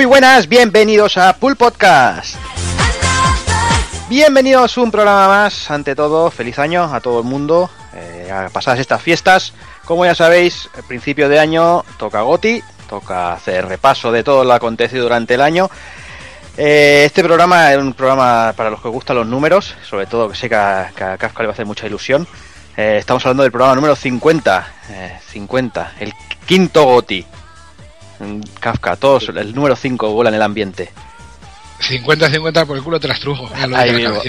Muy buenas, bienvenidos a Pool Podcast. Bienvenidos a un programa más. Ante todo, feliz año a todo el mundo. Eh, pasadas estas fiestas. Como ya sabéis, el principio de año toca Goti, toca hacer repaso de todo lo acontecido durante el año. Eh, este programa es un programa para los que gustan los números, sobre todo que sé que a, Kafka le va a hacer mucha ilusión. Eh, estamos hablando del programa número 50, eh, 50, el quinto Goti. Kafka, todos, el número 5 vuela en el ambiente. 50-50 por el culo te las trujo. Ahí la mismo,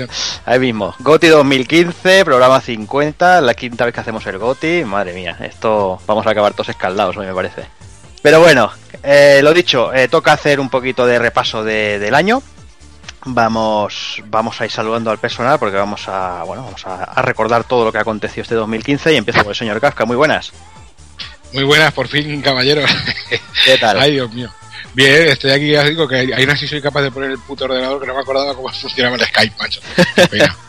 ahí mismo. Goti 2015, programa 50, la quinta vez que hacemos el Goti. Madre mía, esto vamos a acabar todos escaldados hoy me parece. Pero bueno, eh, lo dicho, eh, toca hacer un poquito de repaso de- del año. Vamos, vamos a ir saludando al personal porque vamos a, bueno, vamos a, a recordar todo lo que ha acontecido este 2015 y empiezo por el señor Kafka. Muy buenas. Muy buenas, por fin, caballero. ¿Qué tal? Ay, Dios mío. Bien, estoy aquí, ya digo que aún así soy capaz de poner el puto ordenador que no me acordaba cómo funcionaba el Skype, macho. Qué pena.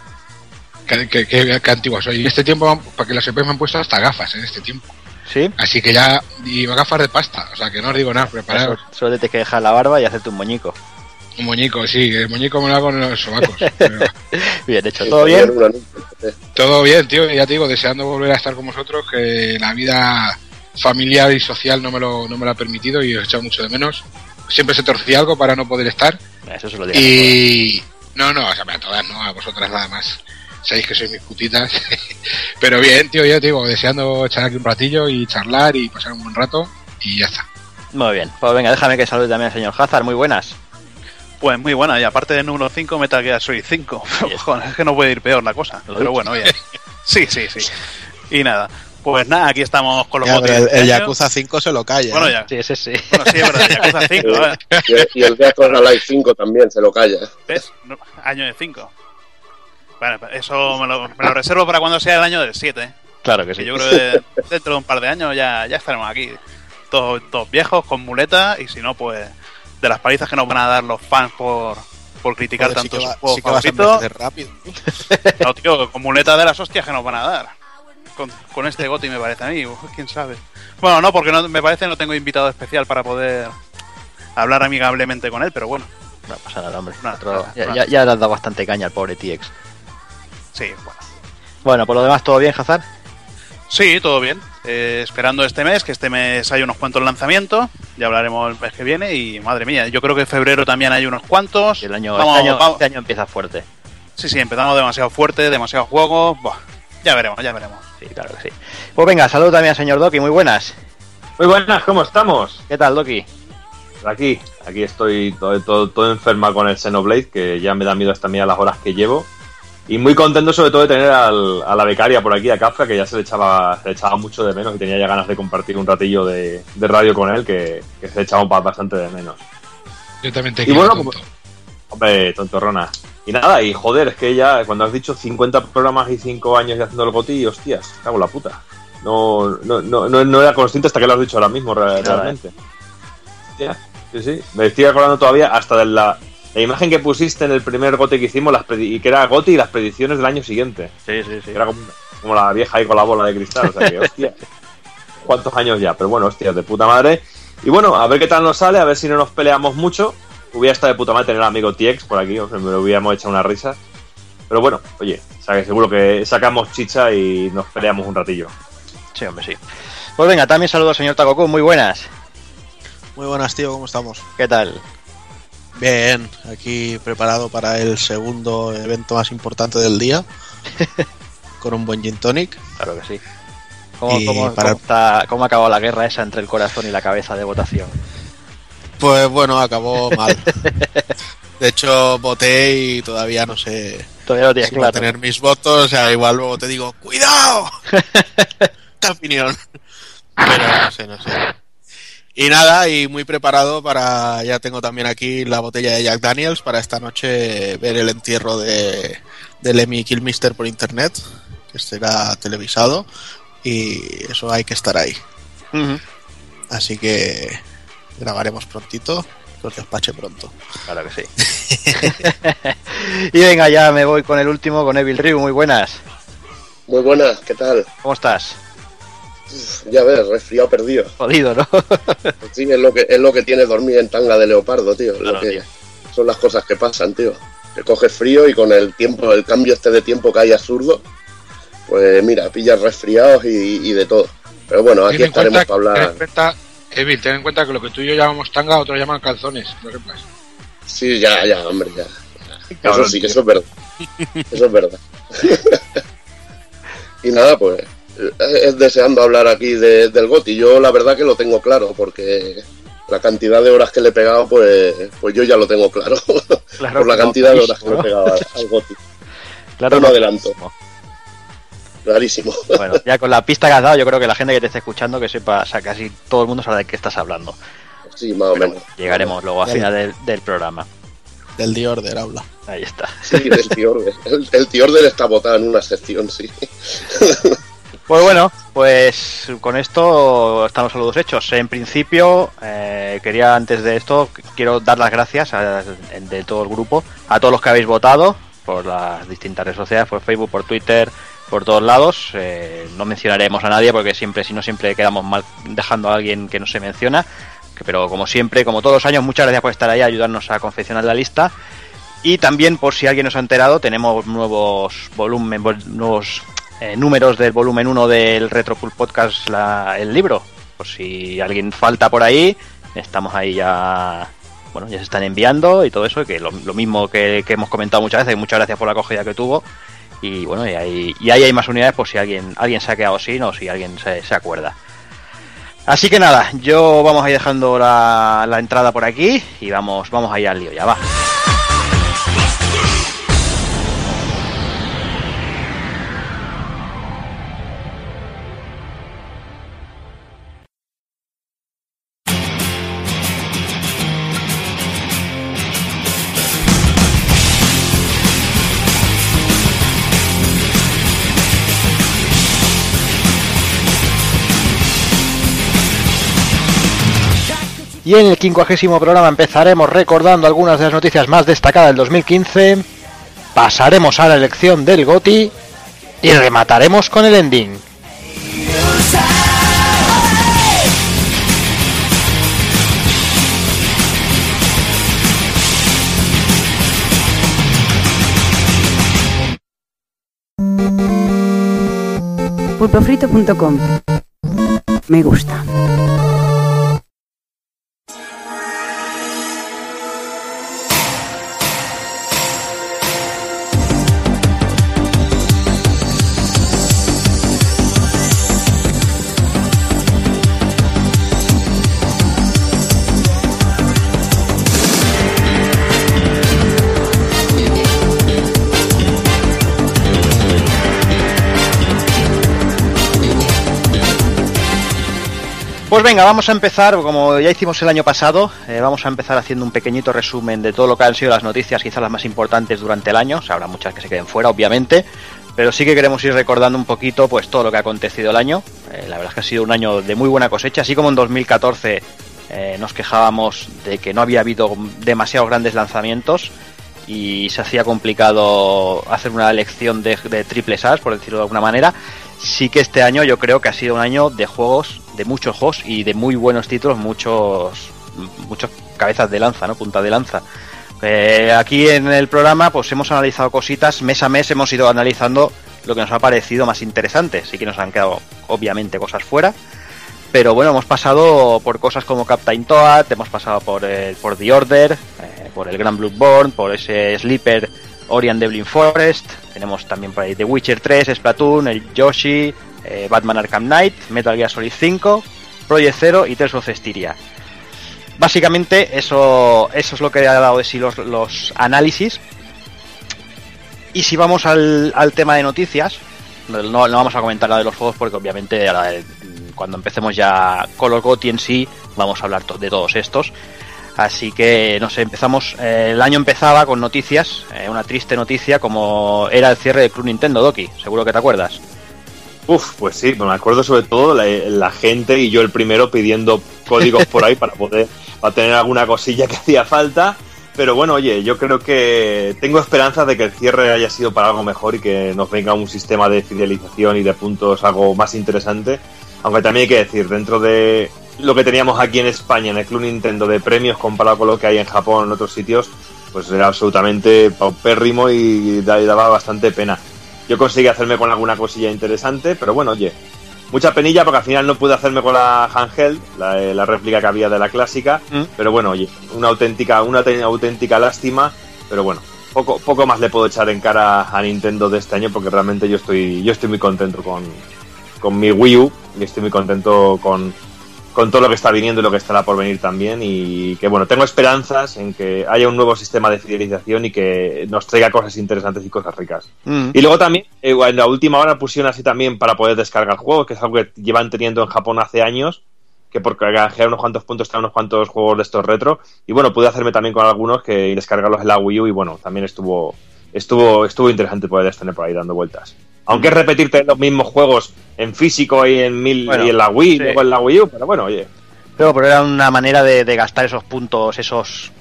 Qué, qué- qué- antiguo soy. Y este tiempo, para que lo sepáis, me han puesto hasta gafas en este tiempo. ¿Sí? Así que ya, y gafas de pasta, o sea que no os digo nada, preparaos. Solo, solo te tienes que dejar la barba y hacerte un moñico. Un moñico, sí, el moñico me lo hago en los sobacos. pero Bien hecho, ¿todo bien? todo bien, tío, ya te digo, deseando volver a estar con vosotros, que la vida familiar y social no me lo, no me lo ha permitido y os he echado mucho de menos. Siempre se torcía algo para no poder estar. Eso se lo digo. Y no, no, o sea, a todas, no, a vosotras nada más. Sabéis que sois mis putitas. Pero bien, tío, ya te digo, deseando echar aquí un ratillo y charlar y pasar un buen rato y ya está. Muy bien, pues venga, déjame que salude también al señor Hazard, muy buenas. Pues muy buena, y aparte de número 5, Metal Gear Solid 5. Joder, es que no puede ir peor la cosa. Lo Pero bueno, oye. Sí, sí, sí. Y nada, pues nada, aquí estamos con los Ya, pero el, el. Yakuza 5 se lo calla. Bueno, ¿eh? ya. Sí, ese sí. Bueno, sí, es verdad, Yakuza 5. ¿eh? Y el, el Death or Alive 5 también se lo calla. ¿Ves? No, año de 5. Bueno, eso me lo, me lo reservo para cuando sea el año del 7. ¿eh? Claro que Que sí. yo creo que dentro de un par de años ya, ya estaremos aquí. Todos, todos viejos, con muletas, y si no, pues de las palizas que nos van a dar los fans por, por criticar Joder, sí tanto que su va- juego sí que rápido. No, tío, con muletas de las hostias que nos van a dar. Con, con este goti me parece a mí, quién sabe. Bueno, no, porque no, me parece no tengo invitado especial para poder hablar amigablemente con él, pero bueno, No pasa nada, hombre. Otro- ya, nada. ya- ya le has dado bastante caña al pobre TX. sí, bueno. Bueno, por lo demás, ¿todo bien, Hazard? Sí, todo bien. Eh, esperando este mes, que este mes hay unos cuantos lanzamientos, ya hablaremos el mes que viene y madre mía, yo creo que en febrero también hay unos cuantos. Y el año, Vamos, este, año, este año empieza fuerte. Sí, sí, empezamos demasiado fuerte, demasiados juegos. Buah, ya veremos, ya veremos. Sí, claro que sí. Pues venga, saludo también al señor Doki, muy buenas. Muy buenas, ¿cómo estamos? ¿Qué tal, Doki? Aquí, aquí estoy todo, todo, todo enferma con el Xenoblade, que ya me da miedo hasta mí a las horas que llevo. Y muy contento sobre todo de tener al- a la becaria por aquí, a Kafka, que ya se le echaba, se le echaba mucho de menos y tenía ya ganas de compartir un ratillo de, de radio con él, que, que se le echaba ba- bastante de menos. Yo también te Y quiero. bueno, tonto. Hombre, tontorrona. Y nada, y joder, es que ya cuando has dicho 50 programas y 5 años ya haciendo el goti, hostias, cago en la puta. No, no, no, no, no era consciente hasta que lo has dicho ahora mismo, realmente. Hostia, sí, sí. Me estoy acordando todavía hasta de la, la imagen que pusiste en el primer goti que hicimos, las y que era goti y las predicciones del año siguiente. Sí, sí, sí. Que era como, como la vieja ahí con la bola de cristal, o sea que, hostia. ¿Cuántos años ya? Pero bueno, hostia, de puta madre. Y bueno, a ver qué tal nos sale, a ver si no nos peleamos mucho. Hubiera estado de puta madre tener al amigo TX por aquí, o sea, me lo hubiéramos echado una risa. Pero bueno, oye, o sea que seguro que sacamos chicha y nos peleamos un ratillo. Sí, hombre, sí. Pues venga, también saludo al señor Takoku, muy buenas. Muy buenas, tío, ¿cómo estamos? ¿Qué tal? Bien, aquí preparado para el segundo evento más importante del día. con un buen gin tonic. Claro que sí. ¿Cómo, Y cómo- para- cómo está- cómo ha acabado la guerra esa entre el corazón y la cabeza de votación? Pues bueno, acabó mal. De hecho, voté y todavía no sé Todavía lo tienes si claro. tener mis votos. O sea, igual luego te digo, ¡cuidado! Esta opinión. Pero no sé, no sé. Y nada, y muy preparado para. Ya tengo también aquí la botella de Jack Daniels para esta noche ver el entierro de, de Lemmy Kilmister por internet, que será televisado. Y eso hay que estar ahí. Así que grabaremos prontito, que os despache pronto. Claro que sí. y venga, ya me voy con el último, con Evil Ryu. Muy buenas. Muy buenas, ¿qué tal? ¿Cómo estás? Ya ves, resfriado perdido. Jodido, ¿no? Sí, es lo que es lo que tiene dormir en tanga de leopardo, tío. Claro, lo que, tío. Son las cosas que pasan, tío. Que coges frío y con el tiempo, el cambio este de tiempo que hay absurdo, pues mira, pillas resfriados y, y de todo. Pero bueno, aquí estaremos para ten en hablar. cuenta, Evil, ten en cuenta que lo que tú y yo llamamos tanga, otros llaman calzones. No sepas. Sí, ya, ya, hombre, ya. Cabrón, Eso sí, eso es verdad. Eso es verdad. y nada, pues eh, es deseando hablar aquí de- del GOTI. Yo la verdad que lo tengo claro, porque la cantidad de horas que le he pegado, pues, pues yo ya lo tengo claro. Claro, Por la cantidad de horas que le he pegado al, al GOTI. Claro, no adelanto. Clarísimo. Bueno, ya con la pista que has dado, yo creo que la gente que te esté escuchando, que sepa, o sea, casi todo el mundo sabe de qué estás hablando. Sí, más o menos. Llegaremos luego al final del, del programa. Del The Order habla. Ahí está. Sí, del tío Order. El, el tío Order está votado en una sección, sí. Pues bueno, pues con esto están los saludos hechos. En principio, eh, quería antes de esto, quiero dar las gracias a- de todo el grupo, a todos los que habéis votado por las distintas redes sociales, por Facebook, por Twitter, por todos lados. Eh, no mencionaremos a nadie porque siempre, si no, siempre quedamos mal dejando a alguien que no se menciona. Pero como siempre, como todos los años, muchas gracias por estar ahí, ayudarnos a confeccionar la lista. Y también, por si alguien nos ha enterado, tenemos nuevos volumen, vol- nuevos eh, números del volumen 1 del Retro Pool Podcast, la- el libro. Por si alguien falta por ahí, estamos ahí ya. Bueno, ya se están enviando y todo eso, que lo, mismo que, que hemos comentado muchas veces, muchas gracias por la acogida que tuvo. Y bueno, y ahí, y ahí hay más unidades por si alguien, alguien se ha quedado sin o si alguien se, se acuerda. Así que nada, yo vamos a ir dejando la, la entrada por aquí y vamos, vamos ahí al lío, ya va. Y en el quincuagésimo programa empezaremos recordando algunas de las noticias más destacadas del 2015, pasaremos a la elección del GOTI y remataremos con el ending. pulpofrito.com. Me gusta. Pues venga, vamos a empezar, como ya hicimos el año pasado, eh, vamos a empezar haciendo un pequeñito resumen de todo lo que han sido las noticias, quizás las más importantes durante el año. Habrá muchas que se queden fuera, obviamente, pero sí que queremos ir recordando un poquito pues todo lo que ha acontecido el año. Eh, la verdad es que ha sido un año de muy buena cosecha, así como en 2014 eh, nos quejábamos de que no había habido demasiados grandes lanzamientos y se hacía complicado hacer una elección de, de triples A's, por decirlo de alguna manera. Sí que este año yo creo que ha sido un año de juegos, de muchos juegos y de muy buenos títulos, muchos, muchos cabezas de lanza, ¿no? Punta de lanza. Eh, aquí en el programa pues hemos analizado cositas, mes a mes hemos ido analizando lo que nos ha parecido más interesante. Sí que nos han quedado obviamente cosas fuera, pero bueno, hemos pasado por cosas como Captain Toad, hemos pasado por, el, por The Order, eh, por el Gran Bloodborne, por ese Sleeper Ori and the Blind Forest, tenemos también por ahí The Witcher 3, Splatoon, el Yoshi, eh, Batman Arkham Knight, Metal Gear Solid 5, Project Zero y Tales of Styria. Básicamente eso, eso es lo que ha dado de sí los, los análisis. Y si vamos al, al tema de noticias, no, no vamos a comentar la de los juegos porque obviamente la de- cuando empecemos ya con los GOTY en sí vamos a hablar de todos estos. Así que, no sé, empezamos. eh, el año empezaba con noticias, eh, una triste noticia como era el cierre de Club Nintendo Doki. Seguro que te acuerdas. Uf, pues sí, me acuerdo sobre todo la, la gente y yo el primero pidiendo códigos por ahí para poder para tener alguna cosilla que hacía falta. Pero bueno, oye, yo creo que tengo esperanzas de que el cierre haya sido para algo mejor y que nos venga un sistema de fidelización y de puntos algo más interesante. Aunque también hay que decir, dentro de lo que teníamos aquí en España, en el Club Nintendo, de premios comparado con lo que hay en Japón en otros sitios, pues era absolutamente paupérrimo y da- y daba bastante pena. Yo conseguí hacerme con alguna cosilla interesante, pero bueno, oye, mucha penilla porque al final no pude hacerme con la handheld, la, eh, la réplica que había de la clásica, Mm. pero bueno, oye, una auténtica, una auténtica lástima, pero bueno, poco, poco más le puedo echar en cara a Nintendo de este año porque realmente yo estoy, yo estoy muy contento con, con mi Wii U y estoy muy contento con, con todo lo que está viniendo y lo que estará por venir también y que bueno, tengo esperanzas en que haya un nuevo sistema de fidelización y que nos traiga cosas interesantes y cosas ricas. Mm. Y luego también, eh, en la última hora pusieron así también para poder descargar juegos, que es algo que llevan teniendo en Japón hace años, que por canjear unos cuantos puntos traen unos cuantos juegos de estos retro. Y bueno, pude hacerme también con algunos que descargarlos en la Wii U y bueno, también estuvo estuvo estuvo interesante poder tener por ahí dando vueltas. Aunque es repetirte los mismos juegos en físico y en mil Bueno, y en la Wii sí. luego en la Wii U, pero bueno, oye. Pero, pero era una manera de, de gastar esos puntos, esos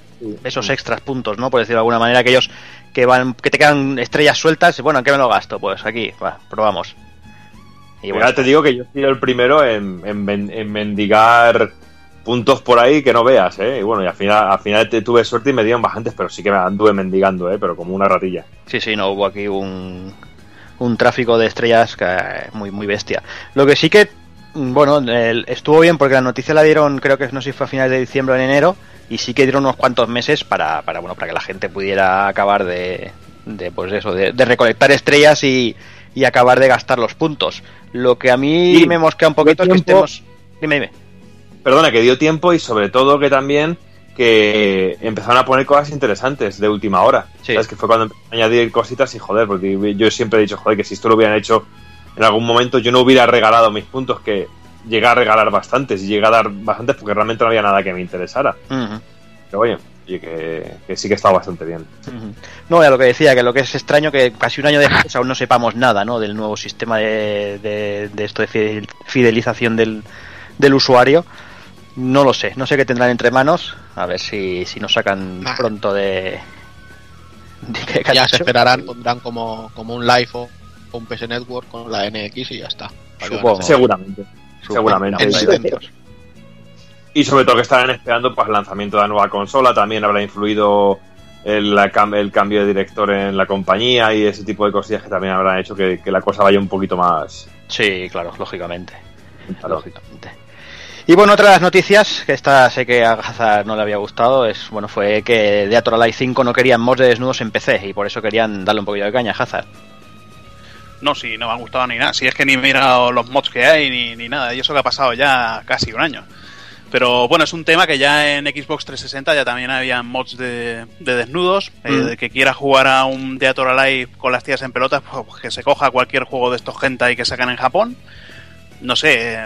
esos extras puntos, ¿no? Por decirlo de alguna manera, aquellos que van que te quedan estrellas sueltas, bueno, ¿en qué me lo gasto? Pues aquí, va, probamos. Y bueno, ya te digo que yo soy el primero en, en, men- en mendigar puntos por ahí que no veas, ¿eh? Y bueno, y al final, al final te tuve suerte y me dieron bastantes, pero sí que me anduve mendigando, ¿eh? Pero como una ratilla. Sí, sí, no hubo aquí un, un tráfico de estrellas muy, muy bestia. Lo que sí que, bueno, el- estuvo bien porque la noticia la dieron, creo que no sé si fue a finales de diciembre o en enero, y sí que dieron unos cuantos meses para, para bueno, para que la gente pudiera acabar de, de pues eso, de, de recolectar estrellas y, y acabar de gastar los puntos. Lo que a mí Sí, me mosquea un poquito es que estemos. Dime, dime. Perdona, que dio tiempo y sobre todo que también que empezaron a poner cosas interesantes de última hora. Sí. ¿Sabes? Que fue cuando empezaron a añadir cositas y joder, porque yo siempre he dicho, joder, que si esto lo hubieran hecho en algún momento yo no hubiera regalado mis puntos, que llegué a regalar bastantes y llegué a dar bastantes porque realmente no había nada que me interesara. Pero oye, oye, que, que sí que estaba bastante bien. No, ya lo que decía, que lo que es extraño que casi un año después aún no sepamos nada, ¿no? Del nuevo sistema de, de, de esto de fidel- fidelización del, del usuario. No lo sé, no sé qué tendrán entre manos. A ver si, si nos sacan Ah. pronto de. de Ya se esperarán, pondrán como, como un live o, o un PS Network con la NX y ya está. Supongo. Seguramente. Supongo. seguramente. En Sí. eventos. Y sobre todo que estarán esperando pues, el lanzamiento de la nueva consola. También habrá influido el, el cambio de director en la compañía y ese tipo de cosillas que también habrán hecho que, que la cosa vaya un poquito más. Sí, claro, lógicamente. Claro. lógicamente. Y bueno, otra de las noticias, que esta sé que a Hazard no le había gustado, es bueno fue que de Live 5 no querían mods de desnudos en PC y por eso querían darle un poquillo de caña a Hazard. No, si no me han gustado ni nada. Si es que ni he mirado los mods que hay ni, ni nada. Y eso que ha pasado ya casi un año. Pero bueno, es un tema que ya en Xbox 360 ya también había mods de, de desnudos. eh, Mm. de que quiera jugar a un Theater Alive con las tías en pelotas, pues que se coja cualquier juego de estos hentai que sacan en Japón. No sé.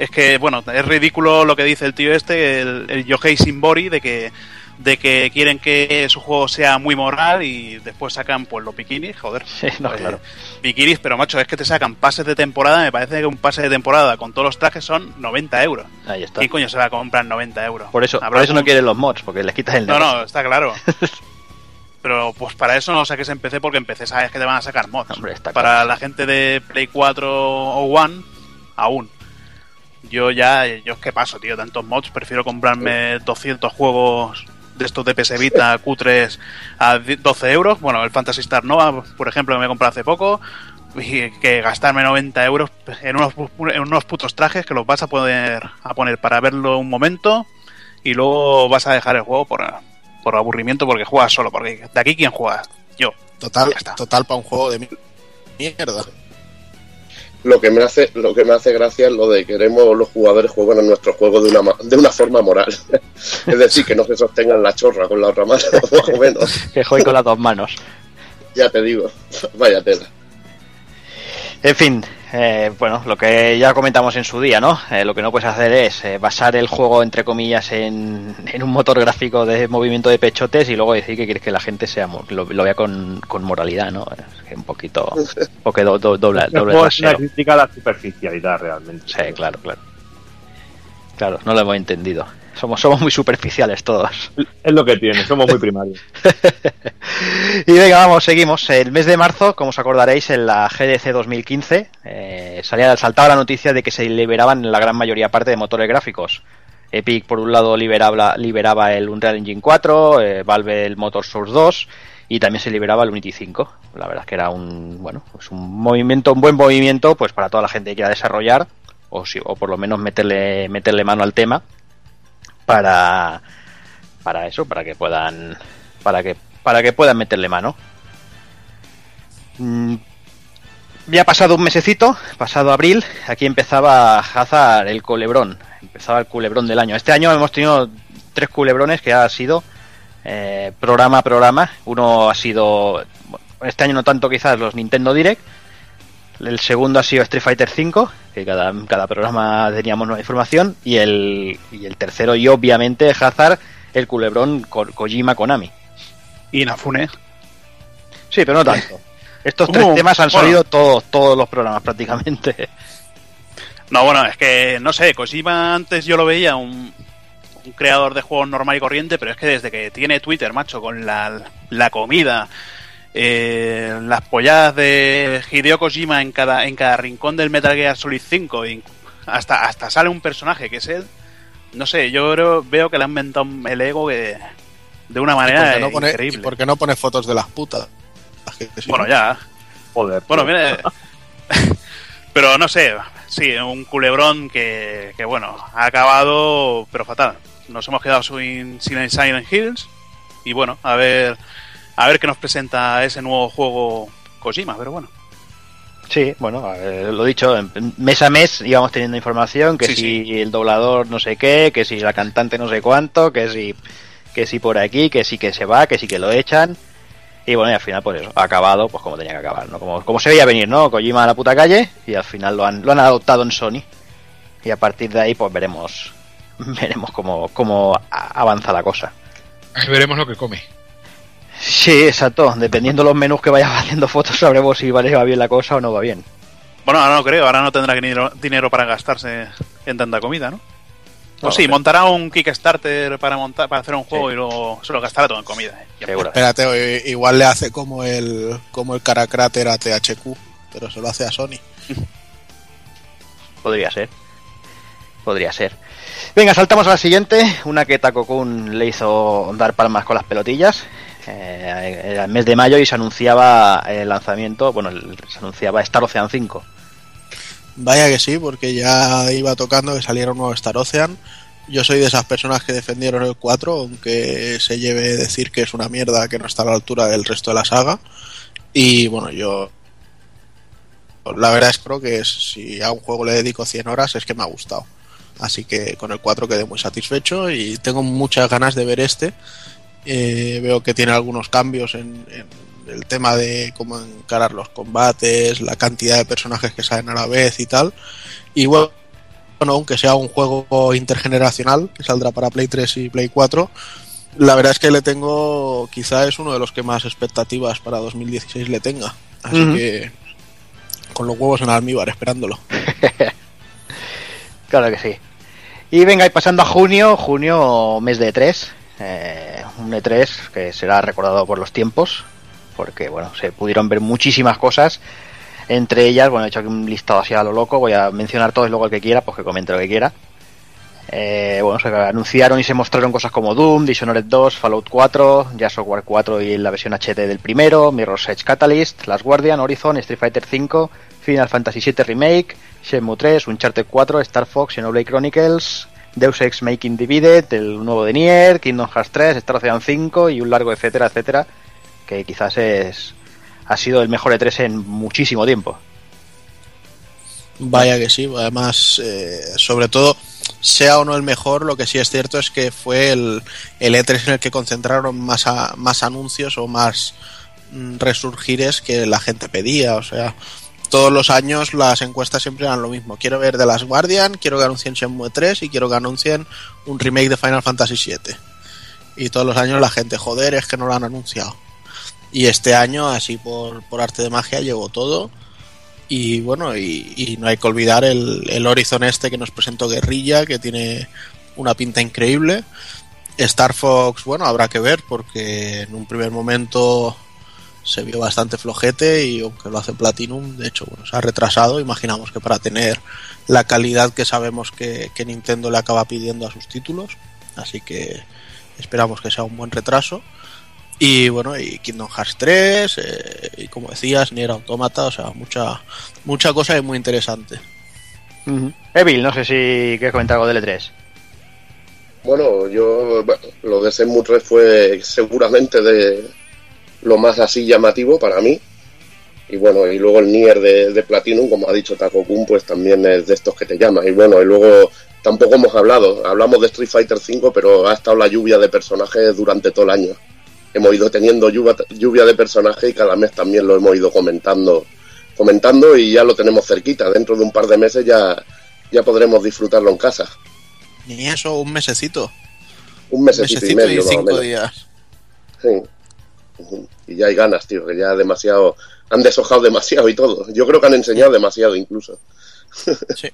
Eh, Es que, bueno, es ridículo lo que dice el tío este, el, el Yohei Shimbori, de que de que quieren que su juego sea muy moral y después sacan pues los bikinis, joder. Sí, no, Pues, claro. Bikinis, pero macho, es que te sacan pases de temporada. Me parece que un pase de temporada con todos los trajes son 90 euros. Ahí está. ¿Quién coño se va a comprar 90 euros? Por eso, por eso no quieren los mods, porque les quitas el No, negocio. no, está claro. Pero pues para eso no saques en PC porque en PC sabes que te van a sacar mods. Hombre, está para claro. la gente de Play 4 o One, aún. Yo ya, yo es que paso, tío, tantos mods. Prefiero comprarme 200 juegos de estos de PS Vita Q3 a 12 euros. Bueno, el Fantasy Star Nova, por ejemplo, que me he comprado hace poco. Y que gastarme 90 euros en unos, en unos putos trajes que los vas a poder a poner para verlo un momento y luego vas a dejar el juego por, por aburrimiento porque juegas solo. Porque de aquí, ¿quién juega? Yo. Total, total para un juego de mi- mierda. Lo que me hace, lo que me hace gracia es lo de queremos los jugadores jueguen a nuestro juego de una de una forma moral. es decir, que no se sostengan la chorra con la otra mano, más o menos. Que juegue con las dos manos. Ya te digo, vaya tela. En fin, eh, bueno, lo que ya comentamos en su día, ¿no? Eh, lo que no puedes hacer es eh, basar el juego, entre comillas, en, en un motor gráfico de movimiento de pechotes y luego decir que quieres que la gente sea lo, lo vea con, con moralidad, ¿no? Es un poquito, poco do- do- doble, doble es una crítica a la superficialidad realmente. Sí, claro, claro. Claro, no lo hemos entendido. Somos, somos muy superficiales todos. Es lo que tiene, somos muy primarios. y venga, vamos, seguimos. El mes de marzo, como os acordaréis, en la GDC 2015 eh, salía, saltaba la noticia de que se liberaban la gran mayoría parte de motores gráficos. Epic, por un lado, liberaba, liberaba el Unreal Engine 4, eh, Valve el Motor Source 2 y también se liberaba el Unity 5. La verdad es que era un, bueno, pues un movimiento, un buen movimiento, pues para toda la gente que quiera desarrollar o, si, o por lo menos meterle, meterle mano al tema para, para eso, para que puedan, para que, para que puedan meterle mano. Mm, ya pasado un mesecito, pasado abril, aquí empezaba Hazard el culebrón, empezaba el culebrón del año. Este año hemos tenido tres culebrones que ha sido eh, programa a programa. Uno ha sido, este año no tanto quizás los Nintendo Direct. El segundo ha sido Street Fighter V, que cada, cada programa teníamos nueva información. Y el, y el tercero, y obviamente Hazard, el culebrón Ko Kojima Konami. Y Nafune. Sí, pero no tanto. Estos tres Uh, temas han bueno. salido todos, todos los programas prácticamente. No, bueno, es que no sé, Kojima antes yo lo veía un, un creador de juegos normal y corriente, pero es que desde que tiene Twitter, macho, con la, la comida, eh, las polladas de Hideo Kojima en cada, en cada rincón del Metal Gear Solid 5, y hasta, hasta sale un personaje que es él. No sé, yo creo- veo que le han inventado el ego que, de una ¿Y manera qué no pone, increíble. y por qué no pone fotos de las putas? Que sí, Bueno, ¿no? ya. Joder. Bueno, mire. pero no sé, sí, un culebrón que, que, bueno, ha acabado, pero fatal. Nos hemos quedado sin, sin Silent Hills. Y bueno, a ver, a ver qué nos presenta ese nuevo juego Kojima, pero bueno. Sí, bueno, eh, lo dicho, mes a mes íbamos teniendo información, que Sí, si el doblador no sé qué, que si la cantante no sé cuánto, que si, que si por aquí, que sí que se va, que sí que lo echan. Y bueno, y al final pues eso, ha acabado pues como tenía que acabar, ¿no? Como, como se veía venir, ¿no? Kojima a la puta calle y al final lo han, lo han adoptado en Sony. Y a partir de ahí pues veremos veremos cómo, cómo avanza la cosa. Ahí veremos lo que come. Sí, exacto. Dependiendo los menús que vayas haciendo fotos, sabremos si vale, va bien la cosa o no va bien. Bueno, ahora no creo, ahora no tendrá dinero, dinero para gastarse en tanta comida, ¿no? O No, sí, pero- montará un Kickstarter para montar para hacer un juego Sí. y luego se lo gastará todo en comida. ¿eh? Seguro. Espérate, igual le hace como el como el Caracráter a THQ, pero se lo hace a Sony. Podría ser. Podría ser. Venga, saltamos a la siguiente. Una que Takokun le hizo dar palmas con las pelotillas. Eh, el mes de mayo y se anunciaba el lanzamiento. Bueno, se anunciaba Star Ocean 5. Vaya que sí, porque ya iba tocando que saliera un nuevo Star Ocean. Yo soy de esas personas que defendieron el 4, aunque se lleve decir que es una mierda que no está a la altura del resto de la saga. Y bueno, yo. La verdad es creo que si a un juego le dedico 100 horas es que me ha gustado. Así que con el 4 quedé muy satisfecho y tengo muchas ganas de ver este. Eh, veo que tiene algunos cambios en, en el tema de cómo encarar los combates, la cantidad de personajes que salen a la vez y tal. Y bueno, aunque sea un juego intergeneracional que saldrá para Play 3 y Play 4, la verdad es que le tengo, quizá es uno de los que más expectativas para 2016 le tenga. Así que con los huevos en almíbar esperándolo. Claro que sí. Y venga, y pasando a junio, junio, mes de E3. eh, un E3 que será recordado por los tiempos, porque bueno, se pudieron ver muchísimas cosas. Entre ellas, bueno, he hecho aquí un listado así a lo loco, voy a mencionar todos y luego el que quiera, pues que comente lo que quiera. Eh, bueno, se anunciaron y se mostraron cosas como Doom, Dishonored 2, Fallout 4, Jazz War 4 y la versión HD del primero, Mirror's Edge Catalyst, Last Guardian, Horizon, Street Fighter 5, Final Fantasy VII Remake, Shenmue 3, Uncharted 4, Star Fox, Xenoblade Chronicles, Deus Ex Making Divided, el nuevo de Nier, Kingdom Hearts 3, Star Ocean 5 y un largo etcétera, etcétera, que quizás es ha sido el mejor E3 en muchísimo tiempo. Vaya que sí, además, eh, sobre todo, sea o no el mejor, lo que sí es cierto es que fue el, el E3 en el que concentraron más, a- más anuncios o más mm, resurgires que la gente pedía. O sea, todos los años las encuestas siempre eran lo mismo. Quiero ver The Last Guardian, quiero que anuncien Shenmue 3 y quiero que anuncien un remake de Final Fantasy 7. Y todos los años la gente, joder, es que no lo han anunciado. Y este año, así por, por arte de magia, llegó todo. Y bueno, y, y no hay que olvidar el, el Horizon este que nos presentó Guerrilla, que tiene una pinta increíble. Star Fox, bueno, habrá que ver porque en un primer momento se vio bastante flojete y aunque lo hace Platinum, de hecho, bueno, se ha retrasado. Imaginamos que para tener la calidad que sabemos que, que Nintendo le acaba pidiendo a sus títulos. Así que esperamos que sea un buen retraso. Y bueno, y Kingdom Hearts 3, eh, y como decías, Nier Automata, o sea, mucha, mucha cosa y muy interesante. Evil, no sé si quieres comentar algo del E3. Bueno, yo, bueno, lo de Shenmue 3 fue seguramente de lo más así llamativo para mí. Y bueno, y luego el Nier de, de Platinum, como ha dicho Taco Kun, pues también es de estos que te llama. Y bueno, y luego tampoco hemos hablado, hablamos de Street Fighter 5, pero ha estado la lluvia de personajes durante todo el año. Hemos ido teniendo lluvia, lluvia de personajes y cada mes también lo hemos ido comentando, comentando y ya lo tenemos cerquita. Dentro de un par de meses ya, ya podremos disfrutarlo en casa. Ni eso, un mesecito. Un mesecito, mesecito y medio, y más o cinco menos. días. Sí. Y ya hay ganas, tío, que ya demasiado. Han deshojado demasiado y todo. Yo creo que han enseñado demasiado incluso. Sí.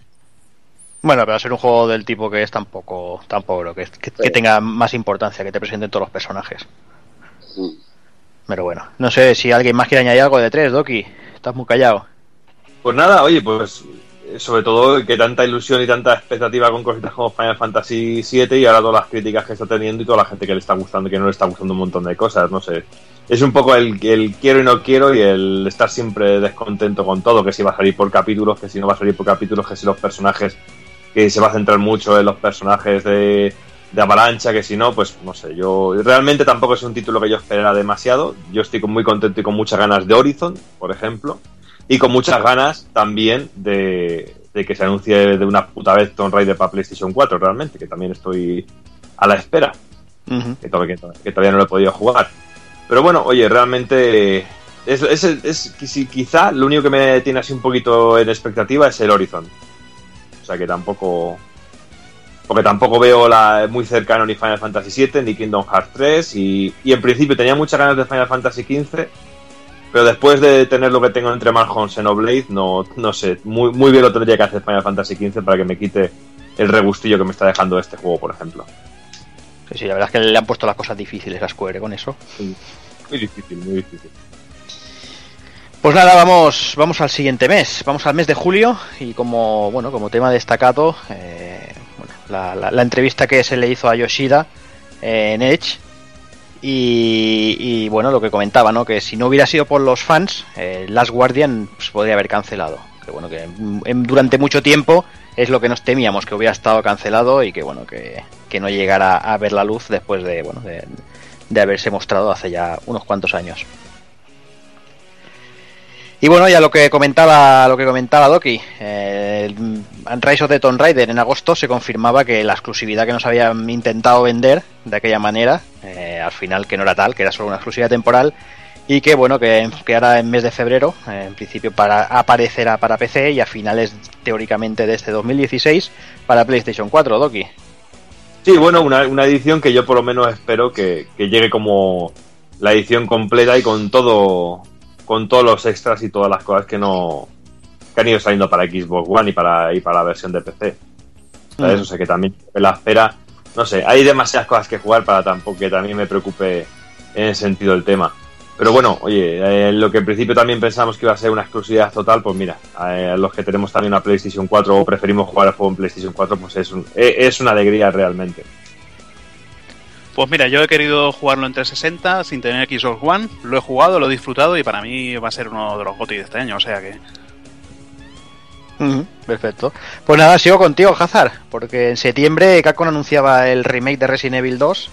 Bueno, pero va a ser un juego del tipo que es tampoco, tampoco creo que, que, que Sí. tenga más importancia, que te presenten todos los personajes. Mm. Pero bueno, no sé si alguien más quiere añadir algo de 3, Doki. Estás muy callado. Pues nada, oye, pues eh, sobre todo que tanta ilusión y tanta expectativa con cositas como Final Fantasy VII y ahora todas las críticas que está teniendo y toda la gente que le está gustando y que no le está gustando un montón de cosas, no sé. Es un poco el, el quiero y no quiero y el estar siempre descontento con todo, que si va a salir por capítulos, que si no va a salir por capítulos, que si los personajes, que se va a centrar mucho en los personajes de, de Avalancha, que si no, pues no sé, yo realmente tampoco es un título que yo esperara demasiado, yo estoy muy contento y con muchas ganas de Horizon, por ejemplo, y con muchas ganas también de, de que se anuncie de una puta vez Tomb Raider para PlayStation 4, realmente, que también estoy a la espera, que, que todavía no lo he podido jugar. Pero bueno, oye, realmente es, es, es- qui- quizá lo único que me tiene así un poquito en expectativa es el Horizon. O sea que tampoco... Porque tampoco veo la, muy cercano ni Final Fantasy VII ni Kingdom Hearts 3 y, y en principio tenía muchas ganas de Final Fantasy XV, pero después de tener lo que tengo entre Marjon Xenoblade, no, no sé, muy, muy bien lo tendría que hacer Final Fantasy XV para que me quite el regustillo que me está dejando este juego, por ejemplo. Sí, sí, la verdad es que le han puesto las cosas difíciles a Square con eso. Muy difícil, muy difícil. Pues nada, vamos, vamos al siguiente mes. Vamos al mes de julio y como bueno, como tema destacado, eh, bueno, la, la- la entrevista que se le hizo a Yoshida eh, en Edge y, y, bueno, lo que comentaba, ¿no? Que si no hubiera sido por los fans, eh, Last Guardian se podría haber cancelado. Que bueno, que en- durante mucho tiempo es lo que nos temíamos, que hubiera estado cancelado y que bueno, que, que no llegara a ver la luz después de bueno, de, de haberse mostrado hace ya unos cuantos años. Y bueno, ya lo que comentaba, lo que comentaba Doki, eh, Rise of the Tomb Raider en agosto se confirmaba que la exclusividad que nos habían intentado vender de aquella manera, eh, al final que no era tal, que era solo una exclusividad temporal, y que bueno, que, que ahora en mes de febrero, eh, en principio para aparecerá para PC y a finales teóricamente de este 2016 para PlayStation 4, Doki. Sí, bueno, una, una edición que yo por lo menos espero que, que llegue como la edición completa y con todo con todos los extras y todas las cosas que no que han ido saliendo para Xbox One y para y para la versión de PC. ¿Sabes? Mm. O sea que también la espera, no sé, hay demasiadas cosas que jugar para tampoco que también me preocupe en ese sentido el tema. Pero bueno, oye, eh, lo que en principio también pensamos que iba a ser una exclusividad total, pues mira, eh, los que tenemos también una PlayStation 4 o preferimos jugar el juego en PlayStation 4, pues es, un- eh, es una alegría realmente. Pues mira, yo he querido jugarlo en 360 sin tener Xbox One, lo he jugado, lo he disfrutado y para mí va a ser uno de los GOTY de este año, o sea que... Perfecto. Pues nada, sigo contigo, Hazard, porque en septiembre Capcom anunciaba el remake de Resident Evil 2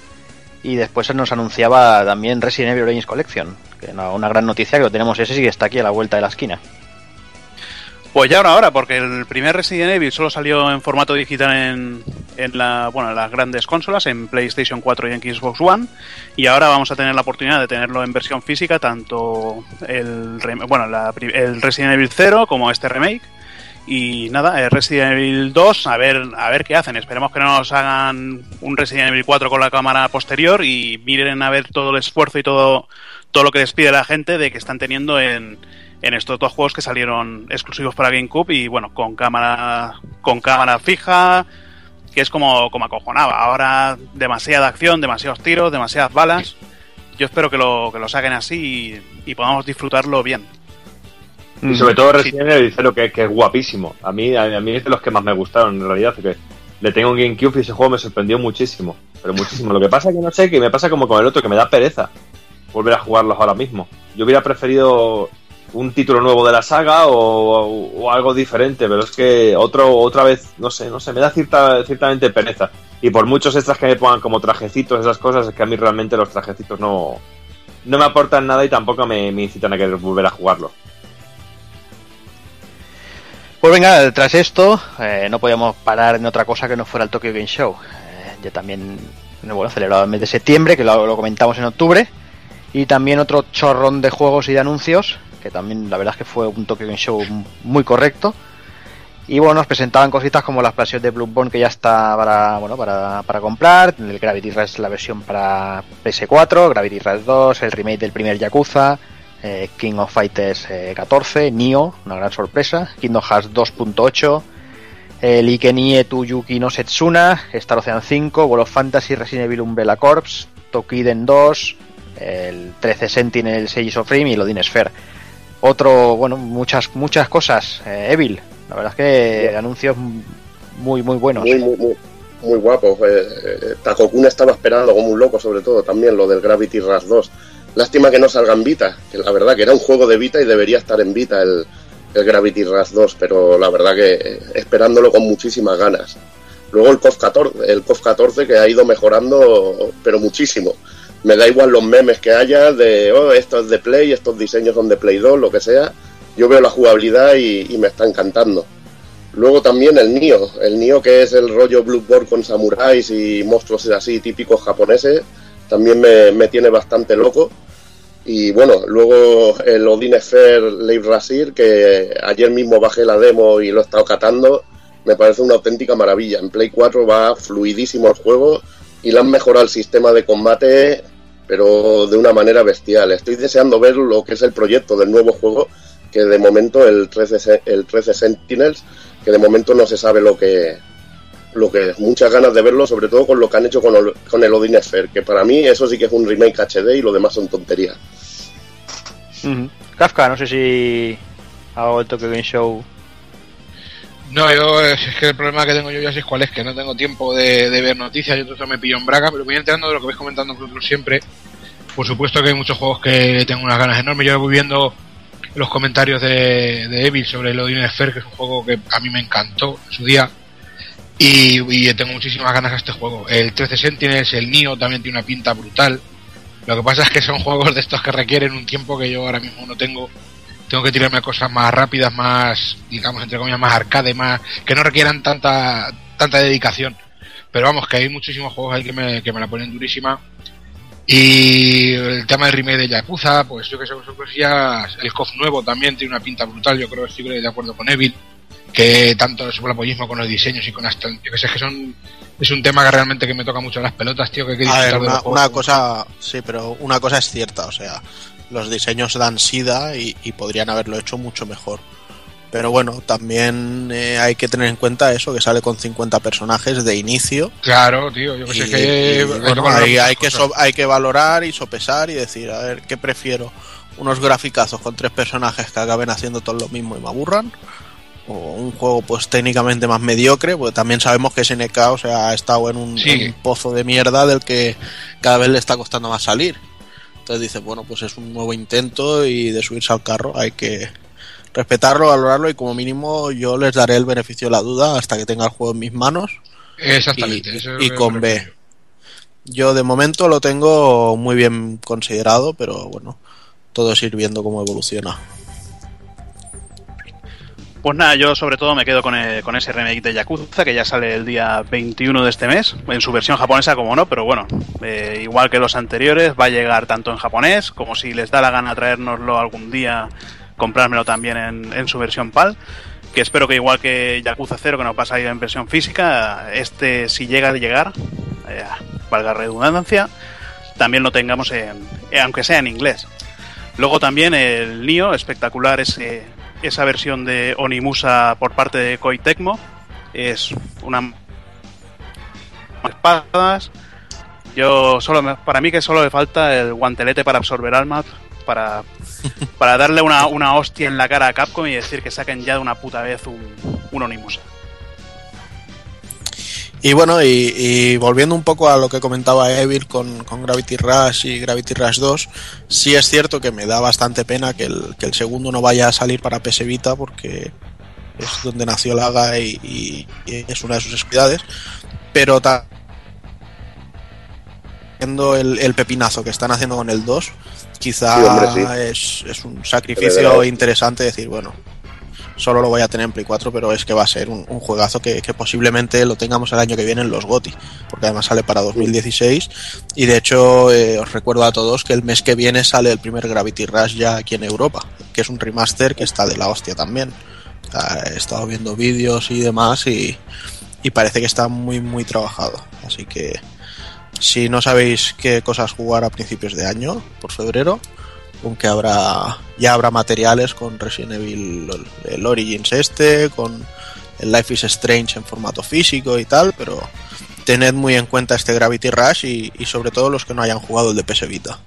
y después nos anunciaba también Resident Evil Origins Collection, que una, una gran noticia que lo tenemos ese sí que está aquí a la vuelta de la esquina. Pues ya ahora, porque el primer Resident Evil solo salió en formato digital en, en la, bueno, en las grandes consolas, en PlayStation 4 y en Xbox One, y ahora vamos a tener la oportunidad de tenerlo en versión física, tanto el, bueno, el Resident Evil 0 como este remake. Y nada, el Resident Evil 2, a ver, a ver qué hacen. Esperemos que no nos hagan un Resident Evil 4 con la cámara posterior y miren a ver todo el esfuerzo y todo, todo lo que les pide la gente de que están teniendo en, en estos dos juegos que salieron exclusivos para GameCube y bueno, con cámara, con cámara fija, que es como, como acojonaba. Ahora demasiada acción, demasiados tiros, demasiadas balas. Yo espero que lo, que lo saquen así y podamos disfrutarlo bien. Y sobre todo Resident Evil dice lo que, que es guapísimo. A mí, a, mí es de los que más me gustaron en realidad, porque le tengo un GameCube y ese juego me sorprendió muchísimo. Pero muchísimo. Lo que pasa es que no sé, que me pasa como con el otro, que me da pereza volver a jugarlos ahora mismo. Yo hubiera preferido un título nuevo de la saga o, o algo diferente, pero es que otro otra vez, no sé, no sé, me da cierta, ciertamente pereza. Y por muchos extras que me pongan como trajecitos, esas cosas, es que a mí realmente los trajecitos no, no me aportan nada y tampoco me, me incitan a querer volver a jugarlo. Pues venga, tras esto, eh, no podíamos parar en otra cosa que no fuera el Tokyo Game Show. Eh, ya también, bueno, celebrado el mes de septiembre, que lo, lo, comentamos en octubre. Y también otro chorrón de juegos y de anuncios, que también la verdad es que fue un Tokyo Game Show muy correcto. Y bueno, nos presentaban cositas como la expansión de Bloodborne que ya está para, bueno, para, para comprar, el Gravity Rush la versión para PS4, Gravity Rush 2, el remake del primer Yakuza, eh, King of Fighters eh, 14, Nioh, una gran sorpresa, Kingdom Hearts 2.8, el Ikenie Yuki no Setsuna, Star Ocean 5, World of Fantasy, Resident Evil Umbrella Corps, Tokiden 2, el 13 Sentinel Sages of Rim y el Odin Sphere. Otro, bueno, muchas, muchas cosas, eh, Evil, la verdad es que sí. anuncios muy, muy buenos. Muy, muy, muy, muy guapos. Eh, eh, Takokun estaba esperando como un loco, sobre todo también lo del Gravity Rush 2. Lástima que no salga en Vita, que la verdad que era un juego de Vita y debería estar en Vita el, Gravity Rush 2, pero la verdad que eh, esperándolo con muchísimas ganas. Luego el KOF 14, el KOF 14 que ha ido mejorando, pero muchísimo. Me da igual los memes que haya de, oh, esto es de Play, estos diseños son de Play 2, lo que sea. Yo veo la jugabilidad y, y me está encantando. Luego también el Nio, el Nio que es el rollo Bloodborne con samuráis y monstruos así típicos japoneses, también me, me tiene bastante loco. Y bueno, luego el Odin Sphere Leif Rasir, que ayer mismo bajé la demo y lo he estado catando, me parece una auténtica maravilla. En Play 4 va fluidísimo el juego y le han mejorado el sistema de combate, pero de una manera bestial. Estoy deseando ver lo que es el proyecto del nuevo juego, que de momento el 13, el 13 Sentinels, que de momento no se sabe lo que, lo que es. Muchas ganas de verlo, sobre todo con lo que han hecho con el, con el Odin Sphere, que para mí eso sí que es un remake HD y lo demás son tonterías. Uh -huh. Kafka, no sé si hago el Tokyo Game Show. No, yo es que el problema que tengo yo ya sé cuál es, que no tengo tiempo de, de ver noticias, yo todo me pillo en braga, pero voy enterando de lo que vais comentando vosotros siempre. Por supuesto que hay muchos juegos que tengo unas ganas enormes. Yo voy viendo los comentarios de, de Evil sobre el Odin Sphere, que es un juego que a mí me encantó en su día. Y, y, tengo muchísimas ganas a este juego. El 13 Sentinels, el Nio también tiene una pinta brutal. Lo que pasa es que son juegos de estos que requieren un tiempo que yo ahora mismo no tengo. Tengo que tirarme a cosas más rápidas, más, digamos, entre comillas, más arcade, más, que no requieran tanta, tanta dedicación. Pero vamos, que hay muchísimos juegos ahí que me, que me la ponen durísima. Y el tema del remake de Yakuza, pues yo que sé, son cosillas. El KOF nuevo también tiene una pinta brutal, yo creo que estoy de acuerdo con Evil que tanto el superapollismo con los diseños y con hasta yo que sé que son es un tema que realmente que me toca mucho las pelotas tío que, que a ver, una, una cosa sí pero una cosa es cierta o sea los diseños dan sida y, y podrían haberlo hecho mucho mejor pero bueno, también eh, hay que tener en cuenta eso, que sale con 50 personajes de inicio. Claro, tío, yo que sé que... Y, bueno, hay, hay, que so, hay que valorar y sopesar y decir, a ver, ¿qué prefiero? ¿Unos graficazos con tres personajes que acaben haciendo todo lo mismo y me aburran? O un juego pues técnicamente más mediocre, porque también sabemos que SNK o sea, ha estado en un, sí. en un, pozo de mierda del que cada vez le está costando más salir. Entonces dice, bueno, pues es un nuevo intento y de subirse al carro hay que respetarlo, valorarlo y como mínimo yo les daré el beneficio de la duda hasta que tenga el juego en mis manos. Exactamente. Y, y con B. Yo de momento lo tengo muy bien considerado, pero bueno, todo es ir viendo cómo evoluciona. Pues nada, yo sobre todo me quedo con, el, con, ese remake de Yakuza que ya sale el día 21 de este mes, en su versión japonesa como no, pero bueno, eh, igual que los anteriores, va a llegar tanto en japonés como si les da la gana traérnoslo algún día, comprármelo también en, en su versión PAL, que espero que igual que Yakuza 0 que nos va a salir en versión física, este si llega a llegar, eh, valga redundancia, también lo tengamos en, eh, aunque sea en inglés. Luego también el Nio, espectacular ese esa versión de Onimusa por parte de Koei Tecmo. Es una espadas. Yo solo me- para mí que solo le falta el guantelete para absorber almas para, para darle una, una hostia en la cara a Capcom y decir que saquen ya de una puta vez un, un Onimusa. Y bueno, y, y volviendo un poco a lo que comentaba Evil con, con Gravity Rush y Gravity Rush 2, sí es cierto que me da bastante pena que el, que el segundo no vaya a salir para PS Vita porque es donde nació Laga y, y- y es una de sus especialidades, pero ta- viendo el, el pepinazo que están haciendo con el 2, quizá Sí, hombre, sí. es, es un sacrificio interesante decir, bueno, solo lo voy a tener en Play 4, pero es que va a ser un, juegazo que, posiblemente lo tengamos el año que viene en los GOTI, porque además sale para 2016 y de hecho eh, os recuerdo a todos que el mes que viene sale el primer Gravity Rush ya aquí en Europa, que es un remaster que está de la hostia también. He estado viendo vídeos y demás y parece que está muy muy trabajado, así que si no sabéis qué cosas jugar a principios de año, por febrero, aunque habrá ya habrá materiales con Resident Evil el, el Origins este, con el Life is Strange en formato físico y tal, pero tened muy en cuenta este Gravity Rush y, y sobre todo los que no hayan jugado el de PS Vita.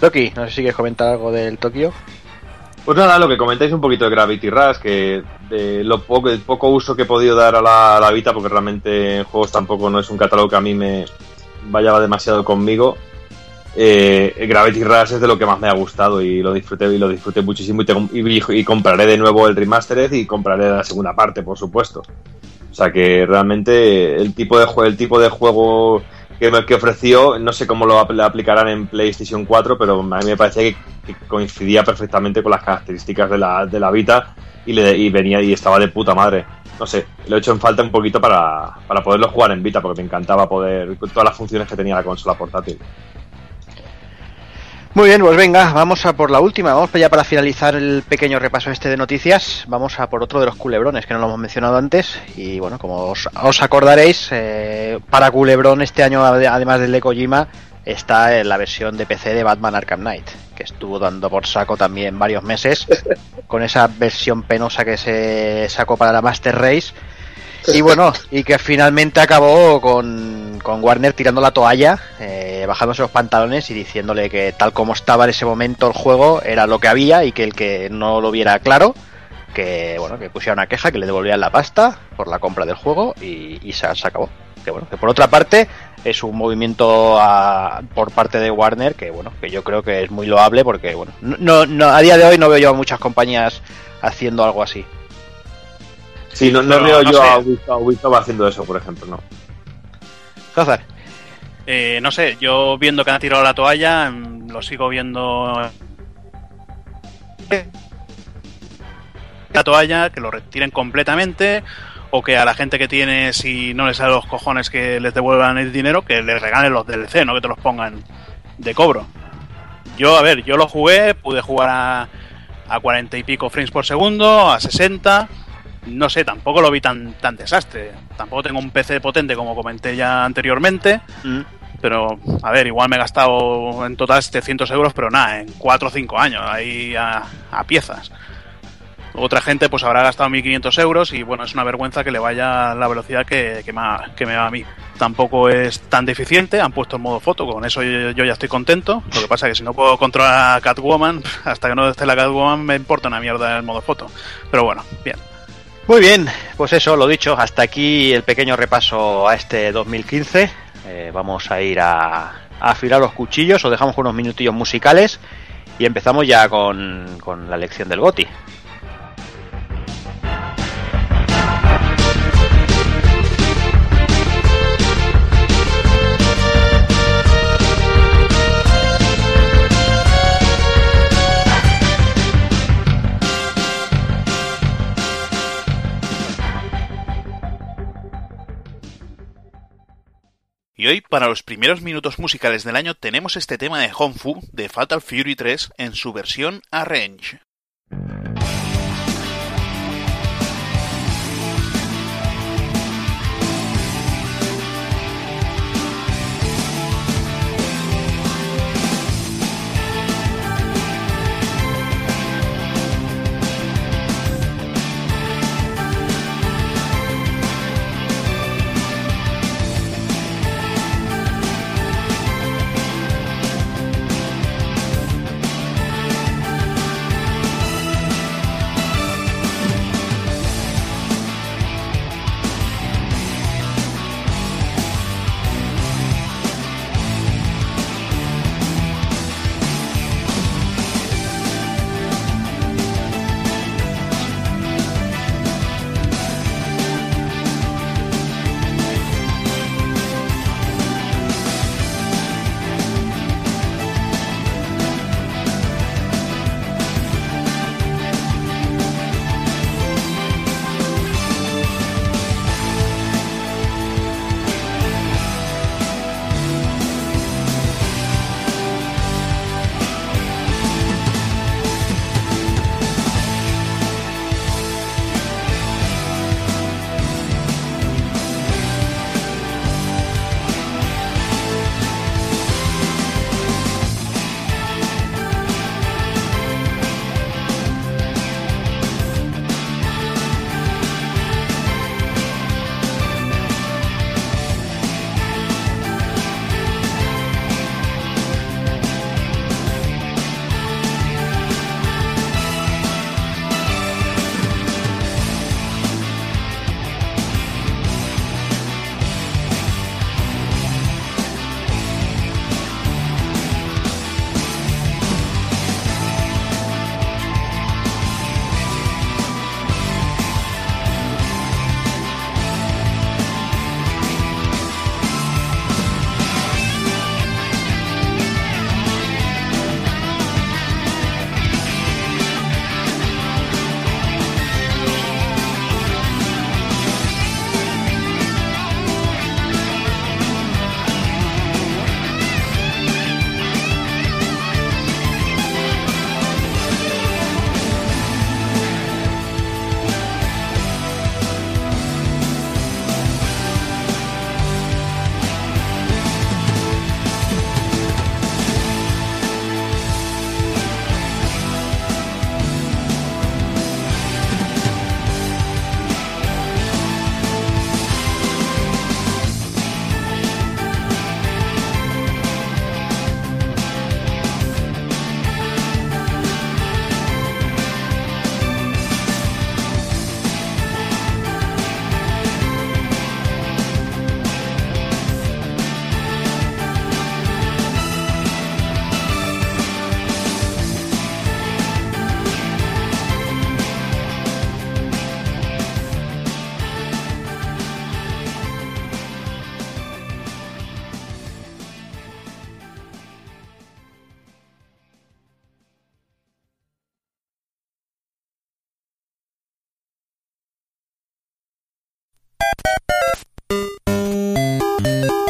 Toki, no sé si quieres comentar algo del Tokio. Pues nada, lo que comentáis un poquito de Gravity Rush, que de lo poco, el poco uso que he podido dar a la, a la Vita, porque realmente en juegos tampoco no es un catálogo que a mí me vaya demasiado conmigo. Eh, Gravity Rush es de lo que más me ha gustado y lo disfruté y lo disfruté muchísimo y, compraré de nuevo el remastered y compraré la segunda parte, por supuesto. O sea que realmente el tipo de juego, el tipo de juego que, que ofreció, no sé cómo lo apl- aplicarán en PlayStation 4, pero a mí me parecía que, que coincidía perfectamente con las características de la, de la Vita y, le, y venía y estaba de puta madre. No sé, lo he hecho en falta un poquito para, para poderlo jugar en Vita, porque me encantaba poder, todas las funciones que tenía la consola portátil. Muy bien, pues venga, vamos a por la última. Vamos ya para finalizar el pequeño repaso este de noticias. Vamos a por otro de los culebrones que no lo hemos mencionado antes. Y bueno, como os, os acordaréis, eh, para culebrón este año, ade- además del de Kojima, está en la versión de PC de Batman Arkham Knight, que estuvo dando por saco también varios meses, con esa versión penosa que se sacó para la Master Race. Y bueno, y que finalmente acabó con, con Warner tirando la toalla, eh, bajándose los pantalones y diciéndole que tal como estaba en ese momento el juego era lo que había y que el que no lo viera claro, que bueno, que pusiera una queja, que le devolvían la pasta por la compra del juego y, se, acabó. Que bueno, que por otra parte es un movimiento por parte de Warner que bueno, que yo creo que es muy loable porque bueno, no, no, a día de hoy no veo yo a muchas compañías haciendo algo así. Sí, no, no veo no yo sé. a Ubisoft, a Ubisoft haciendo eso, por ejemplo, no. Hazard. Eh, no sé, yo viendo que han tirado la toalla, mm, lo sigo viendo. La toalla, que lo retiren completamente, o que a la gente que tiene, si no les sale los cojones que les devuelvan el dinero, que les regalen los DLC, no que te los pongan de cobro. Yo, a ver, yo lo jugué, pude jugar a, a 40 y pico frames por segundo, a 60. No sé, tampoco lo vi tan, tan desastre. Tampoco tengo un PC potente como comenté ya anteriormente. Mm. Pero, a ver, igual me he gastado en total 700 euros, pero nada, en 4 o 5 años, ahí a, a piezas. Otra gente pues habrá gastado 1.500 euros y bueno, es una vergüenza que le vaya la velocidad que, que, me, ha- que me va a mí. Tampoco es tan deficiente, han puesto el modo foto, con eso yo, yo ya estoy contento. Lo que pasa es que si no puedo controlar a Catwoman, hasta que no esté la Catwoman me importa una mierda el modo foto. Pero bueno, bien. Muy bien, pues eso, lo dicho, hasta aquí el pequeño repaso a este 2015. Eh, vamos a ir a, afilar los cuchillos, os dejamos unos minutillos musicales y empezamos ya con, con la lección del Goti. Y hoy, para los primeros minutos musicales del año, tenemos este tema de Honfu de Fatal Fury 3 en su versión Arrange.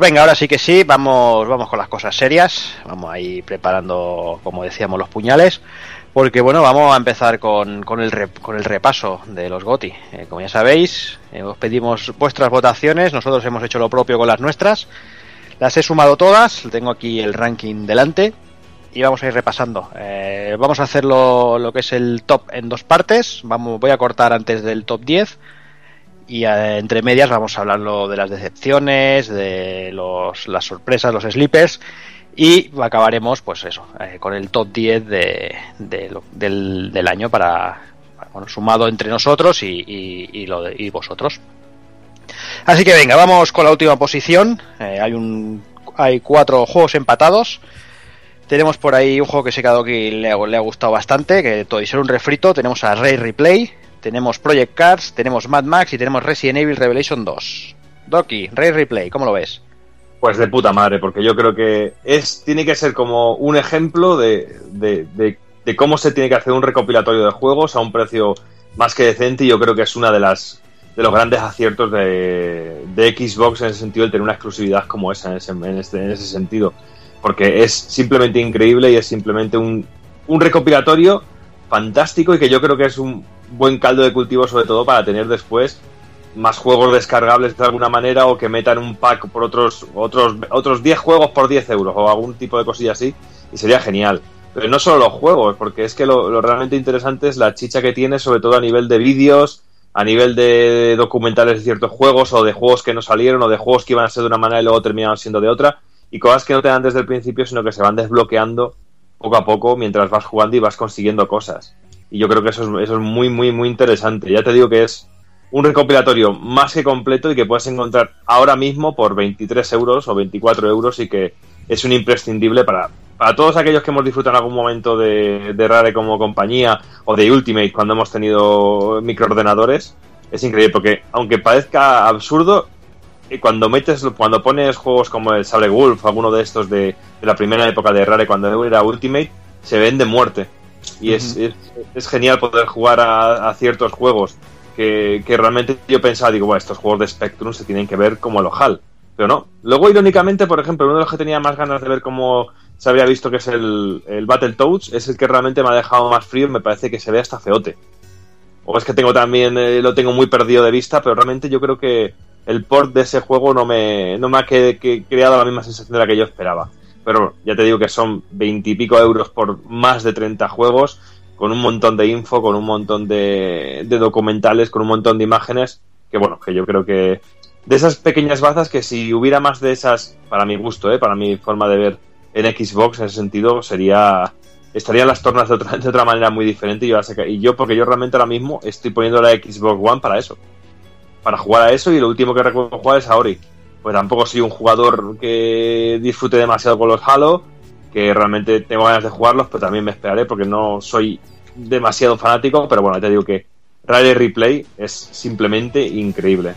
Pues venga, ahora sí que sí, vamos, vamos con las cosas serias. Vamos ahí preparando, como decíamos, los puñales. Porque bueno, vamos a empezar con, con, el, con el repaso de los GOTI. Eh, como ya sabéis, eh, os pedimos vuestras votaciones, nosotros hemos hecho lo propio con las nuestras. Las he sumado todas, tengo aquí el ranking delante y vamos a ir repasando. Eh, vamos a hacerlo lo que es el top en dos partes. Vamos, voy a cortar antes del top 10 y eh, entre medias vamos a hablarlo de las decepciones, de los, las sorpresas, los sleepers y acabaremos pues eso, eh, con el top 10 de, lo- del, del año para, bueno, sumado entre nosotros y, y- y lo de- y vosotros. Así que venga, vamos con la última posición. Eh, hay un hay cuatro juegos empatados. Tenemos por ahí un juego que se quedado que le, le ha gustado bastante, que todo y ser un refrito. Tenemos a Ray Replay, tenemos Project Cars, tenemos Mad Max y tenemos Resident Evil Revelation 2. Doki, Ray Replay, ¿cómo lo ves? Pues de puta madre, porque yo creo que es tiene que ser como un ejemplo de, de, de- de cómo se tiene que hacer un recopilatorio de juegos a un precio más que decente y yo creo que es una de las de los grandes aciertos de, de Xbox en el sentido de tener una exclusividad como esa en ese, este- en ese sentido. Porque es simplemente increíble y es simplemente un, un recopilatorio fantástico y que yo creo que es un buen caldo de cultivo sobre todo para tener después más juegos descargables de alguna manera o que metan un pack por otros otros otros 10 juegos por 10 euros o algún tipo de cosilla así y sería genial. Pero no solo los juegos, porque es que lo, realmente interesante es la chicha que tiene, sobre todo a nivel de vídeos, a nivel de documentales de ciertos juegos o de juegos que no salieron o de juegos que iban a ser de una manera y luego terminaron siendo de otra y cosas que no te dan desde el principio, sino que se van desbloqueando poco a poco mientras vas jugando y vas consiguiendo cosas. Y yo creo que eso es, eso es muy, muy, muy interesante. Ya te digo que es un recopilatorio más que completo y que puedes encontrar ahora mismo por 23 euros o 24 euros y que es un imprescindible para, para todos aquellos que hemos disfrutado en algún momento de, de Rare como compañía o de Ultimate cuando hemos tenido microordenadores. Es increíble porque, aunque parezca absurdo, cuando metes, cuando pones juegos como el Sable Wolf, alguno de estos de, de la primera época de Rare, cuando era Ultimate, se ven de muerte. Y es, es, es genial poder jugar a, a ciertos juegos que, que realmente yo pensaba, digo, bueno, estos juegos de Spectrum se tienen que ver como el Ojal. Pero no. Luego, irónicamente, por ejemplo, uno de los que tenía más ganas de ver cómo se habría visto que es el, el Battletoads, es el que realmente me ha dejado más frío y me parece que se ve hasta feote. O es que tengo también, eh, lo tengo muy perdido de vista, pero realmente yo creo que el port de ese juego no me, no me ha que- creado la misma sensación de la que yo esperaba. Pero ya te digo que son veintipico euros por más de 30 juegos, con un montón de info, con un montón de, de documentales, con un montón de imágenes, que bueno, que yo creo que de esas pequeñas bazas que si hubiera más de esas, para mi gusto, ¿eh? para mi forma de ver en Xbox, en ese sentido, sería estarían las tornas de otra, de otra manera muy diferente y yo, y yo porque yo realmente ahora mismo estoy poniendo la Xbox One para eso para jugar a eso y lo último que recuerdo jugar es a Ori pues tampoco soy un jugador que disfrute demasiado con los Halo que realmente tengo ganas de jugarlos pero también me esperaré porque no soy demasiado fanático pero bueno te digo que Rally Replay es simplemente increíble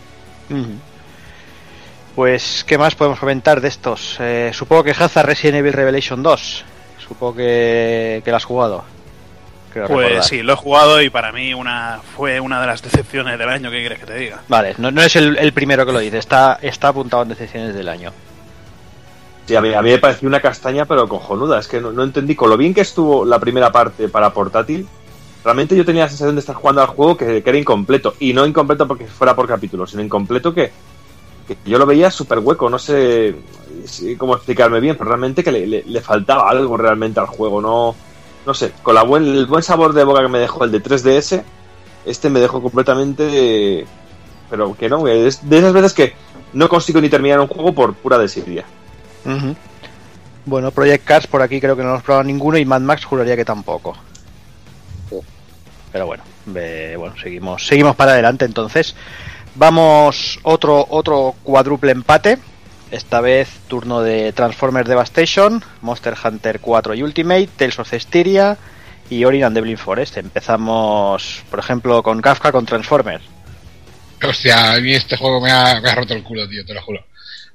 Pues, ¿qué más podemos comentar de estos? Eh, supongo que Hazard Resident Evil Revelation 2. Supongo que, que has jugado. Pues recordar. sí, lo he jugado y para mí una fue una de las decepciones del año, ¿qué quieres que te diga? Vale, no, no es el, el primero que lo dice, está, está apuntado en decepciones del año. Sí, a mí, a mí me pareció una castaña, pero cojonuda. Es que no, no entendí. Con lo bien que estuvo la primera parte para portátil, realmente yo tenía la sensación de estar jugando al juego que, que era incompleto. Y no incompleto porque fuera por capítulo, sino incompleto que, que yo lo veía súper hueco. No sé cómo explicarme bien, pero realmente que le, le- le faltaba algo realmente al juego. No, no sé, con la buen, el buen sabor de boca que me dejó el de 3DS, este me dejó completamente. Pero que no, es de esas veces que no consigo ni terminar un juego por pura desidia. Bueno, Project Cars por aquí creo que no hemos probado ninguno y Mad Max juraría que tampoco. Pero bueno, eh, bueno, seguimos, seguimos para adelante entonces. Vamos otro, otro cuádruple empate. Esta vez turno de Transformers Devastation, Monster Hunter 4 y Ultimate, Tales of Cestiria y Ori and the Blind Forest. Empezamos, por ejemplo, con Kafka con Transformers. Hostia, a mí este juego me ha, roto el culo, tío, te lo juro.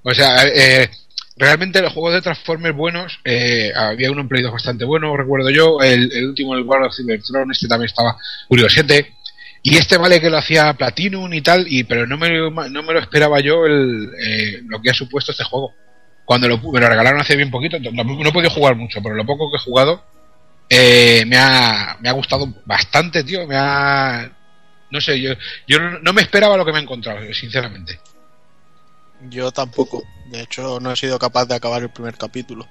O sea, eh, realmente los juegos de Transformers buenos, eh, había uno en Play 2 bastante bueno, recuerdo yo, el, último, el War of Cybertron, este también estaba curioso 7. Y este vale que lo hacía Platinum y tal, y pero no me, no me lo esperaba yo el, eh, lo que ha supuesto este juego. Cuando lo, me lo regalaron hace bien poquito, no, no he podido jugar mucho, pero lo poco que he jugado eh, me, ha, me ha gustado bastante, tío. Me ha. No sé, yo, yo no, me esperaba lo que me he encontrado, sinceramente. Yo tampoco. De hecho, no he sido capaz de acabar el primer capítulo.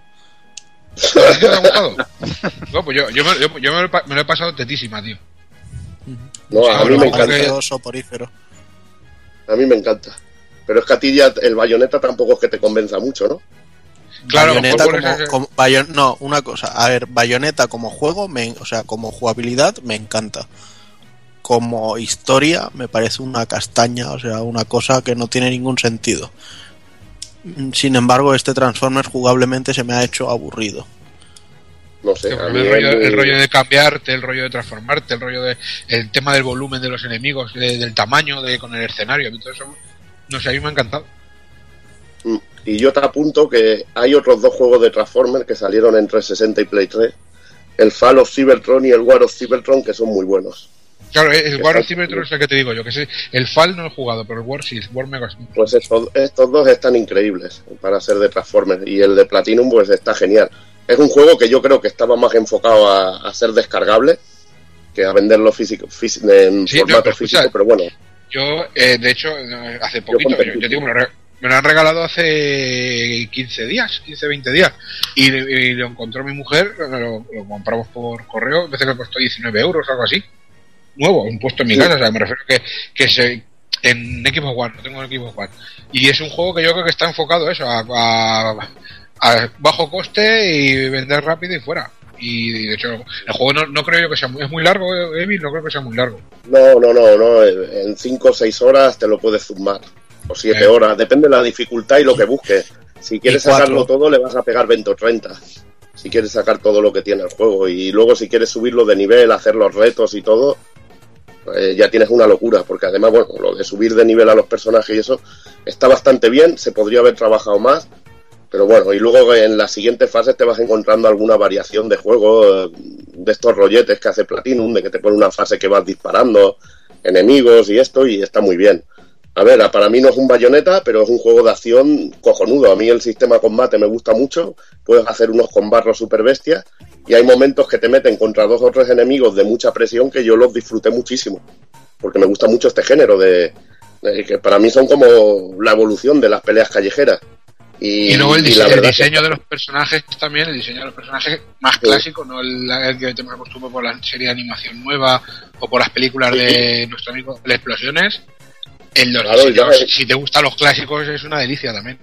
¿A ti te ha gustado? No, pues yo, yo, me, yo, yo me, lo, he pa- me lo he pasado tetísima, tío. No, a mí me encanta. Soporífero. A mí me encanta. Pero es que a ti ya el bayoneta tampoco es que te convenza mucho, ¿no? Claro, Bayonetta por como, no, una cosa, a ver, Bayonetta como juego, me, o sea, como jugabilidad, me encanta. Como historia, me parece una castaña, o sea, una cosa que no tiene ningún sentido. Sin embargo, este Transformers jugablemente se me ha hecho aburrido. No sé. Sí, a porque mí el, rollo, muy- el rollo de cambiarte, el rollo de transformarte, el rollo de el tema del volumen de los enemigos, de- del tamaño de con el escenario, a mí todo eso, no sé, a mí me ha encantado. Y yo te apunto que hay otros dos juegos de Transformers que salieron en 360 y Play 3. El Fall of Cybertron y el War of Cybertron, que son muy buenos. Claro, el War of. Cybertron es el que te digo yo, que sé, el Fall no he jugado, pero el War sí, el War me Pues estos, estos dos están increíbles para ser de Transformers. Y el de Platinum, pues está genial. Es un juego que yo creo que estaba más enfocado a, a ser descargable que a venderlo físico, fís- en Sí, no, formato pero físico, escucha, pero bueno. Yo, eh, de hecho, eh, hace poquito, yo, el yo digo, me, lo, me lo han regalado hace 15 días, 15, 20 días, y, y lo encontró mi mujer, lo, lo compramos por correo, a veces que costó 19 euros algo así, nuevo, un puesto en mi Sí. casa, o sea, me refiero que, que se, en Xbox One, no tengo en Xbox One, y es un juego que yo creo que está enfocado a eso, a, a- a bajo coste y vender rápido y fuera. Y de hecho, el juego no, no creo yo que sea muy, es muy largo, eh, Evil, no creo que sea muy largo. No, no, no, no. En 5 o 6 horas te lo puedes zumbar. O 7 Eh. horas. Depende de la dificultad y lo que busques. Si quieres sacarlo todo, le vas a pegar 20 o 30. Si quieres sacar todo lo que tiene el juego. Y luego, si quieres subirlo de nivel, hacer los retos y todo, eh, ya tienes una locura. Porque además, bueno, lo de subir de nivel a los personajes y eso está bastante bien. Se podría haber trabajado más. Pero bueno, y luego en las siguientes fases te vas encontrando alguna variación de juego, eh, de estos rolletes que hace Platinum, de que te pone una fase que vas disparando enemigos y esto, y está muy bien. A ver, para mí no es un bayoneta, pero es un juego de acción cojonudo. A mí el sistema de combate me gusta mucho, puedes hacer unos combarros super bestias, y hay momentos que te meten contra dos o tres enemigos de mucha presión que yo los disfruté muchísimo, porque me gusta mucho este género de, de que para mí son como la evolución de las peleas callejeras. Y, Y luego el, diseño que- de los personajes también, el diseño de los personajes más Sí. clásico, no el, el que te me acostumbro por la serie de animación nueva o por las películas de nuestro amigo de explosiones. El los Claro, diseños, si te gustan los clásicos, es una delicia también.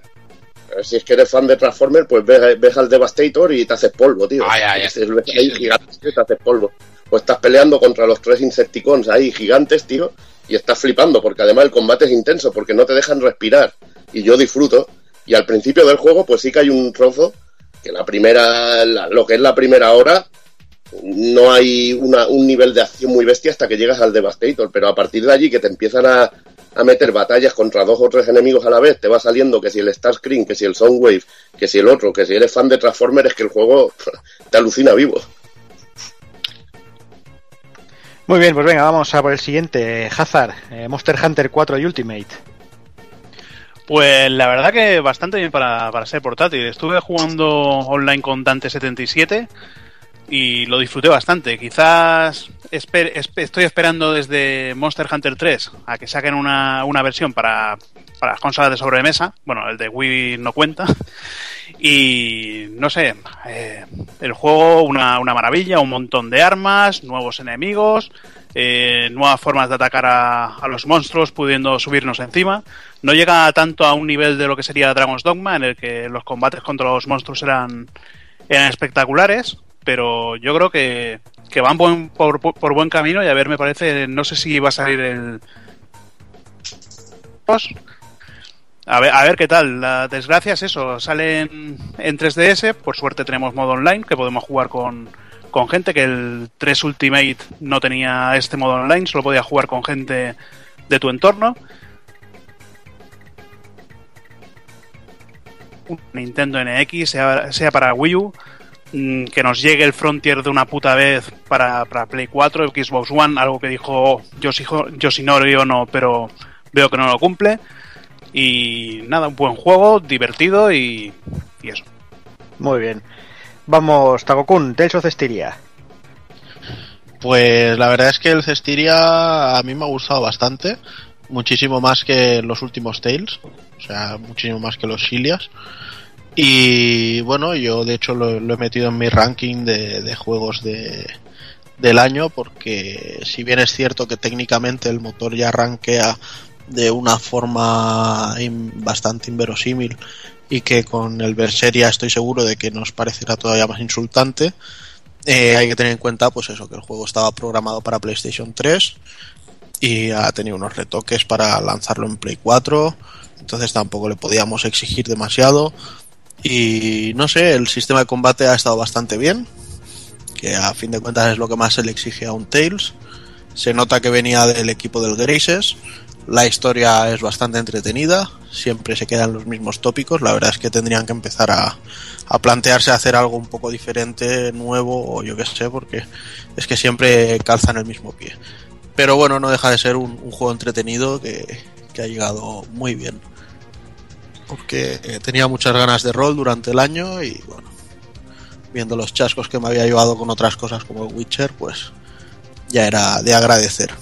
Si es que eres fan de Transformers, pues ves, ves al Devastator y te haces polvo, tío. Ay, ay, ay. Es- ves Sí, ahí gigantes te haces polvo. O estás peleando contra los tres Insecticons ahí gigantes, tío, y estás flipando, porque además el combate es intenso, porque no te dejan respirar. Y yo disfruto. Y al principio del juego, pues sí que hay un trozo que la primera, la- lo que es la primera hora, no hay una- un nivel de acción muy bestia hasta que llegas al Devastator, pero a partir de allí que te empiezan a, a meter batallas contra dos o tres enemigos a la vez, te va saliendo que si el Starscream, que si el Soundwave, que si el otro, que si eres fan de Transformers, que el juego te alucina vivo. Muy bien, pues venga, vamos a por el siguiente. Hazard, eh, Monster Hunter 4 y Ultimate. Pues la verdad que bastante bien para, para ser portátil. Estuve jugando online con Dante77 y lo disfruté bastante. Quizás estoy esperando desde Monster Hunter 3 a que saquen una, una versión para, para las consolas de sobremesa. Bueno, el de Wii no cuenta. Y no sé, eh, el juego una, una maravilla, un montón de armas, nuevos enemigos, eh, nuevas formas de atacar a, a los monstruos pudiendo subirnos encima. No llega tanto a un nivel de lo que sería Dragon's Dogma, en el que los combates contra los monstruos eran, eran espectaculares, pero yo creo que, que van buen- por, por- buen camino y a ver, me parece, no sé si va a salir el... A ver, a ver qué tal. La desgracia es eso, sale en, en 3DS, por suerte tenemos modo online, que podemos jugar con, con gente, que el 3 Ultimate no tenía este modo online, solo podía jugar con gente de tu entorno. Nintendo NX, sea, sea para Wii U, mm, que nos llegue el Frontier de una puta vez para, para Play 4, Xbox One, algo que dijo Yoshino- Yoshinori Ono, pero veo que no lo cumple. Y nada, un buen juego, divertido y, y eso. Muy bien. Vamos, Tagokun, Tales of Cestiria. Pues la verdad es que el Cestiria a mí me ha gustado bastante, muchísimo más que los últimos Tales, o sea, muchísimo más que los Silias. Y bueno, yo de hecho lo, he metido en mi ranking de, juegos de, del año porque si bien es cierto que técnicamente el motor ya arranquea de una forma bastante inverosímil y que con el Berseria estoy seguro de que nos parecerá todavía más insultante, eh, hay que tener en cuenta pues eso, que el juego estaba programado para PlayStation 3 y ha tenido unos retoques para lanzarlo en Play 4, entonces tampoco le podíamos exigir demasiado y no sé, el sistema de combate ha estado bastante bien, que a fin de cuentas es lo que más se le exige a un Tales. Se nota que venía del equipo del Graces. La historia es bastante entretenida, siempre se quedan los mismos tópicos. La verdad es que tendrían que empezar a, a plantearse hacer algo un poco diferente, nuevo o yo qué sé, porque es que siempre calzan el mismo pie. Pero bueno, no deja de ser un, juego entretenido que, que ha llegado muy bien. Porque tenía muchas ganas de rol durante el año y bueno, viendo los chascos que me había llevado con otras cosas como el Witcher, pues ya era de agradecer.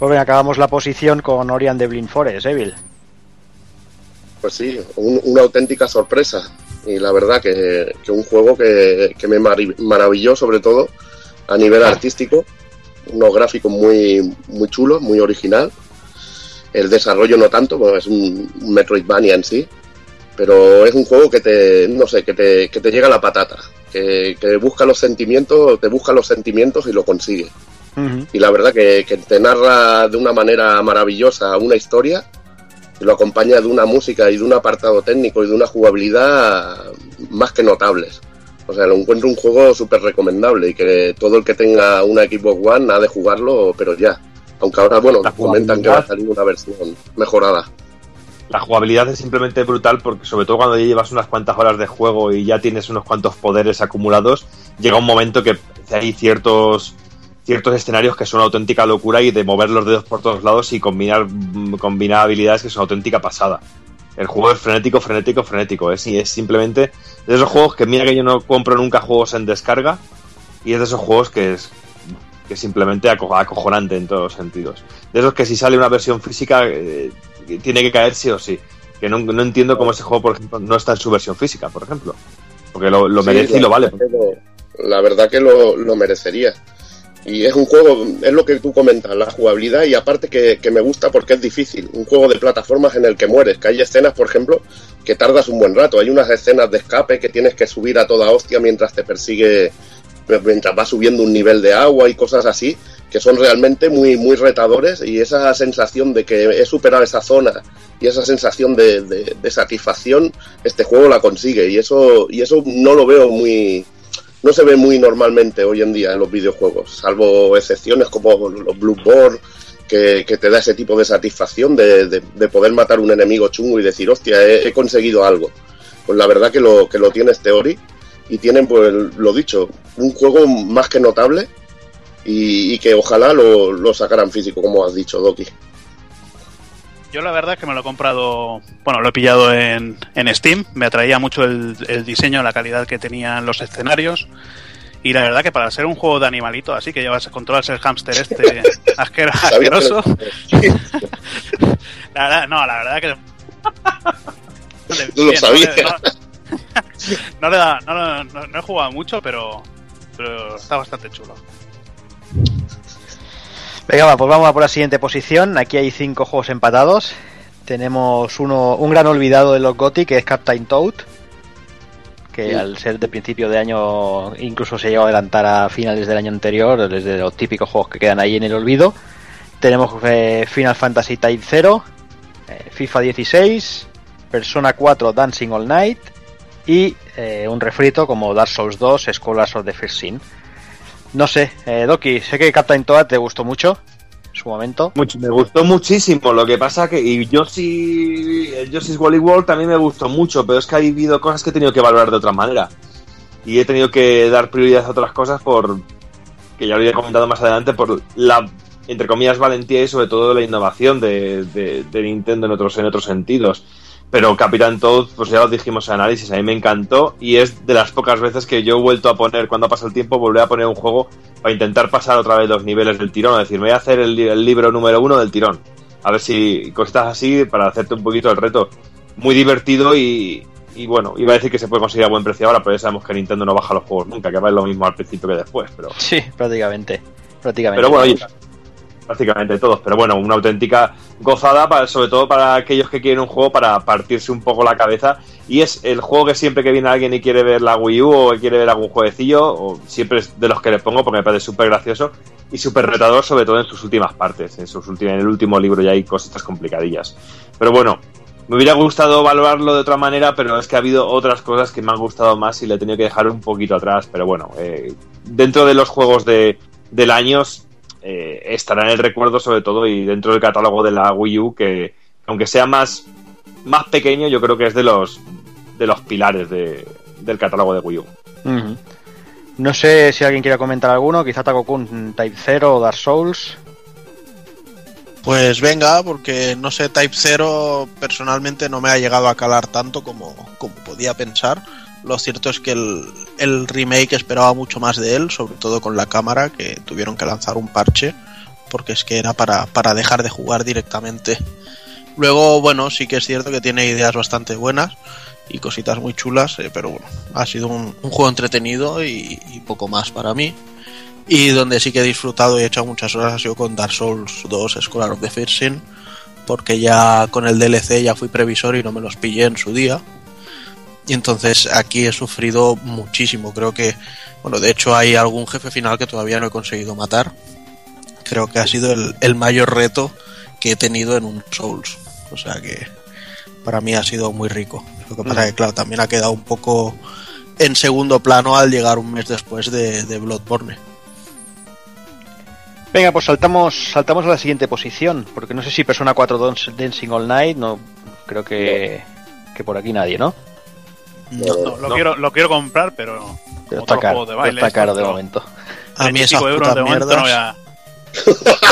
Pues bien, acabamos la posición con Orion de Blind Forest, ¿eh, Bill? Pues sí, un- una auténtica sorpresa. Y la verdad que, un juego que, me maravilló, sobre todo a nivel artístico. Unos gráficos muy, muy chulos, muy original. El desarrollo no tanto, porque es un, un Metroidvania en sí. Pero es un juego que te, no sé, que te, que te llega a la patata. Que, que busca los sentimientos, te busca los sentimientos y lo consigue. Y la verdad que, que te narra de una manera maravillosa una historia y lo acompaña de una música y de un apartado técnico y de una jugabilidad más que notables. O sea, lo encuentro un juego súper recomendable y que todo el que tenga una Xbox One ha de jugarlo, pero ya. Aunque ahora, bueno, comentan que va a salir una versión mejorada. La jugabilidad es simplemente brutal porque sobre todo cuando ya llevas unas cuantas horas de juego y ya tienes unos cuantos poderes acumulados, llega un momento que hay ciertos ciertos escenarios que son auténtica locura y de mover los dedos por todos lados y combinar, mm, combinar habilidades que son auténtica pasada. El juego es frenético, frenético, frenético. Es, y es simplemente de esos juegos que mira que yo no compro nunca juegos en descarga y es de esos juegos que es que es simplemente aco- acojonante en todos los sentidos. De esos que si sale una versión física eh, tiene que caer sí o sí. Que no, no entiendo cómo ese juego, por ejemplo, no está en su versión física, por ejemplo. Porque lo, lo Sí, merece y lo vale. La verdad que lo, lo merecería. Y es un juego, es lo que tú comentas, la jugabilidad y aparte que, que me gusta porque es difícil. Un juego de plataformas en el que mueres, que hay escenas, por ejemplo, que tardas un buen rato. Hay unas escenas de escape que tienes que subir a toda hostia mientras te persigue, mientras vas subiendo un nivel de agua y cosas así, que son realmente muy, muy retadores y esa sensación de que he superado esa zona y esa sensación de, de- de satisfacción, este juego la consigue y eso, y eso no lo veo muy, no se ve muy normalmente hoy en día en los videojuegos, salvo excepciones como los Bloodborne, que, que te da ese tipo de satisfacción de, de- de poder matar un enemigo chungo y decir, hostia, he, he conseguido algo. Pues la verdad que lo, que lo tiene este y tienen, pues lo dicho, un juego más que notable y, y que ojalá lo, lo sacaran físico, como has dicho, Doki. Yo la verdad es que me lo he comprado, bueno, lo he pillado en, en Steam, me atraía mucho el, el diseño, la calidad que tenían los escenarios y la verdad que para ser un juego de animalito así que llevas controlas el hámster este asquero- asqueroso, la verdad, no, la verdad que No lo sabía. No, le- no le da, no, no- no- no he jugado mucho, pero, pero está bastante chulo. Venga, va, pues vamos a por la siguiente posición. Aquí hay cinco juegos empatados. Tenemos uno, un gran olvidado de los GOTY, que es Captain Toad. que al ser de principio de año incluso se llegó a adelantar a finales del año anterior, desde los típicos juegos que quedan ahí en el olvido. Tenemos eh, Final Fantasy Type 0, eh, FIFA 16, Persona 4 Dancing All Night y eh, un refrito como Dark Souls 2, Scholars of the First Sin. No sé, eh, Doki, sé que Captain Toad te gustó mucho en su momento. Mucho- me gustó muchísimo. Lo que pasa que. Y Yoshi. El Yoshi's Wally World también me gustó mucho. Pero es que ha habido cosas que he tenido que valorar de otra manera. Y he tenido que dar prioridad a otras cosas por. Que ya lo he comentado más adelante. Por la. Entre comillas, valentía y sobre todo la innovación de, de- de Nintendo en otros, en otros sentidos. Pero Capitán Toad, pues ya lo dijimos en análisis, a mí me encantó y es de las pocas veces que yo he vuelto a poner, cuando pasa el tiempo, volver a poner un juego para intentar pasar otra vez los niveles del tirón. Es decir, me voy a hacer el, li- el libro número uno del tirón. A ver si cositas así para hacerte un poquito el reto. Muy divertido y, y bueno, iba a decir que se puede conseguir a buen precio ahora, pero ya sabemos que Nintendo no baja los juegos nunca, que va a lo mismo al principio que después. Pero, Sí, prácticamente. prácticamente. pero bueno, oye, prácticamente todos. Pero bueno, una auténtica gozada, para, sobre todo para aquellos que quieren un juego para partirse un poco la cabeza. Y es el juego que siempre que viene alguien y quiere ver la Wii U o quiere ver algún jueguecillo, o siempre es de los que le pongo porque me parece súper gracioso y súper retador, sobre todo en sus últimas partes. En, sus últimas, en el último libro ya hay cositas complicadillas. Pero bueno, me hubiera gustado valorarlo de otra manera, pero es que ha habido otras cosas que me han gustado más y le he tenido que dejar un poquito atrás. Pero bueno, eh, dentro de los juegos de, del año eh, estará en el recuerdo sobre todo y dentro del catálogo de la Wii U que aunque sea más, más pequeño yo creo que es de los de los pilares de- del catálogo de Wii U. No sé si alguien quiere comentar alguno, quizá Takokun Type 0 o Dark Souls. Pues venga, porque no sé, Type 0 personalmente no me ha llegado a calar tanto como, como podía pensar. Lo cierto es que el, remake esperaba mucho más de él, sobre todo con la cámara, que tuvieron que lanzar un parche, porque es que era para, para dejar de jugar directamente. Luego, bueno, sí que es cierto que tiene ideas bastante buenas y cositas muy chulas, eh, pero bueno, ha sido un, juego entretenido y, y poco más para mí. Y donde sí que he disfrutado y he echado muchas horas ha sido con Dark Souls 2 Scholar of the First Sin, porque ya con el DLC ya fui previsor y no me los pillé en su día. Y entonces aquí he sufrido muchísimo. Creo que, bueno, de hecho hay algún jefe final que todavía no he conseguido matar. Creo que ha sido el, el mayor reto que he tenido en un Souls. O sea que para mí ha sido muy rico. Lo que pasa es que, claro, también ha quedado un poco en segundo plano al llegar un mes después de, de Bloodborne. Venga, pues saltamos, saltamos a la siguiente posición, porque no sé si Persona 4 Dance- Dancing All Night, no creo que, que por aquí nadie, ¿no? No, No, lo, Quiero, lo quiero comprar, pero. Pero está caro, de baile, está caro de momento. A mí esas 35 euros putas de momento no voy a-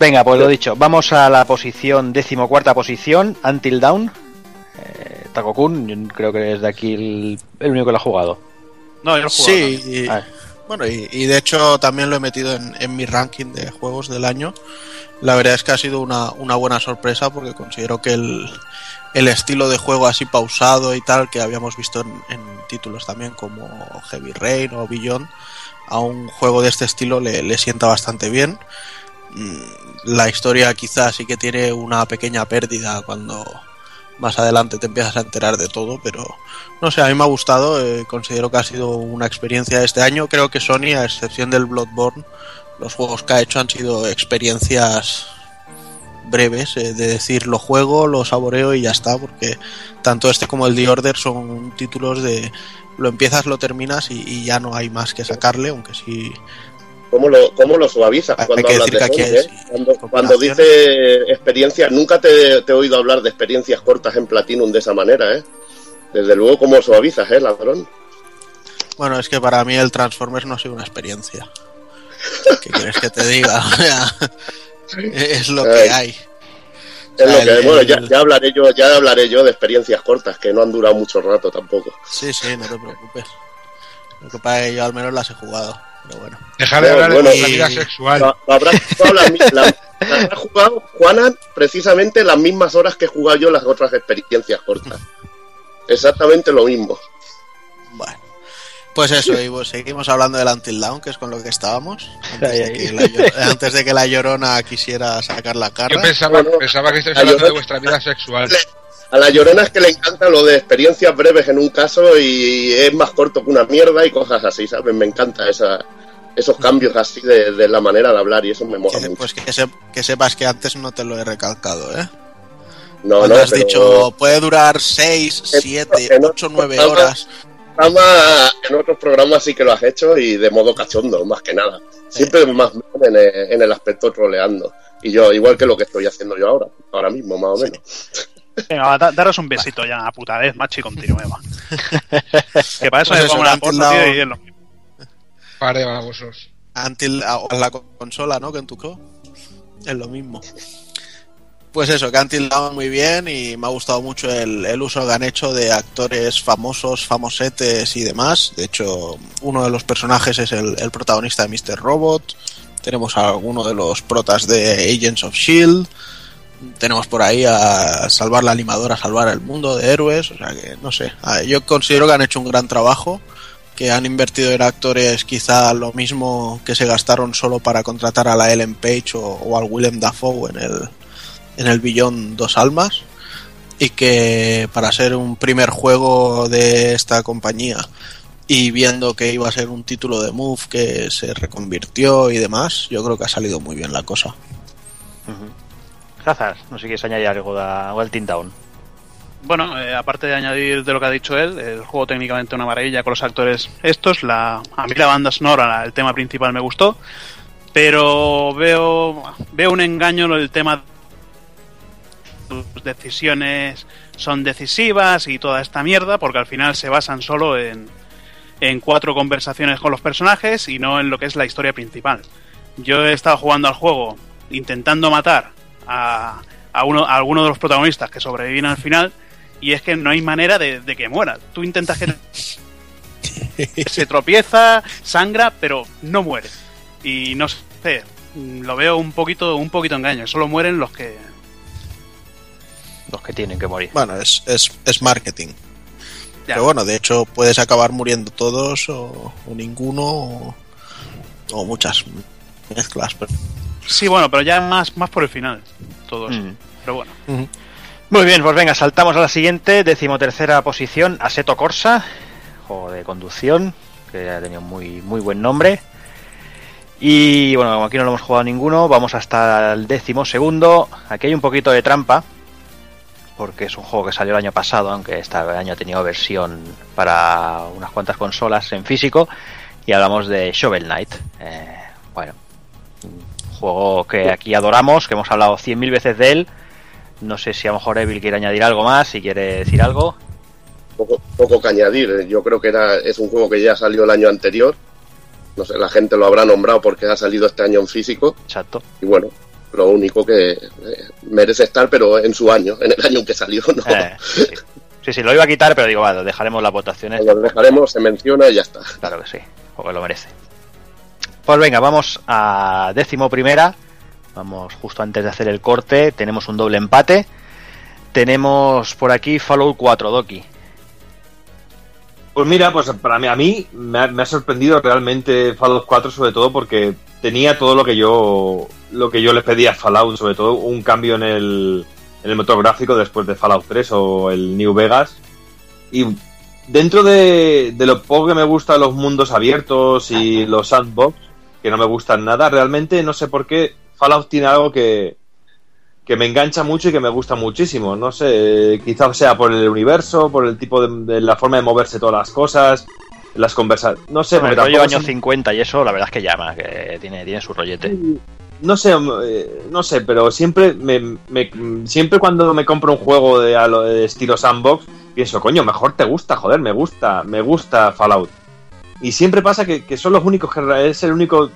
Venga, pues lo dicho, vamos a la posición, decimocuarta posición, Until Dawn. Eh, Takokun, creo que es de aquí el, el único que lo ha jugado. No, yo lo he jugado Sí, y, Ah. Bueno, y, de hecho también lo he metido en, mi ranking de juegos del año. La verdad es que ha sido una, buena sorpresa porque considero que el, estilo de juego así pausado y tal que habíamos visto en, títulos también como Heavy Rain o Beyond, a un juego de este estilo le, le sienta bastante bien. Mm, La historia quizás sí que tiene una pequeña pérdida cuando más adelante te empiezas a enterar de todo, pero no sé, a mí me ha gustado, eh, considero que ha sido una experiencia este año. Creo que Sony, a excepción del Bloodborne, los juegos que ha hecho han sido experiencias breves, eh, de decir lo juego, lo saboreo y ya está, porque tanto este como el The Order son títulos de lo empiezas, lo terminas y, y ya no hay más que sacarle, aunque sí ¿Cómo lo, cómo lo suavizas cuando hablas de eh? Cuando, dice experiencia, nunca te, te he oído hablar de experiencias cortas en Platinum de esa manera, ¿eh? Desde luego, ¿cómo suavizas, eh, ladrón? Bueno, es que para mí el Transformers no ha sido una experiencia. ¿Qué quieres que te diga? Es lo que Ay. hay. Es lo que, el- bueno, el- ya, ya hablaré yo, ya hablaré yo de experiencias cortas que no han durado mucho rato tampoco. Sí, sí, no te preocupes. Lo que pasa es que yo al menos las he jugado. Pero bueno. Dejar de Bueno, hablar de bueno, y- vida sexual. Lo habrás jugado la- jugado, Juana, precisamente las mismas horas que he jugado yo las otras experiencias cortas. Exactamente lo mismo. Bueno. Pues eso, y pues seguimos hablando del Until Dawn, que es con lo que estábamos. Antes, Ay, de, ay. que la, Llor- antes de que la llorona quisiera sacar la Yo cara. pensaba, Bueno, pensaba que estáis hablando yo- de vuestra vida sexual. A la llorona es que le encanta lo de experiencias breves en un caso y es más corto que una mierda y cosas así, ¿sabes? Me encanta esa, esos cambios así de, de la manera de hablar y eso me mola Que- mucho. pues que, se- que sepas que antes no te lo he recalcado, ¿eh? no, Cuando no, has pero dicho, puede durar 6, En- 7, en 8, 9 otros horas. programa- en otros programas sí que lo has hecho y de modo cachondo, más que nada. Siempre más en el, en el aspecto troleando. Y yo, igual que lo que estoy haciendo yo ahora, ahora mismo, más o menos. Venga, va, da- daros un besito ya a puta vez, macho, y continuemos. que para eso Pues me eso, pongo una tío, y es lo mismo. Par de babosos. Until a, a la consola, ¿no? Que en tu co. Es lo mismo. Pues eso, que han tildado muy bien y me ha gustado mucho el, el uso que han hecho de actores famosos, famosetes y demás. De hecho, uno de los personajes es el, el protagonista de Mr. Robot. Tenemos a alguno de los protas de Agents of Shield. Tenemos por ahí a salvar la animadora, salvar el mundo de héroes. O sea que, no sé. Yo considero que han hecho un gran trabajo que han invertido en actores quizá lo mismo que se gastaron solo para contratar a la Ellen Page o, al Willem Dafoe en el, en el Billón Dos Almas y que para ser un primer juego de esta compañía y viendo que iba a ser un título de Move que se reconvirtió y demás, yo creo que ha salido muy bien la cosa. Hazard, no sé si quieres añadir algo de Welting Down. Bueno, eh, aparte de añadir de lo que ha dicho él, el juego técnicamente una maravilla con los actores estos. La, a mí la banda sonora, la- el tema principal me gustó, pero veo, veo un engaño en el tema tus decisiones son decisivas y toda esta mierda, porque al final se basan solo en, en cuatro conversaciones con los personajes y no en lo que es la historia principal. Yo he estado jugando al juego intentando matar a, a uno, a alguno de los protagonistas que sobreviven al final y es que no hay manera de, de que muera. Tú intentas que se tropieza, sangra, pero no muere. Y no sé, lo veo un poquito, un poquito engaño. Solo mueren los que Los que tienen que morir. Bueno, es, es, es marketing. Ya. Pero bueno, de hecho puedes acabar muriendo todos o, o ninguno o, o muchas mezclas. Pero... Sí, bueno, pero ya más, más por el final, todos. Mm. Pero bueno. Muy bien, pues venga, saltamos a la siguiente, decimotercera posición, Aseto Corsa, juego de conducción, que ha tenido muy, muy buen nombre. Y bueno, como aquí no lo hemos jugado ninguno, vamos hasta el décimo segundo. Aquí hay un poquito de trampa, porque es un juego que salió el año pasado, aunque este año ha tenido versión para unas cuantas consolas en físico. Y hablamos de Shovel Knight. Eh, bueno, un juego que aquí adoramos, que hemos hablado cien mil veces de él. No sé si a lo mejor Evil quiere añadir algo más, si quiere decir algo. Poco, poco que añadir. Yo creo que era, es un juego que ya salió el año anterior. No sé, la gente lo habrá nombrado porque ha salido este año en físico. Exacto. Y bueno, lo único que eh, merece estar, pero en su año, en el año en que salió, ¿no? Eh, sí, sí. sí, sí, lo iba a quitar, pero digo, vale, dejaremos las votaciones. Lo dejaremos, se menciona y ya está. Claro que sí, porque lo merece. Pues venga, vamos a décimo primera. Vamos justo antes de hacer el corte. Tenemos un doble empate. Tenemos por aquí Fallout 4, Doki. Pues mira, pues para mí, a mí me ha, me ha sorprendido realmente Fallout 4, sobre todo porque tenía todo lo que yo lo que yo le pedía a Fallout, sobre todo un cambio en el, en el motor gráfico después de Fallout 3 o el New Vegas. Y dentro de, de lo poco que me gustan los mundos abiertos y los sandbox, que no me gustan nada, realmente no sé por qué Fallout tiene algo que, que me engancha mucho y que me gusta muchísimo. No sé, quizás sea por el universo, por el tipo de, de la forma de moverse todas las cosas, las conversaciones. No sé, porque rollo años son- 50 y eso, la verdad es que llama, que tiene, tiene su rollete. no sé, eh, no sé, pero siempre me, me- siempre cuando me compro un juego de, de estilo sandbox, pienso, coño, mejor te gusta, joder, me gusta, me gusta Fallout. Y siempre pasa que, que son los únicos que es el único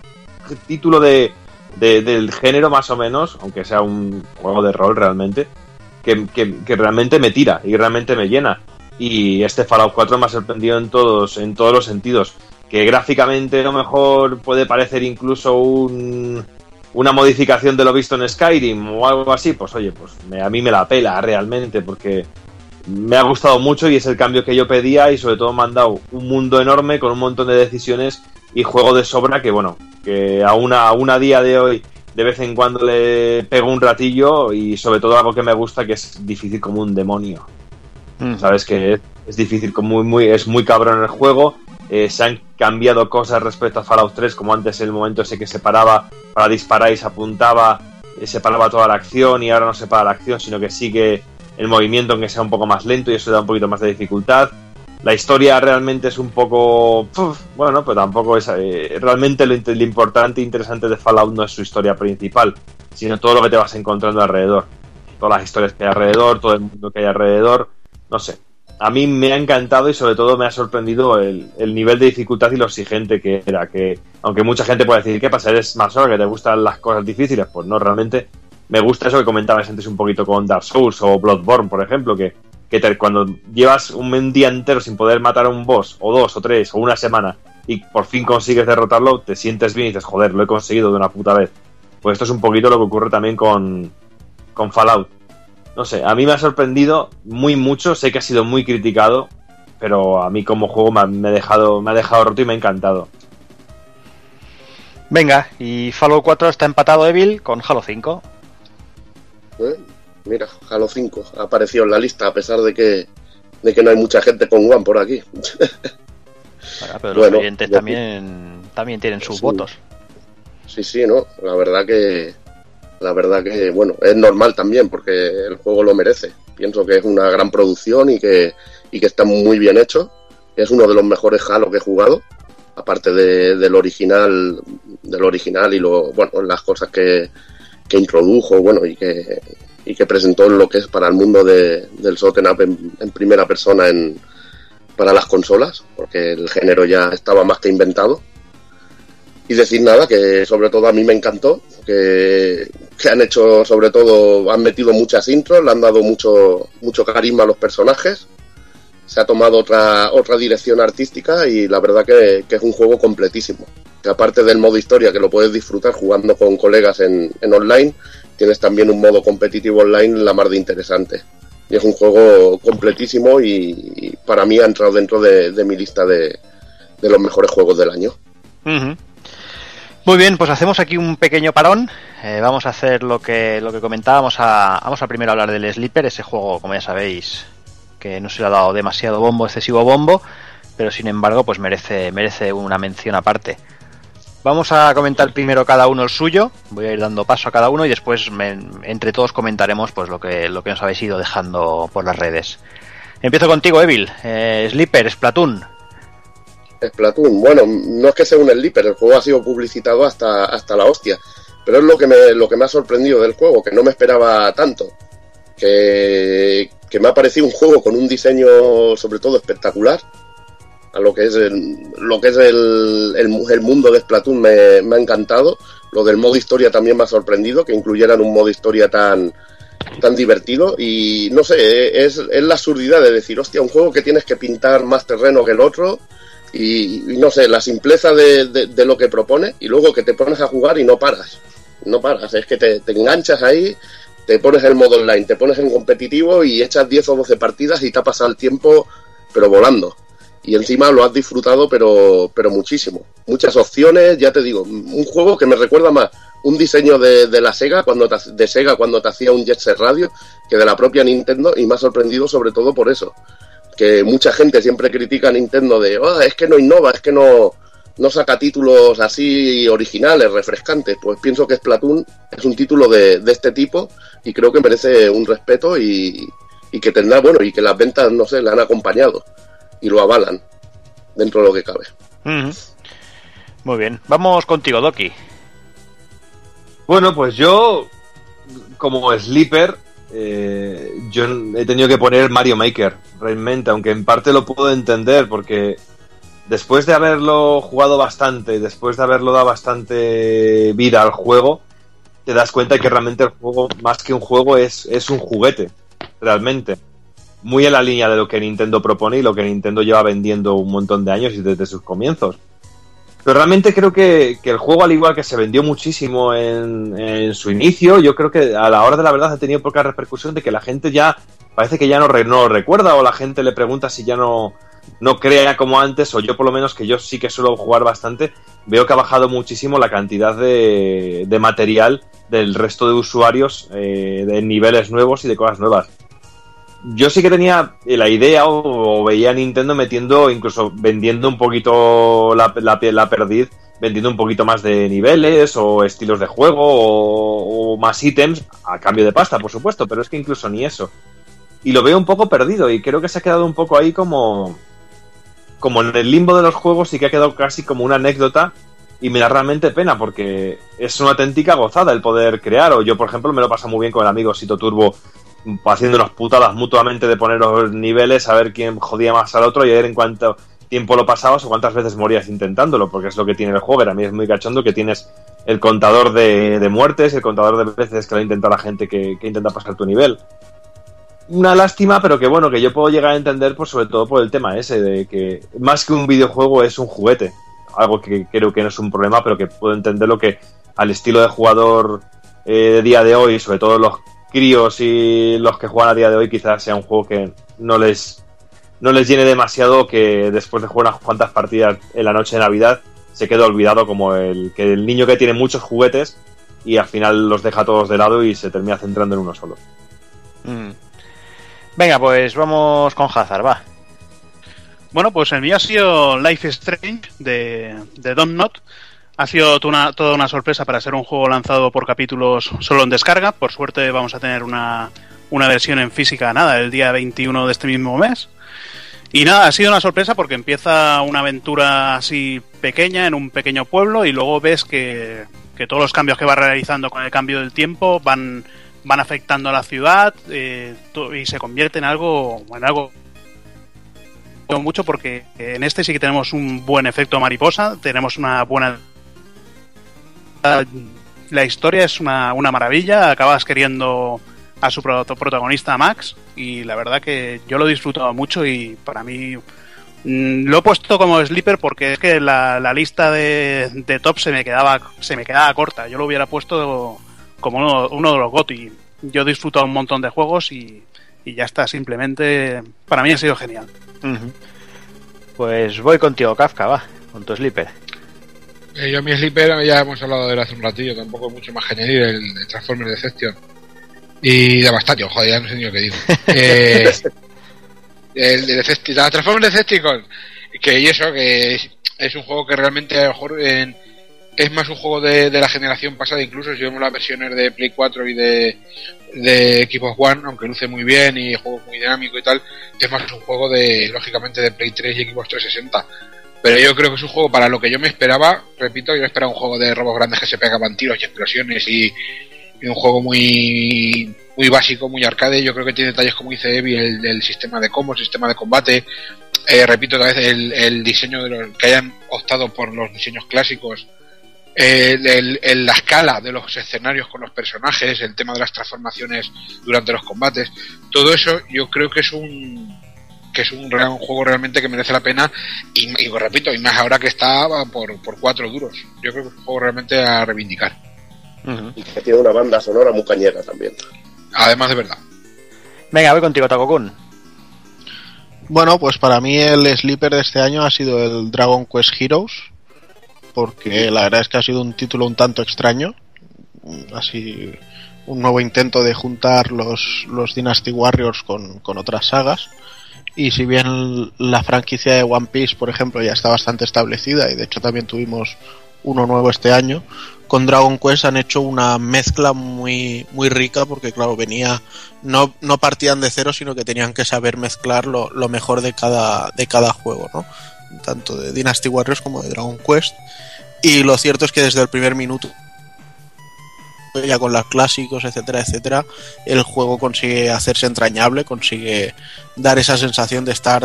título de, de- del género más o menos, aunque sea un juego de rol realmente, que, que- realmente me tira y realmente me llena. Y este Fallout 4 me ha sorprendido en todos, en todos los sentidos. Que gráficamente a lo mejor puede parecer incluso un, una modificación de lo visto en Skyrim o algo así, pues oye, pues a mí me la pela realmente porque me ha gustado mucho y es el cambio que yo pedía y sobre todo me han dado un mundo enorme con un montón de decisiones y juego de sobra que bueno, que a, aún a día de hoy de vez en cuando le pego un ratillo y sobre todo algo que me gusta que es difícil como un demonio. Mm. Sabes que es, es difícil, como muy, muy, es muy cabrón el juego. eh, se han cambiado cosas respecto a Fallout 3, como antes el momento ese que se paraba para disparar y se apuntaba, eh, se paraba toda la acción y ahora no se para la acción, sino que sigue el movimiento aunque sea un poco más lento y eso da un poquito más de dificultad. La historia realmente es un poco... bueno, pero tampoco es... eh, realmente lo, importante e interesante de Fallout no es su historia principal, sino todo lo que te vas encontrando alrededor. Todas las historias que hay alrededor, todo el mundo que hay alrededor. No sé. A mí me ha encantado y sobre todo me ha sorprendido el, el nivel de dificultad y lo exigente que era. Que aunque mucha gente puede decir, ¿qué pasa? ¿Eres más que te gustan las cosas difíciles? Pues no, realmente me gusta eso que comentabas antes un poquito con Dark Souls o Bloodborne, por ejemplo, que, que cuando llevas un, día entero sin poder matar a un boss, o dos, o tres, o una semana, y por fin consigues derrotarlo, te sientes bien y dices, joder, lo he conseguido de una puta vez. Pues esto es un poquito lo que ocurre también con, con Fallout. No sé, a mí me ha sorprendido muy mucho, sé que ha sido muy criticado, pero a mí como juego me ha, dejado, me ha dejado roto y me ha encantado. Venga, y Fallout 4 está empatado Evil con Halo 5. ¿Eh? Mira, Halo 5 ha aparecido en la lista a pesar de que, de que no hay mucha gente con One por aquí. Pero Bueno, los oyentes yo- también, también tienen sus Sí. votos. Sí, sí, ¿no? La verdad que. La verdad que, bueno, es normal también porque el juego lo merece. Pienso que es una gran producción y que, y que está muy bien hecho. Es uno de los mejores Halo que he jugado. Aparte de- del original, del original y lo, bueno, las cosas que, que introdujo, bueno, y que, y que presentó en lo que es para el mundo de- del Shoten Up en, en primera persona en, para las consolas, porque el género ya estaba más que inventado. Y decir nada, que sobre todo a mí me encantó, que, que han hecho, sobre todo, han metido muchas intros, le han dado mucho, mucho carisma a los personajes, se ha tomado otra, otra dirección artística y la verdad que, que es un juego completísimo. Aparte del modo historia, que lo puedes disfrutar jugando con colegas en, en online, tienes también un modo competitivo online la mar de interesante. Y es un juego completísimo y, para mí ha entrado dentro de, mi lista de, de los mejores juegos del año. Muy bien, pues hacemos aquí un pequeño parón. Eh, vamos a hacer lo que, lo que comentábamos. A, vamos a primero hablar del Sleeper, ese juego, como ya sabéis, que no se le ha dado demasiado bombo, excesivo bombo, pero sin embargo, pues merece, merece una mención aparte. Vamos a comentar primero cada uno el suyo. Voy a ir dando paso a cada uno y después me- entre todos comentaremos pues lo que, lo que nos habéis ido dejando por las redes. Empiezo contigo, Evil. Eh, Sleeper, Splatoon. Splatoon, bueno, no es que sea un sleeper, el juego ha sido publicitado hasta, hasta la hostia, pero es lo que, me, lo que me ha sorprendido del juego, que no me esperaba tanto, que, que me ha parecido un juego con un diseño sobre todo espectacular, a lo que es el, lo que es el, el, el mundo de Splatoon me, ha encantado, lo del modo historia también me ha sorprendido, que incluyeran un modo historia tan, tan divertido. Y no sé, es, es la absurdidad de decir, hostia, un juego que tienes que pintar más terreno que el otro y, no sé, la simpleza de, de- de lo que propone y luego que te pones a jugar y no paras, no paras, es que te, te enganchas ahí, te pones el modo online, te pones en competitivo y echas 10 o 12 partidas y te ha pasado el tiempo pero volando. Y encima lo has disfrutado pero, pero muchísimo. Muchas opciones, ya te digo, un juego que me recuerda más un diseño de, de la Sega cuando te, de Sega cuando te hacía un Jet Set Radio que de la propia Nintendo y me ha sorprendido sobre todo por eso que mucha gente siempre critica a Nintendo de "Ah, es que no innova, es que no, no saca títulos así originales, refrescantes. Pues pienso que Splatoon es un título de, de este tipo y creo que merece un respeto y, y que tendrá, bueno, y que las ventas, no sé, le han acompañado y lo avalan dentro de lo que cabe. Muy bien, vamos contigo, Doki. Bueno, pues yo, como sleeper, eh, yo he tenido que poner Mario Maker, realmente, aunque en parte lo puedo entender, porque después de haberlo jugado bastante, después de haberlo dado bastante vida al juego, te das cuenta que realmente el juego, más que un juego, es, es un juguete, realmente. Muy en la línea de lo que Nintendo propone y lo que Nintendo lleva vendiendo un montón de años y desde sus comienzos. Pero realmente creo que, que el juego, al igual que se vendió muchísimo en, su inicio, yo creo que a la hora de la verdad ha tenido poca repercusión de que la gente ya parece que ya no, no lo recuerda o la gente le pregunta si ya no no crea como antes, o yo por lo menos que yo sí que suelo jugar bastante, veo que ha bajado muchísimo la cantidad de, de material del resto de usuarios eh, de niveles nuevos y de cosas nuevas. Yo sí que tenía la idea o, veía a Nintendo metiendo, incluso vendiendo un poquito la, la, la perdiz, vendiendo un poquito más de niveles o estilos de juego o, o más ítems a cambio de pasta, por supuesto, pero es que incluso ni eso. Y lo veo un poco perdido y creo que se ha quedado un poco ahí como, como en el limbo de los juegos y que ha quedado casi como una anécdota y me da realmente pena porque es una auténtica gozada el poder crear. O yo, por ejemplo, me lo paso muy bien con el amigo Sito Turbo haciéndonos putadas mutuamente de poner los niveles, a ver quién jodía más al otro y a ver en cuánto tiempo lo pasabas o cuántas veces morías intentándolo, porque es lo que tiene el juego. A mí es muy cachondo que tienes el contador de, muertes, el contador de veces que lo intenta la gente que, que intenta pasar tu nivel una lástima, pero que bueno, que yo puedo llegar a entender, pues sobre todo por el tema ese, de que más que un videojuego es un juguete. Algo que creo que no es un problema, pero que puedo entender lo que al estilo de jugador eh, de día de hoy, sobre todo los críos y los que juegan a día de hoy, quizás sea un juego que no les, no les llene demasiado, que después de jugar unas cuantas partidas en la noche de Navidad se quede olvidado como el que el niño que tiene muchos juguetes y al final los deja todos de lado y se termina centrando en uno solo. Mm. Venga, pues vamos con Hazard, va. Bueno, pues el mío ha sido Life is Strange de, de Don't Not. Ha sido toda una, sorpresa para ser un juego lanzado por capítulos solo en descarga. Por suerte vamos a tener una, una versión en física, nada, el día 21 de este mismo mes. Y nada, ha sido una sorpresa porque empieza una aventura así pequeña en un pequeño pueblo y luego ves que, que todos los cambios que va realizando con el cambio del tiempo van, van afectando a la ciudad eh, y se convierte en algo, en algo mucho porque en este sí que tenemos un buen efecto mariposa, tenemos una buena la historia es una, una maravilla, acabas queriendo a su protagonista Max y la verdad que yo lo he disfrutado mucho y para mí mmm, lo he puesto como sleeper porque es que la, lista de, top se me quedaba se me quedaba corta. Yo lo hubiera puesto como uno, de los GOTY yo he disfrutado un montón de juegos y, ya está. Simplemente para mí ha sido genial. Pues voy contigo Kafka va con tu sleeper eh, yo mi sleeper ya hemos hablado de él hace un ratillo tampoco es mucho más que añadir el, el Transformers Deception y Devastation, joder, ya no sé ni lo que digo. eh, el de Decepticon, la Transformers Decepticon, que y eso, que es, es, un juego que realmente a lo mejor en, es más un juego de, de, la generación pasada, incluso si vemos las versiones de Play 4 y de, de Xbox One, aunque luce muy bien y el juego es muy dinámico y tal, es más un juego de, lógicamente, de Play 3 y Xbox 360. Pero yo creo que es un juego para lo que yo me esperaba, repito, yo esperaba un juego de robos grandes que se pegaban tiros y explosiones y, un juego muy muy básico, muy arcade. Yo creo que tiene detalles como dice Evi, el, el sistema de combo, el sistema de combate. Eh, repito otra vez, el, el, diseño de los que hayan optado por los diseños clásicos. El, el, la escala de los escenarios con los personajes, el tema de las transformaciones durante los combates, todo eso yo creo que es un que es un, un juego realmente que merece la pena y, y repito, y más ahora que está por, por cuatro duros. Yo creo que es un juego realmente a reivindicar. Uh -huh. Y que tiene una banda sonora muy cañera también. Además de verdad. Venga, voy contigo, Takokun. Bueno, pues para mí el sleeper de este año ha sido el Dragon Quest Heroes, porque la verdad es que ha sido un título un tanto extraño, así un nuevo intento de juntar los, los Dynasty Warriors con, con otras sagas. Y si bien la franquicia de One Piece, por ejemplo, ya está bastante establecida, y de hecho también tuvimos uno nuevo este año, con Dragon Quest han hecho una mezcla muy muy rica porque claro venía no, no partían de cero sino que tenían que saber mezclar lo, lo, mejor de cada de cada juego no tanto de Dynasty Warriors como de Dragon Quest. Y lo cierto es que desde el primer minuto ya con los clásicos etcétera etcétera el juego consigue hacerse entrañable consigue dar esa sensación de estar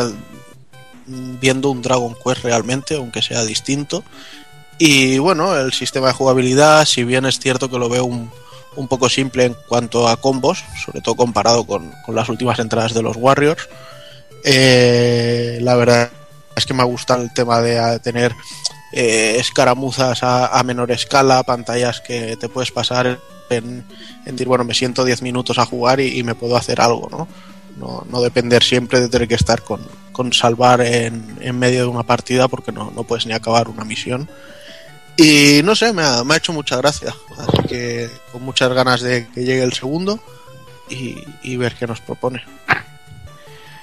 viendo un Dragon Quest realmente aunque sea distinto. Y bueno, el sistema de jugabilidad, si bien es cierto que lo veo un, un poco simple en cuanto a combos, sobre todo comparado con, con las últimas entradas de los Warriors, eh, la verdad es que me gusta el tema de tener eh, escaramuzas a, menor escala, pantallas que te puedes pasar en, decir, bueno, me siento 10 minutos a jugar y, y, me puedo hacer algo, ¿no? no, no depender siempre de tener que estar con, con salvar en, en medio de una partida porque no, no puedes ni acabar una misión. Y no sé, me ha, me ha hecho mucha gracia. Así que con muchas ganas de que llegue el segundo y, y ver qué nos propone.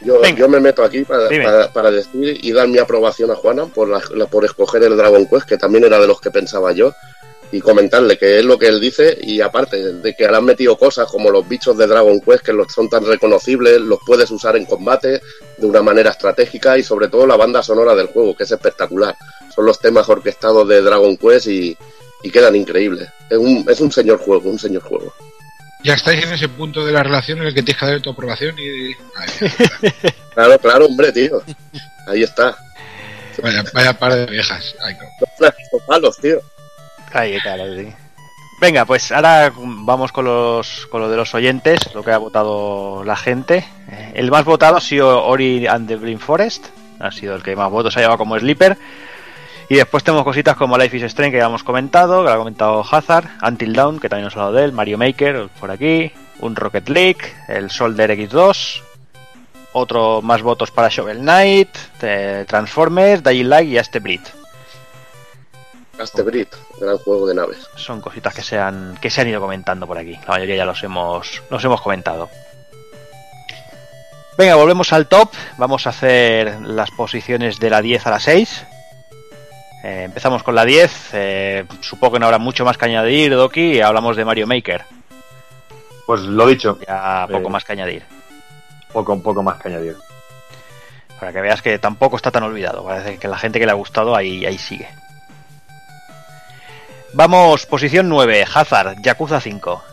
Yo, yo me meto aquí para, para, para decir y dar mi aprobación a Juana por, la- la- por escoger el Dragon Quest, que también era de los que pensaba yo, y comentarle que es lo que él dice, y aparte de que le han metido cosas como los bichos de Dragon Quest, que los son tan reconocibles, los puedes usar en combate de una manera estratégica, y sobre todo la banda sonora del juego, que es espectacular. Son los temas orquestados de Dragon Quest y, y quedan increíbles. Es un, es un señor juego, un señor juego. Ya estáis en ese punto de la relación en el que tienes que dar tu aprobación y. Claro, claro, hombre, tío. Ahí está. vaya, vaya par de viejas. Ay, no. Los palos, tío. Ahí, claro, sí. Venga, pues ahora vamos con los con lo de los oyentes, lo que ha votado la gente. Eh, El más votado ha sido Ori and the Blind Forest, ha sido el que más votos ha llevado como sleeper. Y después tenemos cositas como Life is Strange que ya hemos comentado, que lo ha comentado Hazard, Until Dawn, que también ha hablado de él, Mario Maker por aquí, un Rocket League, el Soldier X2, otro más votos para Shovel Knight, eh, Transformers, Dying Light y este Brit. Castebrit, gran juego de naves. son cositas que se han que se han ido comentando por aquí. La mayoría ya los hemos los hemos comentado. Venga, volvemos al top. Vamos a hacer las posiciones de la 10 a la 6. Eh, empezamos con la 10. eh, supongo que no habrá mucho más que añadir, Doki. Hablamos de Mario Maker. Pues lo dicho, Ya poco Eh. más que añadir. poco, poco más que añadir. Para que veas que tampoco está tan olvidado. Parece que la gente que le ha gustado ahí, ahí sigue. Vamos, posición 9, Hazard, Yakuza 5.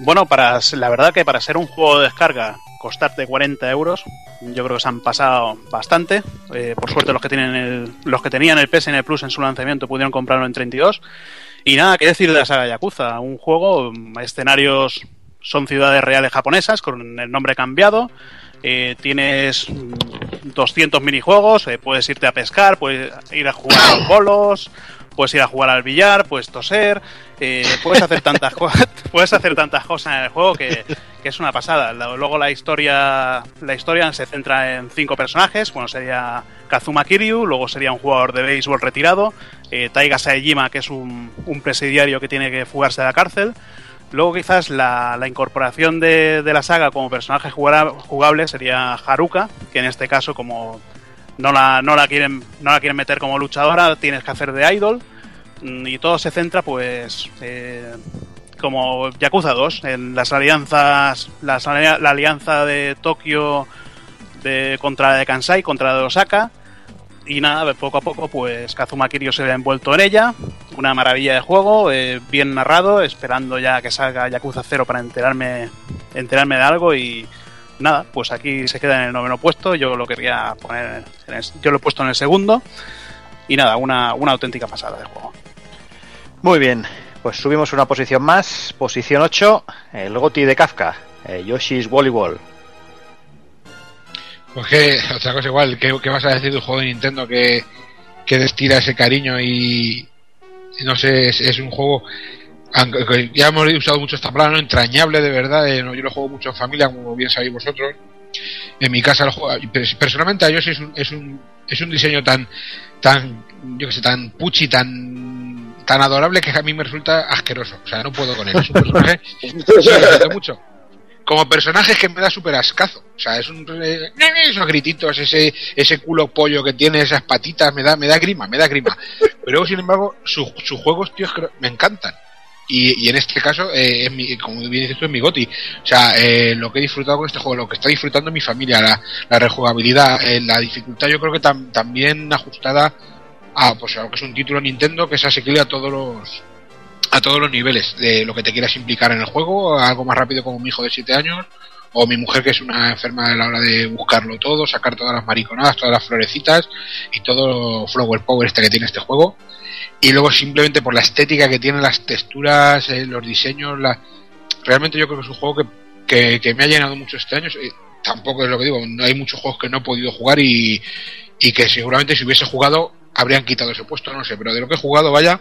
Bueno, para la verdad que para ser un juego de descarga costarte 40 euros, yo creo que se han pasado bastante. Eh, por suerte los que tienen el, los que tenían el PSN Plus en su lanzamiento pudieron comprarlo en 32. Y nada, qué decir de la saga Yakuza, un juego, mm, escenarios son ciudades reales japonesas con el nombre cambiado. Eh, tienes mm, 200 minijuegos, eh, puedes irte a pescar, puedes ir a jugar a los bolos, puedes ir a jugar al billar, puedes toser, puedes hacer tantas cosas, puedes hacer tantas cosas en el juego que, es una pasada. Luego la historia, la historia se centra en cinco personajes, bueno sería Kazuma Kiryu, luego sería un jugador de béisbol retirado, eh, Taiga Saejima que es un, un presidiario que tiene que fugarse de la cárcel. Luego quizás la, incorporación de, la saga como personaje jugable sería Haruka, que en este caso como no la, no la quieren no la quieren meter como luchadora, tienes que hacer de idol y todo se centra pues eh, como Yakuza 2 en las alianzas alia- la alianza de Tokio de contra la de Kansai contra la de Osaka y nada, poco a poco pues Kazuma Kiryu se ve envuelto en ella una maravilla de juego, eh, bien narrado esperando ya que salga Yakuza 0 para enterarme enterarme de algo y nada, pues aquí se queda en el noveno puesto. Yo lo quería poner, en el- yo lo he puesto en el segundo. Y nada, una, una auténtica pasada de juego. Muy bien, pues subimos una posición más, posición 8, el Goti de Kafka, eh, Yoshi's Volleyball. Pues que, otra cosa igual, ¿qué, qué vas a decir de un juego de Nintendo que, que destila ese cariño y, no sé, es, un juego, aunque- que ya hemos usado mucho esta palabra, ¿no? entrañable de verdad, eh, yo lo juego mucho en familia, como bien sabéis vosotros, en mi casa lo juego, personalmente a Yoshi es un, es un, es un diseño tan, tan, yo que sé, tan puchi, tan, tan adorable que a mí me resulta asqueroso, o sea, no puedo con él, es un personaje lo siento mucho. Como personaje es que me da súper ascazo. O sea, es un. eh, esos grititos, ese, ese culo pollo que tiene, esas patitas, me da, me da grima, me da grima. Pero sin embargo, su- sus juegos, tío, es que me encantan. Y, y en este caso, eh, es mi- como bien dices tú, es mi goti. O sea, eh, lo que he disfrutado con este juego, lo que está disfrutando mi familia, la, la rejugabilidad, eh, la dificultad, yo creo que tam- también ajustada a, pues, a lo que es un título Nintendo que es asequible a todos los a todos los niveles de lo que te quieras implicar en el juego, algo más rápido como mi hijo de 7 años, o mi mujer que es una enferma a la hora de buscarlo todo, sacar todas las mariconadas, todas las florecitas y todo flower power este que tiene este juego. Y luego simplemente por la estética que tiene, las texturas, eh, los diseños, la... realmente yo creo que es un juego que, que, que me ha llenado mucho este año. Eh, tampoco es lo que digo, hay muchos juegos que no he podido jugar y, y que seguramente si hubiese jugado habrían quitado ese puesto, no sé, pero de lo que he jugado, vaya,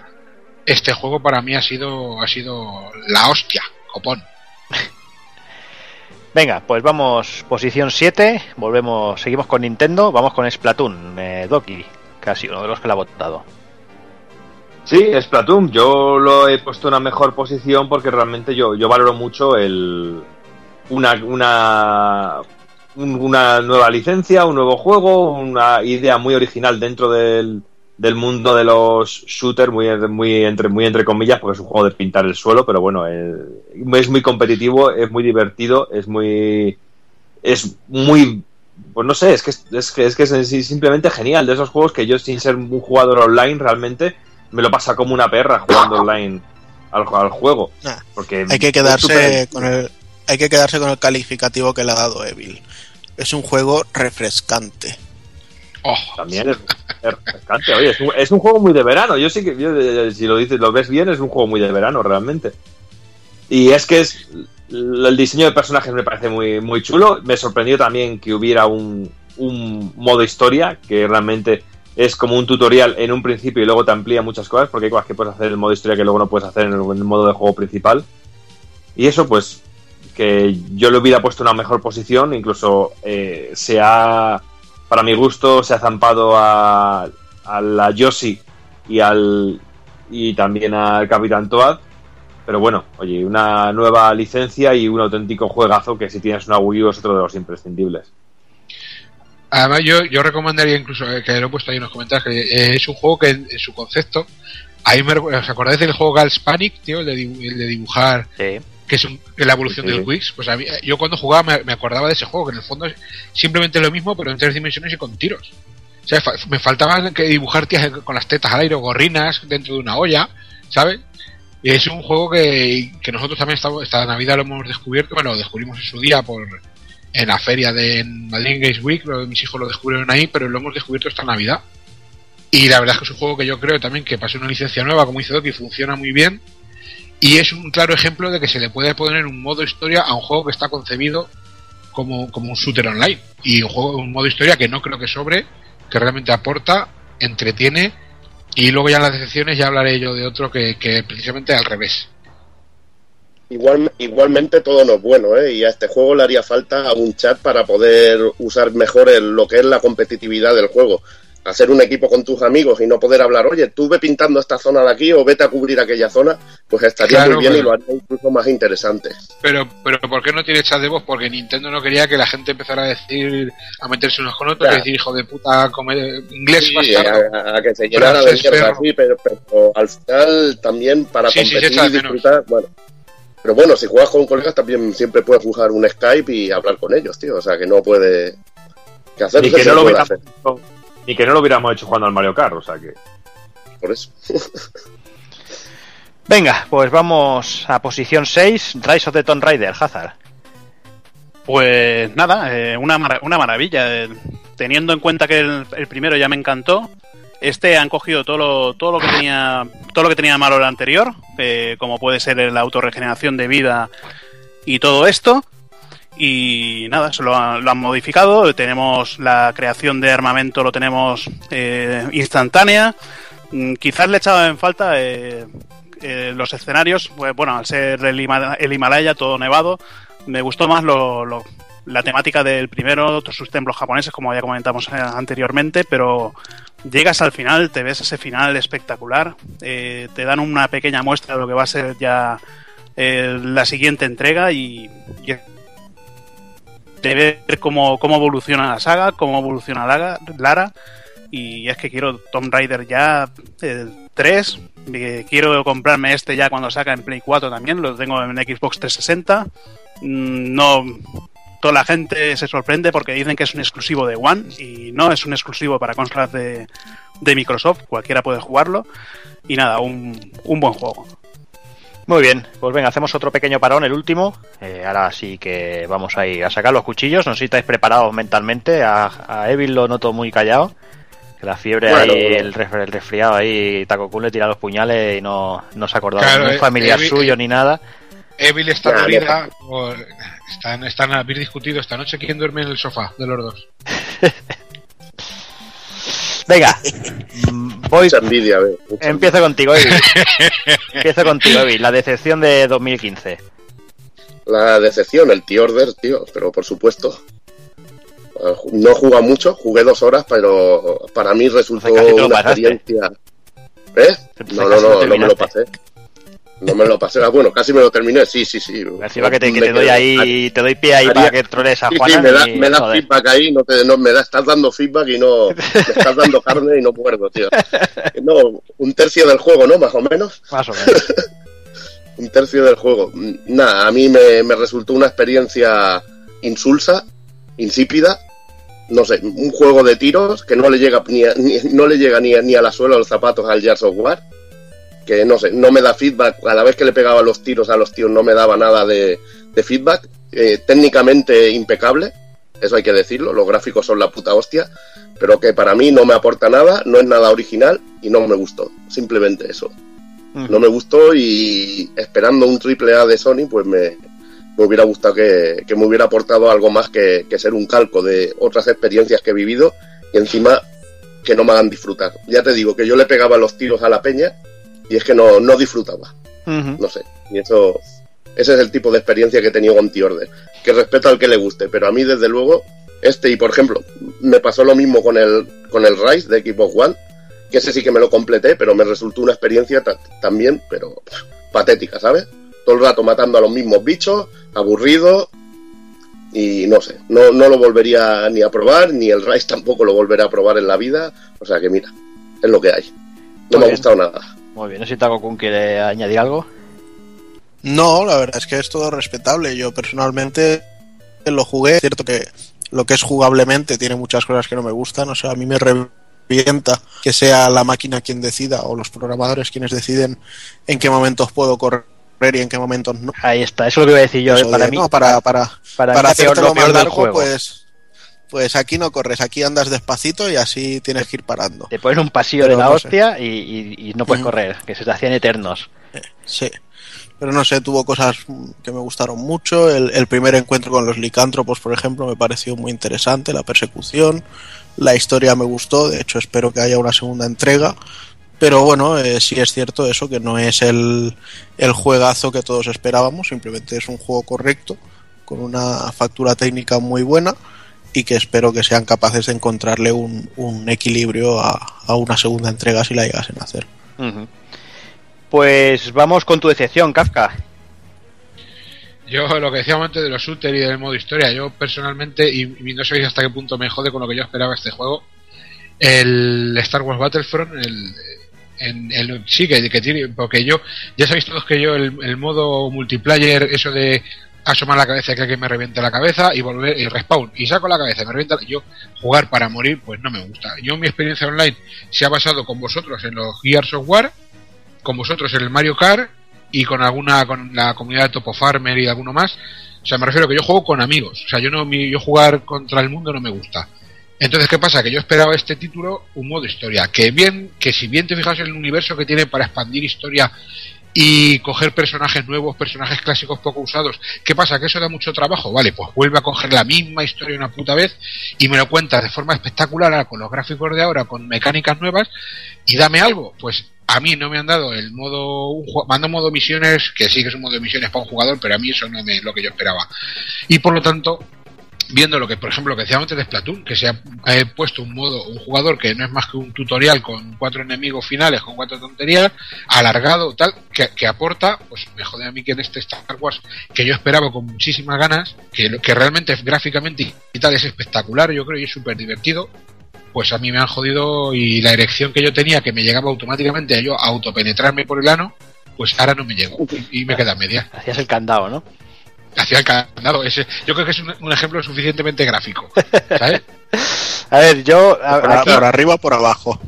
este juego para mí ha sido ha sido la hostia, copón. Venga, pues vamos, posición 7, volvemos, seguimos con Nintendo, vamos con Splatoon, eh, Doki, casi uno de los que la ha votado. Sí, Splatoon. Yo lo he puesto en una mejor posición porque realmente yo, yo valoro mucho el una, una, un- una nueva licencia, un nuevo juego, una idea muy original dentro del, del mundo de los shooters, muy, muy, entre, muy entre comillas, porque es un juego de pintar el suelo, pero bueno, eh, es muy competitivo, es muy divertido, es muy... es muy... Pues no sé, es que es, es que, es que es simplemente genial de esos juegos que yo sin ser un jugador online realmente me lo pasa como una perra jugando online al, al juego. Nah, Porque Hay que quedarse con el hay que quedarse con el calificativo que le ha dado Evil. Es un juego refrescante. Oh, También es, es refrescante. Oye, es un, es un juego muy de verano. Yo sí que, yo, eh, si lo dices, lo ves bien, es un juego muy de verano, realmente. Y es que es el diseño de personajes me parece muy, muy chulo. Me sorprendió también que hubiera un, un modo historia que realmente es como un tutorial en un principio y luego te amplía muchas cosas porque hay cosas que puedes hacer en el modo historia que luego no puedes hacer en el, en el modo de juego principal. Y eso, pues, que yo le hubiera puesto una mejor posición, incluso eh, se ha, para mi gusto, se ha zampado a, a la Yoshi y al y también al Capitán Toad. Pero bueno, oye, una nueva licencia y un auténtico juegazo que si tienes una Wii U es otro de los imprescindibles. Además, yo, yo recomendaría incluso, eh, que lo he puesto ahí en los comentarios, que eh, es un juego que en, en su concepto, ahí me, ¿os acordáis del juego Gals Panic, tío? El de, el de dibujar, Sí. Que es un- la evolución Sí. del Wix. Pues a mí- yo cuando jugaba me, me acordaba de ese juego, que en el fondo es simplemente lo mismo, pero en tres dimensiones y con tiros. O sea, fa- me faltaba que dibujar tías con las tetas al aire gorrinas dentro de una olla, ¿sabes? Es un juego que, que nosotros también estamos, esta Navidad lo hemos descubierto, bueno, lo descubrimos en su día por en la feria de Madrid Games Week, mis hijos lo descubrieron ahí, pero lo hemos descubierto esta Navidad. Y la verdad es que es un juego que yo creo también que pasó una licencia nueva, como dice Doki, funciona muy bien. Y es un claro ejemplo de que se le puede poner un modo historia a un juego que está concebido como, como un shooter online. Y un, juego, un modo historia que no creo que sobre, que realmente aporta, entretiene. Y luego ya en las decepciones ya hablaré yo de otro que, que precisamente al revés. Igual, igualmente todo no es bueno, ¿eh? Y a este juego le haría falta un chat para poder usar mejor el- lo que es la competitividad del juego. Hacer un equipo con tus amigos y no poder hablar, oye, tú ve pintando esta zona de aquí o vete a cubrir aquella zona, pues estaría Claro, muy bien y pero- lo haría incluso más interesante. Pero, pero ¿por qué no tiene chat de voz? Porque Nintendo no quería que la gente empezara a decir, a meterse unos con otros, y decir, hijo de puta, come- inglés Sí, a, a que se llenara de mierda, sí, pero, pero al final también para Sí, sí, competir echa y disfrutar, bueno. Pero bueno, si juegas con colegas también siempre puedes jugar un Skype y hablar con ellos, tío. O sea, que no puede... Que hacer Ni que no lo ni que no lo hubiéramos hecho jugando al Mario Kart, o sea que. por eso. Venga, pues vamos a posición 6, Rise of the Tomb Raider, Hazard. Pues nada, eh, una, una maravilla. eh, teniendo en cuenta que el, el primero ya me encantó, este han cogido todo lo, todo lo que tenía todo lo que tenía malo el anterior, eh, como puede ser la autorregeneración de vida y todo esto. Y nada, se lo, han- lo han modificado. Tenemos la creación de armamento, lo tenemos eh, instantánea. Mm, Quizás le he echado en falta eh, eh, los escenarios. Pues, bueno, al ser el, el Himalaya todo nevado, me gustó más lo, lo- la temática del primero, sus templos japoneses, como ya comentamos eh, anteriormente, pero llegas al final, te ves ese final espectacular, eh, te dan una pequeña muestra de lo que va a ser ya eh, la siguiente entrega y de ver cómo, cómo evoluciona la saga, cómo evoluciona Lara, Lara y es que quiero Tomb Raider ya el 3, eh, quiero comprarme este ya cuando saca en Play 4 también, lo tengo en Xbox 360. Mm, No, toda la gente se sorprende porque dicen que es un exclusivo de One y no es un exclusivo para consolas de, de Microsoft, cualquiera puede jugarlo. Y nada, un, un buen juego. Muy bien, pues venga, hacemos otro pequeño parón, el último. Eh, ahora sí que vamos a ir a sacar los cuchillos. No sé si estáis preparados mentalmente. A, a Evil lo noto muy callado. Que la fiebre Bueno, ahí, el, resfriado ahí, Taco Kun le tira los puñales y no, no se ha acordado Claro, de un eh, familiar Evil- suyo ni nada. Evil está Ya, dolida, o- están, están, habéis discutido esta noche quién duerme en el sofá de los dos. Venga, voy, Mucha envidia, ve, mucha empiezo contigo, Evil. empiezo contigo, Evil. La decepción de 2015. la decepción, el T-Order, tío, pero por supuesto. Eh, No he jugado mucho, jugué dos horas, pero para mí resultó O sea, una pasaste. experiencia. ¿Eh? No, no, no, no me lo pasé. No me lo pasé. Ah, bueno, casi me lo terminé, sí, sí, sí. Encima que te, que te doy ahí, te doy pie ahí Haría- para que troles a Sí, sí, me da, y- me da joder. feedback ahí, no, te, no me da, estás dando feedback y no me estás dando carne y no muerdo, tío. No, un tercio del juego, ¿no? Más o menos. Más o menos. Un tercio del juego. Nada, a mí me, me resultó una experiencia insulsa, insípida. No sé, un juego de tiros que no le llega ni, a- ni- no le llega ni a, ni a la suela los zapatos al Gears of War. Que no sé, no me da feedback. A la vez que le pegaba los tiros a los tíos no me daba nada de, de feedback. Eh, técnicamente impecable, eso hay que decirlo. Los gráficos son la puta hostia. Pero que para mí no me aporta nada, no es nada original y no me gustó. Simplemente eso no me gustó y esperando un triple A de Sony, pues me, me hubiera gustado que, que me hubiera aportado algo más que, que ser un calco de otras experiencias que he vivido y encima que no me hagan disfrutar. Ya te digo que yo le pegaba los tiros a la peña y es que no, no disfrutaba, no sé. Y eso, ese es el tipo de experiencia que he tenido con T-Order. Que respeto al que le guste, pero a mí desde luego, este y por ejemplo, me pasó lo mismo con el, con el Rise de Xbox One, que ese sí que me lo completé, pero me resultó una experiencia ta- también, pero patética, ¿sabes? Todo el rato matando a los mismos bichos, aburrido, y no sé, no, no lo volvería ni a probar, ni el Rise tampoco lo volveré a probar en la vida, o sea que mira, es lo que hay. Muy No me ha gustado nada. Muy bien, no sé si Taco Kun quiere añadir algo. No, la verdad es que es todo respetable. Yo personalmente lo jugué. Es cierto que lo que es jugablemente tiene muchas cosas que no me gustan. O sea, a mí me revienta que sea la máquina quien decida o los programadores quienes deciden en qué momentos puedo correr y en qué momentos no. Ahí está, eso es lo que iba a decir yo. Eso para de, mí, no, para, para, para, para más del largo, juego. pues, pues aquí no corres, aquí andas despacito y así tienes que ir parando. Te ponen un pasillo Pero de la no hostia y, y- y no puedes Ujú. correr, que se te hacían eternos. Sí. Pero no sé, tuvo cosas que me gustaron mucho. El, el primer encuentro con los licántropos, por ejemplo, me pareció muy interesante. La persecución, la historia me gustó. De hecho, espero que haya una segunda entrega. Pero bueno, eh, sí es cierto eso, que no es el, el juegazo que todos esperábamos. Simplemente es un juego correcto, con una factura técnica muy buena. Y que espero que sean capaces de encontrarle un, un equilibrio a, a una segunda entrega si la llegasen a hacer. Pues vamos con tu decepción, Kafka. Yo lo que decíamos antes de los shooter y del modo historia, yo personalmente, y, y no sabéis hasta qué punto me jode con lo que yo esperaba este juego, el Star Wars Battlefront, el, en, el- sí, que, que tiene, porque yo, ya sabéis todos que yo el, el modo multiplayer, eso de asomar la cabeza y que alguien me reviente la cabeza y volver y respawn y saco la cabeza me revienta yo jugar para morir pues no me gusta yo mi experiencia online se ha basado con vosotros en los Gears of War con vosotros en el Mario Kart y con alguna con la comunidad de Topo Farmer y alguno más. O sea, me refiero a que yo juego con amigos. O sea, yo no yo jugar contra el mundo no me gusta. Entonces, ¿qué pasa? Que yo esperaba este título un modo historia. Que bien, que si bien te fijas en el universo que tiene para expandir historia y coger personajes nuevos, personajes clásicos poco usados, ¿qué pasa? Que eso da mucho trabajo. Vale, pues vuelve a coger la misma historia una puta vez y me lo cuentas de forma espectacular con los gráficos de ahora, con mecánicas nuevas y dame algo. Pues a mí no me han dado el modo, mando modo misiones, que sí que es un modo de misiones para un jugador, pero a mí eso no es lo que yo esperaba. Y por lo tanto, viendo lo que, por ejemplo, lo que decíamos antes de Splatoon, que se ha, puesto un modo, un jugador que no es más que un tutorial con cuatro enemigos finales, con cuatro tonterías, alargado, tal, que, que aporta, pues me jode a mí que en este Star Wars, que yo esperaba con muchísimas ganas, que, que realmente gráficamente y tal es espectacular, yo creo, y es súper divertido, pues a mí me han jodido y la erección que yo tenía, que me llegaba automáticamente a yo autopenetrarme por el ano, pues ahora no me llego y, y me queda media. Hacías el candado, ¿no? Hacía el candado ese. Yo creo que es un, un ejemplo suficientemente gráfico. ¿sabes? A ver, yo a- Por, aquí, por arriba o por abajo.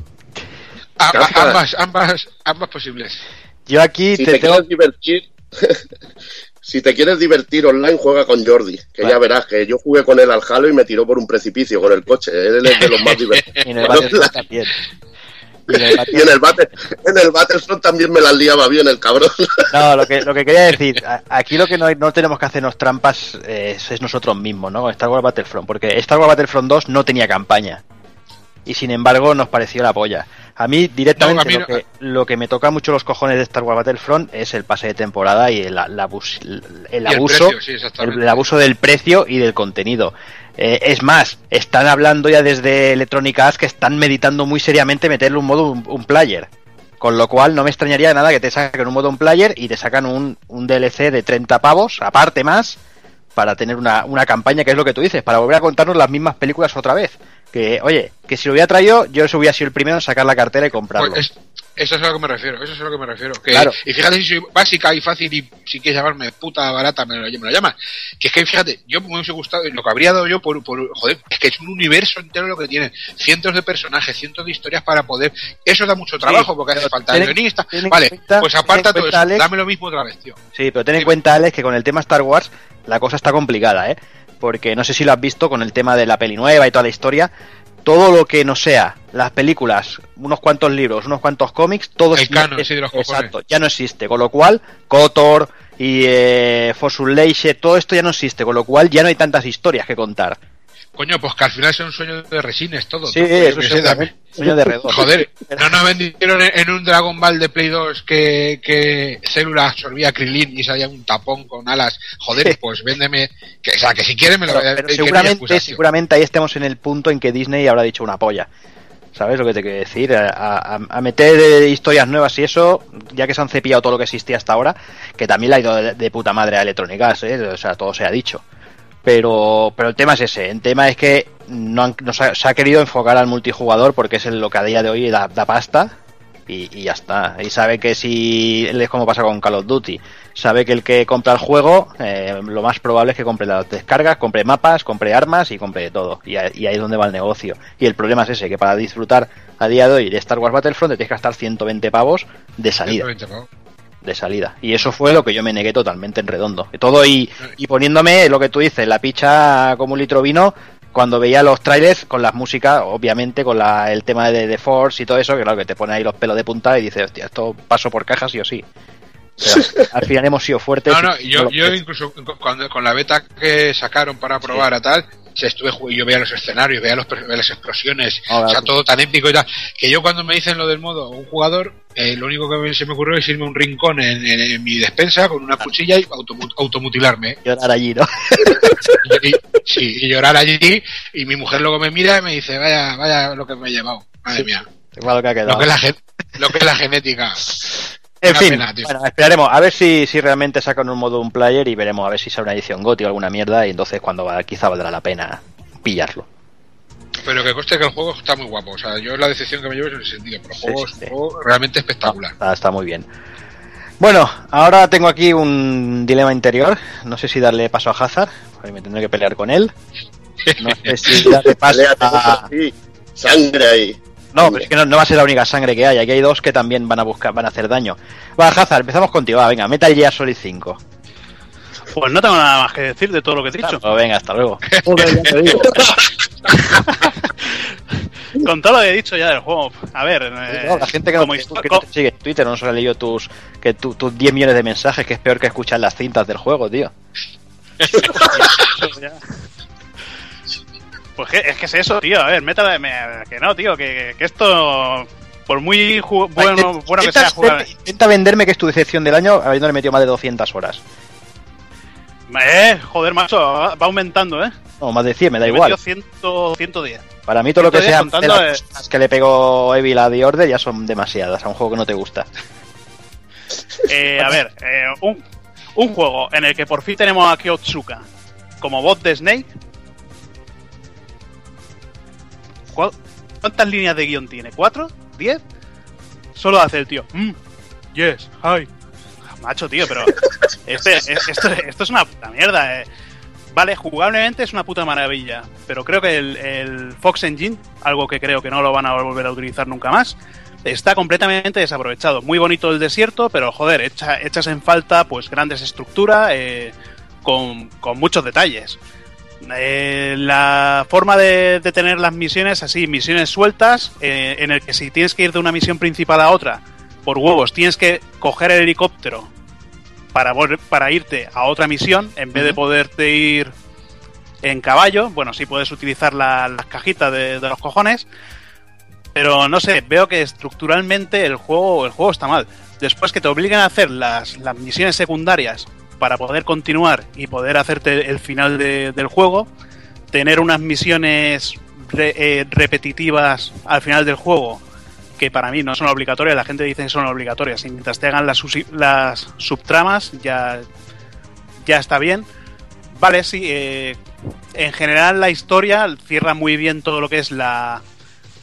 A- a- Kafka. ambas, ambas, ambas posibles. yo aquí Si te te tengo quieres divertir, si te quieres divertir online, juega con Jordi, que Vale. ya verás que yo jugué con él al Halo y me tiró por un precipicio con el coche. Él es de los más divertidos. y en el también. Y en el Y Battlefront- en el, Battle, en el Battlefront también me las liaba bien el cabrón. No, lo que, lo que quería decir, aquí lo que no, no tenemos que hacernos trampas eh, es, es nosotros mismos, ¿no? Star Wars Battlefront, porque Star Wars Battlefront 2 no tenía campaña. Y sin embargo nos pareció la polla. A mí directamente No, a mí lo, que, lo que me toca mucho los cojones de Star Wars Battlefront es el pase de temporada y el, el abus- el Y el abuso, precio, sí, exactamente. el, el abuso del precio y del contenido. Eh, es más, están hablando ya desde Electronic que están meditando muy seriamente meterle un modo un, player. Con lo cual no me extrañaría nada que te saquen un modo un player y te sacan un, un DLC de 30 pavos, aparte más, para tener una, una campaña que es lo que tú dices, para volver a contarnos las mismas películas otra vez. Que, oye, que si lo hubiera traído, yo hubiera sido el primero en sacar la cartera y comprarlo. Pues es- eso es a lo que me refiero, eso es a lo que me refiero. Que, Claro. Y fíjate si soy básica y fácil y si quieres llamarme puta barata me lo, me lo llamas. Que es que fíjate, yo me hubiese gustado, lo que habría dado yo por, por, joder, es que es un universo entero lo que tiene. Cientos de personajes, cientos de historias para poder. Eso da mucho trabajo porque hace falta ten guionista. ten Vale, cuenta- pues aparta todo cuenta, eso, Alex, dame lo mismo otra vez, tío. Sí, pero ten en cuenta, Alex, que con el tema Star Wars la cosa está complicada, ¿eh? Porque no sé si lo has visto con el tema de la peli nueva y toda la historia. Todo lo que no sea las películas, unos cuantos libros, unos cuantos cómics, todo El canon, es- sí, de los. Exacto, ya no existe. Con lo cual, KOTOR y eh, Unleashed, todo esto ya no existe. Con lo cual, ya no hay tantas historias que contar. Coño, pues que al final sea un sueño de resines todo. Sí, Yo eso es sueño de redondo. Joder, no nos vendieron en un Dragon Ball de Play 2 que, que célula absorbía Krilin y salía un tapón con alas. Joder, pues véndeme. Que, o sea, que si quieres me lo Pero, voy a pero no seguramente, seguramente ahí estemos en el punto en que Disney habrá dicho una polla. ¿Sabes lo que te quiero decir? A, a- a meter eh, historias nuevas y eso, ya que se han cepillado todo lo que existía hasta ahora, que también le ha ido de, de puta madre a Electronic Arts, ¿eh? o sea, todo se ha dicho. Pero, pero el tema es ese, el tema es que no, han- no se, ha, querido enfocar al multijugador porque es lo que a día de hoy da, da pasta y, y ya está. Y sabe que si, es como pasa con Call of Duty, sabe que el que compra el juego, eh, lo más probable es que compre las descargas, compre mapas, compre armas y compre de todo. Y, y ahí es donde va el negocio. Y el problema es ese, que para disfrutar a día de hoy de Star Wars Battlefront te tienes que gastar 120 pavos de salida. 120 pavos. De salida. Y eso fue lo que yo me negué totalmente en redondo. Todo y, y poniéndome lo que tú dices, la picha como un litro vino, cuando veía los trailers con las músicas, obviamente con la, el tema de The Force y todo eso, que claro que te pone ahí los pelos de punta y dices, hostia, esto paso por cajas sí o sí. Pero al final hemos sido fuertes. No, no, yo, incluso cuando, con la beta que sacaron para probar a tal, se estuve yo veía los escenarios, veía, los, veía las explosiones, Ah, o sea, todo tan épico y tal, que yo cuando me dicen lo del modo un jugador, eh, lo único que se me ocurrió es irme a un rincón en, en- en mi despensa con una cuchilla y automu- automutilarme. llorar allí, ¿no? Y, sí, y llorar allí, y mi mujer luego me mira y me dice, vaya, vaya lo que me he llevado, madre mía, lo que es la, lo que es la genética. En fin, pena, bueno, esperaremos a ver si, si realmente sacan un modo un player y veremos a ver si sale una edición GOTY o alguna mierda y entonces cuando va, quizá valdrá la pena pillarlo. Pero que conste que el juego está muy guapo. O sea, yo la decepción que me llevo es en ese sentido. Pero el Sí, juego sí, es un juego realmente espectacular. Está, está muy bien. Bueno, ahora tengo aquí un dilema interior. No sé si darle paso a Hazard, porque me tendré que pelear con él. No sé si darle paso a... sangre ahí. No, pero es que no, no va a ser la única sangre que hay. Aquí hay dos que también van a buscar, van a hacer daño. Va, Hazard, empezamos contigo. Va, venga, Metal Gear Solid 5. Pues no tengo nada más que decir de todo lo que he dicho. Pues venga, hasta luego. Con todo lo que he dicho ya del juego. A ver, eh, No, la gente que no, como te, que no te sigue en Twitter no se ha leído tus, que tu- tus 10 millones de mensajes, que es peor que escuchar las cintas del juego, tío. Pues que- es que es eso, tío. A ver, métala. me- que no, tío. Que, que esto. Por muy bueno, bueno que sea jugar. intenta venderme que es tu decepción del año habiéndole metido más de 200 horas. Eh, joder, macho, va aumentando, ¿eh? No, más de 100, me da He igual. metido 100, 110. Para mí todo lo que 110 sea contando, de las eh. cosas que le pegó Evil a The Order ya son demasiadas a un juego que no te gusta. Eh, a ver, eh, un, un juego en el que por fin tenemos a Kyotsuka como bot de Snake. ¿Cuántas líneas de guion tiene? ¿Cuatro? ¿Diez? Solo hace el tío. "Mm, yes, hi. Macho, tío, pero este- es- esto, esto es una puta mierda. eh. Vale, jugablemente es una puta maravilla, pero creo que el, el Fox Engine, algo que creo que no lo van a volver a utilizar nunca más, está completamente desaprovechado. Muy bonito el desierto, pero joder, echa- echas en falta pues grandes estructuras eh, con, con muchos detalles. Eh, la forma de, de tener las misiones así, misiones sueltas, eh, en el que si tienes que ir de una misión principal a otra, por huevos, tienes que coger el helicóptero para, para irte a otra misión, en vez de poderte ir en caballo, bueno, sí puedes utilizar la- las cajitas de, de los cojones, Pero no sé, veo que estructuralmente el juego, el juego está mal. Después que te obligan a hacer las, las misiones secundarias para poder continuar y poder hacerte el final de- del juego, tener unas misiones eh, repetitivas al final del juego que para mí no son obligatorias, la gente dice que son obligatorias, y mientras te hagan las, las subtramas ya, ya está bien. Vale, sí, eh, en general la historia cierra muy bien todo lo que es la,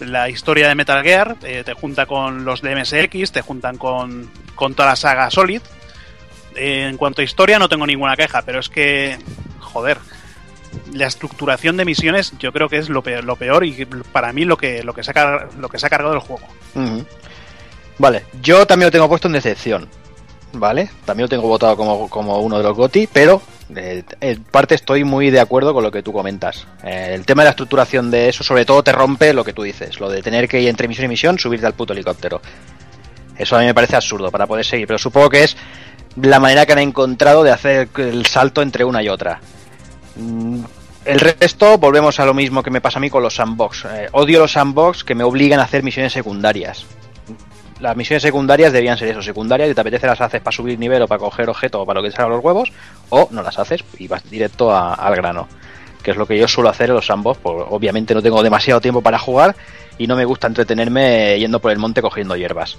la historia de Metal Gear, eh, te junta con los de MSX, te juntan con, con toda la saga Solid. Eh, en cuanto a historia no tengo ninguna queja, pero es que, joder, la estructuración de misiones yo creo que es lo peor, lo peor y para mí lo que, lo, que se ha, lo que se ha cargado el juego. Vale, yo también lo tengo puesto en decepción. ¿Vale? También lo tengo votado como, como uno de los GOTI, pero eh, en parte estoy muy de acuerdo con lo que tú comentas. Eh, el tema de la estructuración de eso, sobre todo, te rompe lo que tú dices, lo de tener que ir entre misión y misión, subirte al puto helicóptero. Eso a mí me parece absurdo para poder seguir, pero supongo que es la manera que han encontrado de hacer el salto entre una y otra. Mm, El resto, volvemos a lo mismo que me pasa a mí con los sandbox. Eh, odio los sandbox que me obligan a hacer misiones secundarias. Las misiones secundarias debían ser eso, secundarias, y te apetece las haces para subir nivel o para coger objeto o para lo que salga los huevos, o no las haces y vas directo al grano. Que es lo que yo suelo hacer en los sandbox, porque obviamente no tengo demasiado tiempo para jugar y no me gusta entretenerme yendo por el monte cogiendo hierbas.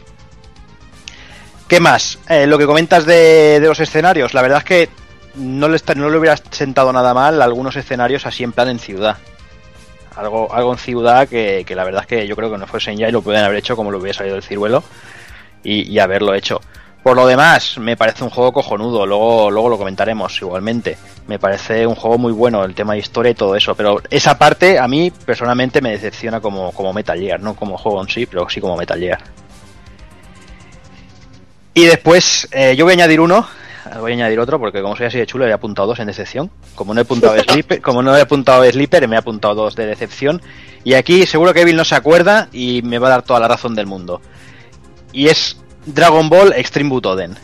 ¿Qué más? Eh, lo que comentas de, de los escenarios, la verdad es que no le, no le hubiera sentado nada mal algunos escenarios así en plan en ciudad. Algo, algo en ciudad que, que la verdad es que yo creo que no fuesen ya y lo pueden haber hecho como lo hubiera salido del ciruelo y, y haberlo hecho. Por lo demás, me parece un juego cojonudo, luego, luego lo comentaremos igualmente. Me parece un juego muy bueno, el tema de historia y todo eso, pero esa parte a mí personalmente me decepciona como, como Metal Gear, no como juego en sí, pero sí como Metal Gear. Y después, eh, yo voy a añadir uno, voy a añadir otro, porque como soy así de chulo, he apuntado dos en decepción. Como no he apuntado Sleeper, como no he apuntado Sleeper, me he apuntado dos de decepción. Y aquí seguro que Evil no se acuerda y me va a dar toda la razón del mundo. Y es Dragon Ball Extreme Butoden.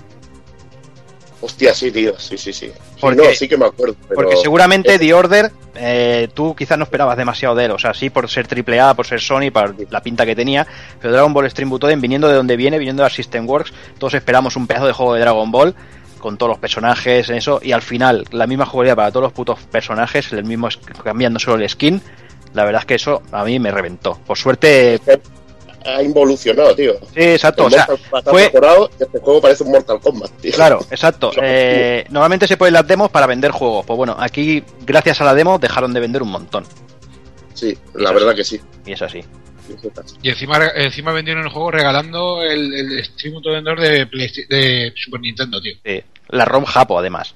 Hostia, sí, tío, sí, sí, sí. Sí, ¿Por no, sí que me acuerdo. Pero... Porque seguramente The Order, eh, tú quizás no esperabas demasiado de él. O sea, sí por ser AAA, por ser Sony, por la pinta que tenía. Pero Dragon Ball Extreme Butoden, viniendo de donde viene, viniendo de la System Works, todos esperamos un pedazo de juego de Dragon Ball con todos los personajes en eso y al final la misma jugabilidad para todos los putos personajes el mismo cambiando solo el skin la verdad es que eso a mí me reventó por suerte Ha involucionado, tío. sí exacto o El sea Kombat ha fue mejorado y este juego parece un Mortal Kombat, tío. Claro, exacto. Eh, normalmente se ponen las demos para vender juegos. Pues bueno, aquí, gracias a la demo, dejaron de vender un montón. Sí, la verdad que sí. Y es así. Y encima, encima vendieron el juego regalando el, el Stream Vendor de, de Super Nintendo, tío. Sí. La ROM Japo, además.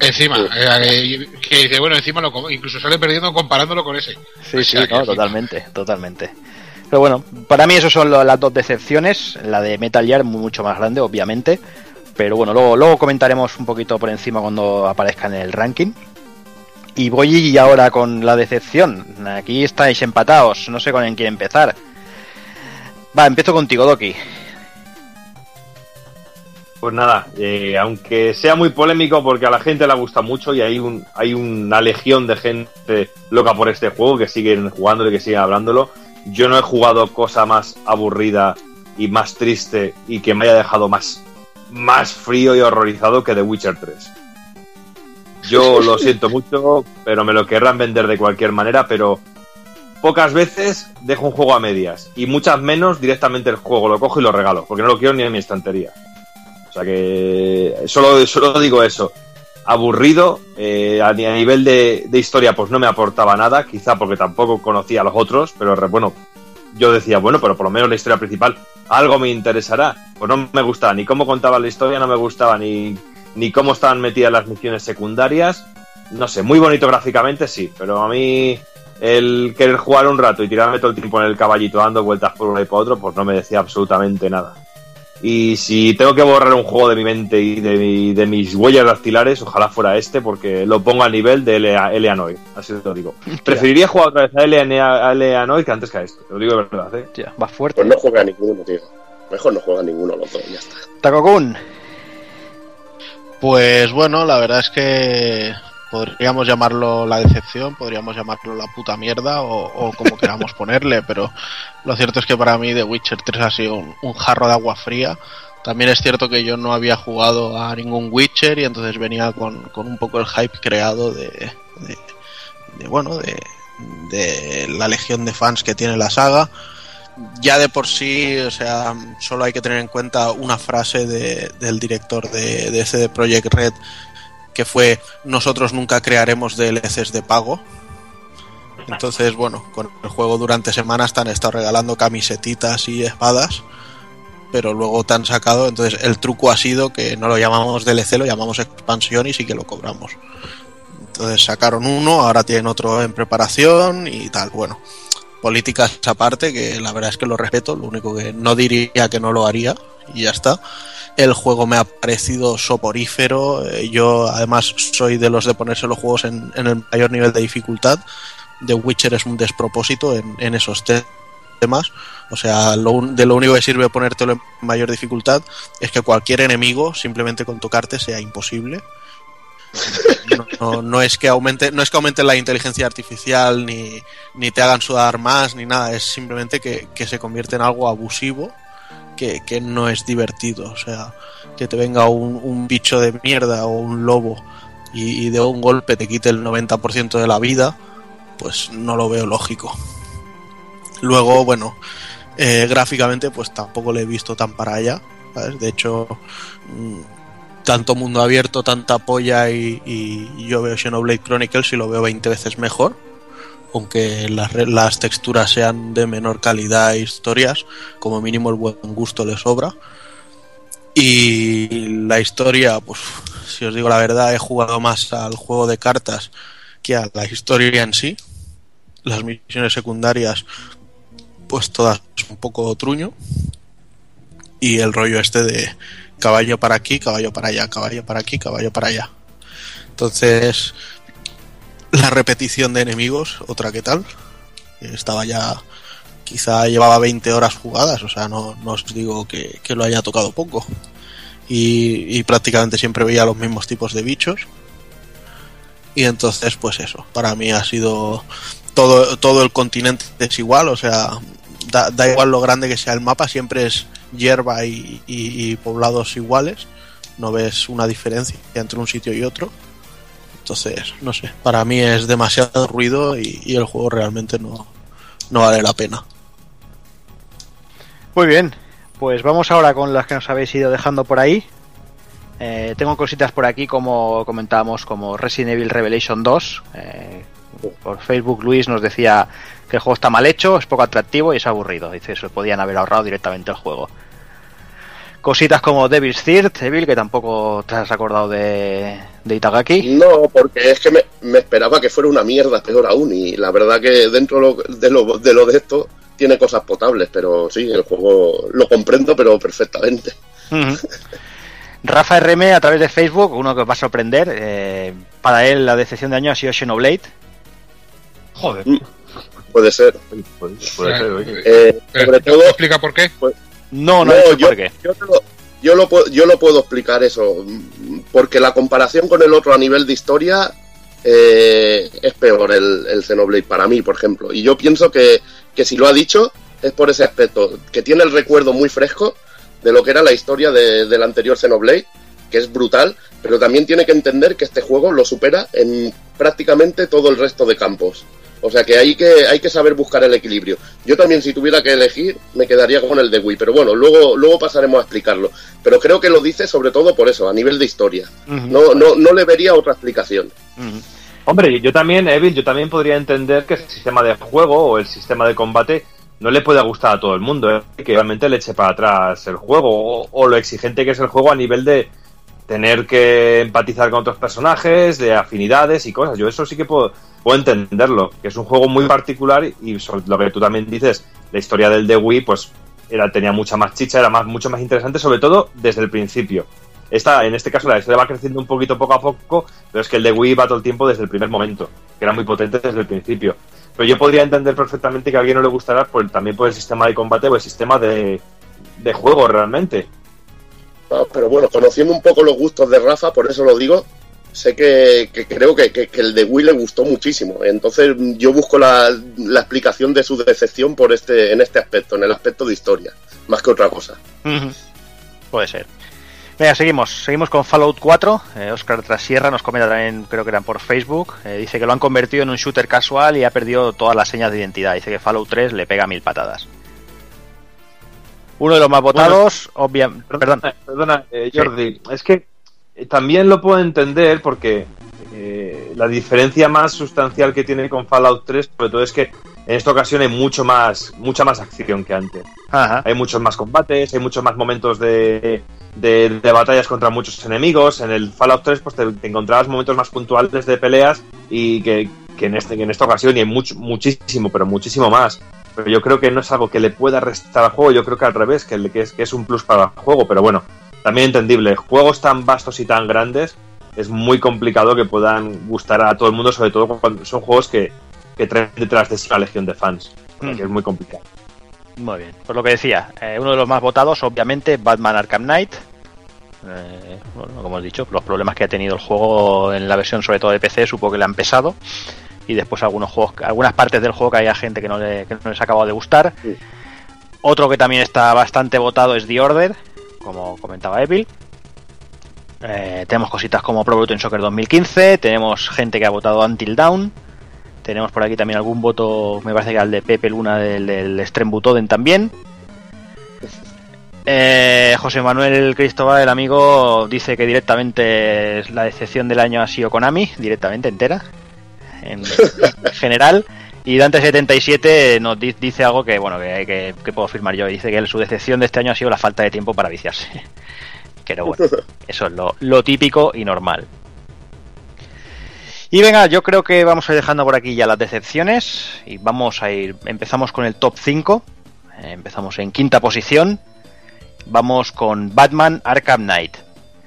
Encima, eh, que dice, bueno, encima lo, incluso sale perdiendo comparándolo con ese. Sí, O sí, sea, no, totalmente, totalmente. Pero bueno, para mí esas son las dos decepciones. La de Metal Gear mucho más grande, obviamente. Pero bueno, luego, luego comentaremos un poquito por encima cuando aparezca en el ranking. Y voy ahora con la decepción. Aquí estáis empatados, no sé con quién empezar. Va, empiezo contigo, Doki. Pues nada, eh, aunque sea muy polémico porque a la gente le gusta mucho y hay un hay una legión de gente loca por este juego que siguen jugándolo y que siguen hablándolo. Yo no he jugado cosa más aburrida y más triste y que me haya dejado más más frío y horrorizado que The Witcher 3. Yo lo siento mucho, pero me lo querrán vender de cualquier manera, pero pocas veces dejo un juego a medias y muchas menos directamente el juego lo cojo y lo regalo, porque no lo quiero ni en mi estantería. O sea que solo, solo digo eso. Aburrido, eh, a, ni- a nivel de, historia pues no me aportaba nada, quizá porque tampoco conocía a los otros, pero bueno, yo decía, bueno, pero por lo menos la historia principal algo me interesará. Pues no me gustaba ni cómo contaba la historia, no me gustaba ni, ni cómo estaban metidas las misiones secundarias. No sé, muy bonito gráficamente, sí, pero a mí el querer jugar un rato y tirarme todo el tiempo en el caballito dando vueltas por uno y por otro, pues no me decía absolutamente nada. Y si tengo que borrar un juego de mi mente y de, mi- de mis huellas dactilares, ojalá fuera este, porque lo pongo a nivel de Elea- Eleanoid. Así te lo digo. Preferiría jugar otra vez a, Elea- a Eleanoid que antes que a este. Te lo digo de verdad, ¿eh? Va fuerte. Pues no juega ninguno, tío. Mejor no juega ninguno los dos, ya está. Takokun. Pues bueno, la verdad es que podríamos llamarlo la decepción, podríamos llamarlo la puta mierda o, o como queramos ponerle, pero lo cierto es que para mí The Witcher 3 ha sido un, jarro de agua fría. También es cierto que yo no había jugado a ningún Witcher y entonces venía con, con un poco el hype creado de, de, de, bueno, de, de la legión de fans que tiene la saga. Ya de por sí, o sea, solo hay que tener en cuenta una frase de, del director de, de CD Projekt Red que fue nosotros nunca crearemos DLCs de pago. Entonces, bueno, con el juego durante semanas te han estado regalando camisetitas y espadas, pero luego te han sacado, entonces el truco ha sido que no lo llamamos DLC, lo llamamos expansión y sí que lo cobramos. Entonces sacaron uno, ahora tienen otro en preparación y tal. Bueno, políticas aparte, que la verdad es que lo respeto, lo único que no diría que no lo haría y ya está. El juego me ha parecido soporífero. eh, Yo además soy de los de ponerse los juegos en, el mayor nivel de dificultad. The Witcher es un despropósito en, esos te- temas. O sea, lo de lo único que sirve ponértelo en mayor dificultad es que cualquier enemigo, simplemente con tocarte, sea imposible. No, no- no es que aumente, no es que aumente la inteligencia artificial ni, ni te hagan sudar más ni nada, es simplemente que, que se convierte en algo abusivo que, no es divertido. O sea, que te venga un, bicho de mierda o un lobo y, de un golpe te quite el 90% de la vida, pues no lo veo lógico. Luego, bueno, eh, gráficamente pues tampoco le he visto tan para allá. De hecho, mm, tanto mundo abierto, tanta polla y, y yo veo Xenoblade Chronicles y lo veo 20 veces mejor. Aunque las, texturas sean de menor calidad e historias, como mínimo el buen gusto le sobra. Y la historia, pues si os digo la verdad, he jugado más al juego de cartas que a la historia en sí. Las misiones secundarias, pues todas un poco truño. Y el rollo este de caballo para aquí, caballo para allá, caballo para aquí, caballo para allá. Entonces, la repetición de enemigos, otra que tal. Estaba ya, quizá llevaba 20 horas jugadas, o sea, no, no os digo que, que lo haya tocado poco. Y, y prácticamente siempre veía los mismos tipos de bichos. Y entonces, pues eso, para mí ha sido todo, todo el continente es igual, o sea, da, da igual lo grande que sea el mapa, siempre es hierba y, y- y poblados iguales, no ves una diferencia entre un sitio y otro. Entonces, no sé, para mí es demasiado ruido y, el juego realmente no, no vale la pena. Muy bien, pues vamos ahora con las que nos habéis ido dejando por ahí. Eh, tengo cositas por aquí, como comentábamos, como Resident Evil Revelation 2. Eh, por Facebook Luis nos decía que el juego está mal hecho, es poco atractivo y es aburrido. Dice, se podían haber ahorrado directamente el juego. Cositas como Devil's Third, Evil, que tampoco te has acordado de, de Itagaki. No, porque es que me, me esperaba que fuera una mierda, peor aún. Y la verdad que dentro lo- de lo de, lo de esto tiene cosas potables, pero sí, el juego lo comprendo, pero perfectamente. Rafa RM a través de Facebook, uno que os va a sorprender. eh, para él la decepción de año ha sido Xenoblade. Joder. Puede ser. Puede, puede ser, oye. Eh, Pero, sobre todo, explica por qué? No, no, No, he dicho yo- por qué. yo, lo, yo, lo puedo, yo lo puedo explicar eso, porque la comparación con el otro a nivel de historia eh, es peor el, el Xenoblade para mí, por ejemplo. Y yo pienso que, que si lo ha dicho es por ese aspecto, que tiene el recuerdo muy fresco de lo que era la historia de- del anterior Xenoblade, que es brutal, pero también tiene que entender que este juego lo supera en prácticamente todo el resto de campos. O sea que hay que, hay que saber buscar el equilibrio. Yo también, si tuviera que elegir, me quedaría con el de Wii, pero bueno, luego, luego pasaremos a explicarlo. Pero creo que lo dice sobre todo por eso, a nivel de historia. No, no, no le vería otra explicación. Hombre, yo también, Evil, yo también podría entender que el sistema de juego o el sistema de combate no le pueda gustar a todo el mundo, ¿eh? que realmente le eche para atrás el juego o, o lo exigente que es el juego a nivel de tener que empatizar con otros personajes, de afinidades y cosas. Yo eso sí que puedo, puedo entenderlo, que es un juego muy particular y sobre lo que tú también dices, la historia del The Wii, pues era, tenía mucha más chicha, era más, mucho más interesante, sobre todo desde el principio. Esta, en este caso la historia va creciendo un poquito poco a poco, pero es que el de Wii va todo el tiempo desde el primer momento, que era muy potente desde el principio. Pero yo podría entender perfectamente que a alguien no le gustará por, también por el sistema de combate o el sistema de, de juego realmente. Ah, Pero bueno, conociendo un poco los gustos de Rafa, por eso lo digo, sé que, creo que, el de Wii le gustó muchísimo. Entonces yo busco la, explicación de su decepción por este, en este aspecto, en el aspecto de historia, más que otra cosa. Puede ser. Venga, seguimos. Seguimos con Fallout 4. Eh, Oscar Trasierra nos comenta también, creo que eran por Facebook. eh, dice que lo han convertido en un shooter casual y ha perdido todas las señas de identidad. Dice que Fallout 3 le pega mil patadas. Uno de los más votados, obviamente. Perdón. Perdona, perdona, eh, Jordi, es que eh, también lo puedo entender porque eh, la diferencia más sustancial que tiene con Fallout 3, sobre todo es que en esta ocasión hay mucho más, mucha más acción que antes. Ajá. Hay muchos más combates, hay muchos más momentos de, de, de batallas contra muchos enemigos. En el Fallout 3 pues te, te encontrabas momentos más puntuales de peleas y que, que en, este, que en esta ocasión y hay mucho, muchísimo, pero muchísimo más. Pero yo creo que no es algo que le pueda restar al juego, yo creo que al revés, que, es, que es un plus para el juego. Pero bueno, también entendible. Juegos tan vastos y tan grandes es muy complicado que puedan gustar a todo el mundo, sobre todo cuando son juegos que, que traen detrás de sí una legión de fans. Mm. Que es muy complicado. Muy bien. Pues lo que decía, eh, uno de los más votados, obviamente, Batman Arkham Knight. Eh, bueno, como he dicho, los problemas que ha tenido el juego en la versión, sobre todo de PC, supongo que le han pesado. Y después algunos juegos, algunas partes del juego que haya gente que no, le, que no les ha acabado de gustar. Sí. Otro que también está bastante votado es The Order, como comentaba Evil. Eh, tenemos cositas como Pro Evolution Soccer 2015, tenemos gente que ha votado Until Dawn, tenemos por aquí también algún voto, me parece que al de Pepe Luna del, del Extreme Butoden también. Eh, José Manuel Cristóbal, el amigo, dice que directamente la decepción del año ha sido Konami, directamente entera, en general. Y Dante77 nos di- dice algo que, bueno, que, que- puedo firmar yo. Dice que su decepción de este año ha sido la falta de tiempo para viciarse. Pero bueno, eso es lo, típico y normal. Y venga, yo creo que vamos a ir dejando por aquí ya las decepciones. Y vamos a ir. Empezamos con el top 5. Eh, empezamos en quinta posición. Vamos con Batman Arkham Knight.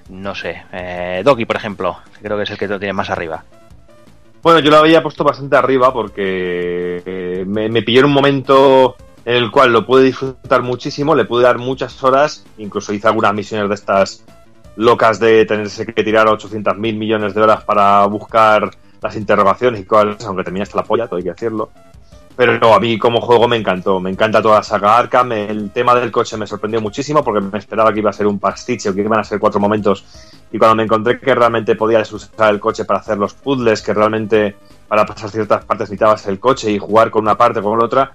No sé, eh, Doki, por ejemplo, creo que es el que lo tiene más arriba. Bueno, yo lo había puesto bastante arriba porque eh, me, me pilló en un momento en el cual lo pude disfrutar muchísimo, le pude dar muchas horas, incluso hice algunas misiones de estas locas de tenerse que tirar 800 mil millones de horas para buscar las interrogaciones y cosas, aunque terminé hasta la polla, todo hay que decirlo. Pero a mí como juego me encantó, me encanta toda la saga Arkham, el tema del coche me sorprendió muchísimo porque me esperaba que iba a ser un pastiche o que iban a ser cuatro momentos y cuando me encontré que realmente podías usar el coche para hacer los puzzles, que realmente para pasar ciertas partes necesitabas el coche y jugar con una parte o con otra,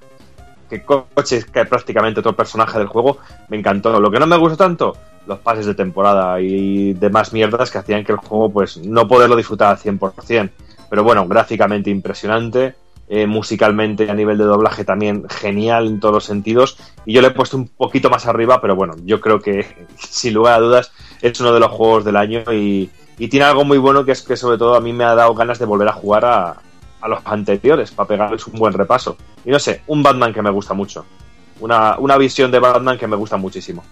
que coche es que prácticamente todo personaje del juego, me encantó. Lo que no me gustó tanto, los pases de temporada y demás mierdas que hacían que el juego pues no poderlo disfrutar al 100%. Pero bueno, gráficamente impresionante, eh, musicalmente a nivel de doblaje también genial en todos los sentidos. Y yo le he puesto un poquito más arriba, pero bueno, yo creo que sin lugar a dudas es uno de los juegos del año y, y tiene algo muy bueno que es que sobre todo a mí me ha dado ganas de volver a jugar a, a los anteriores para pegarles un buen repaso. Y no sé, un Batman que me gusta mucho. Una, una visión de Batman que me gusta muchísimo.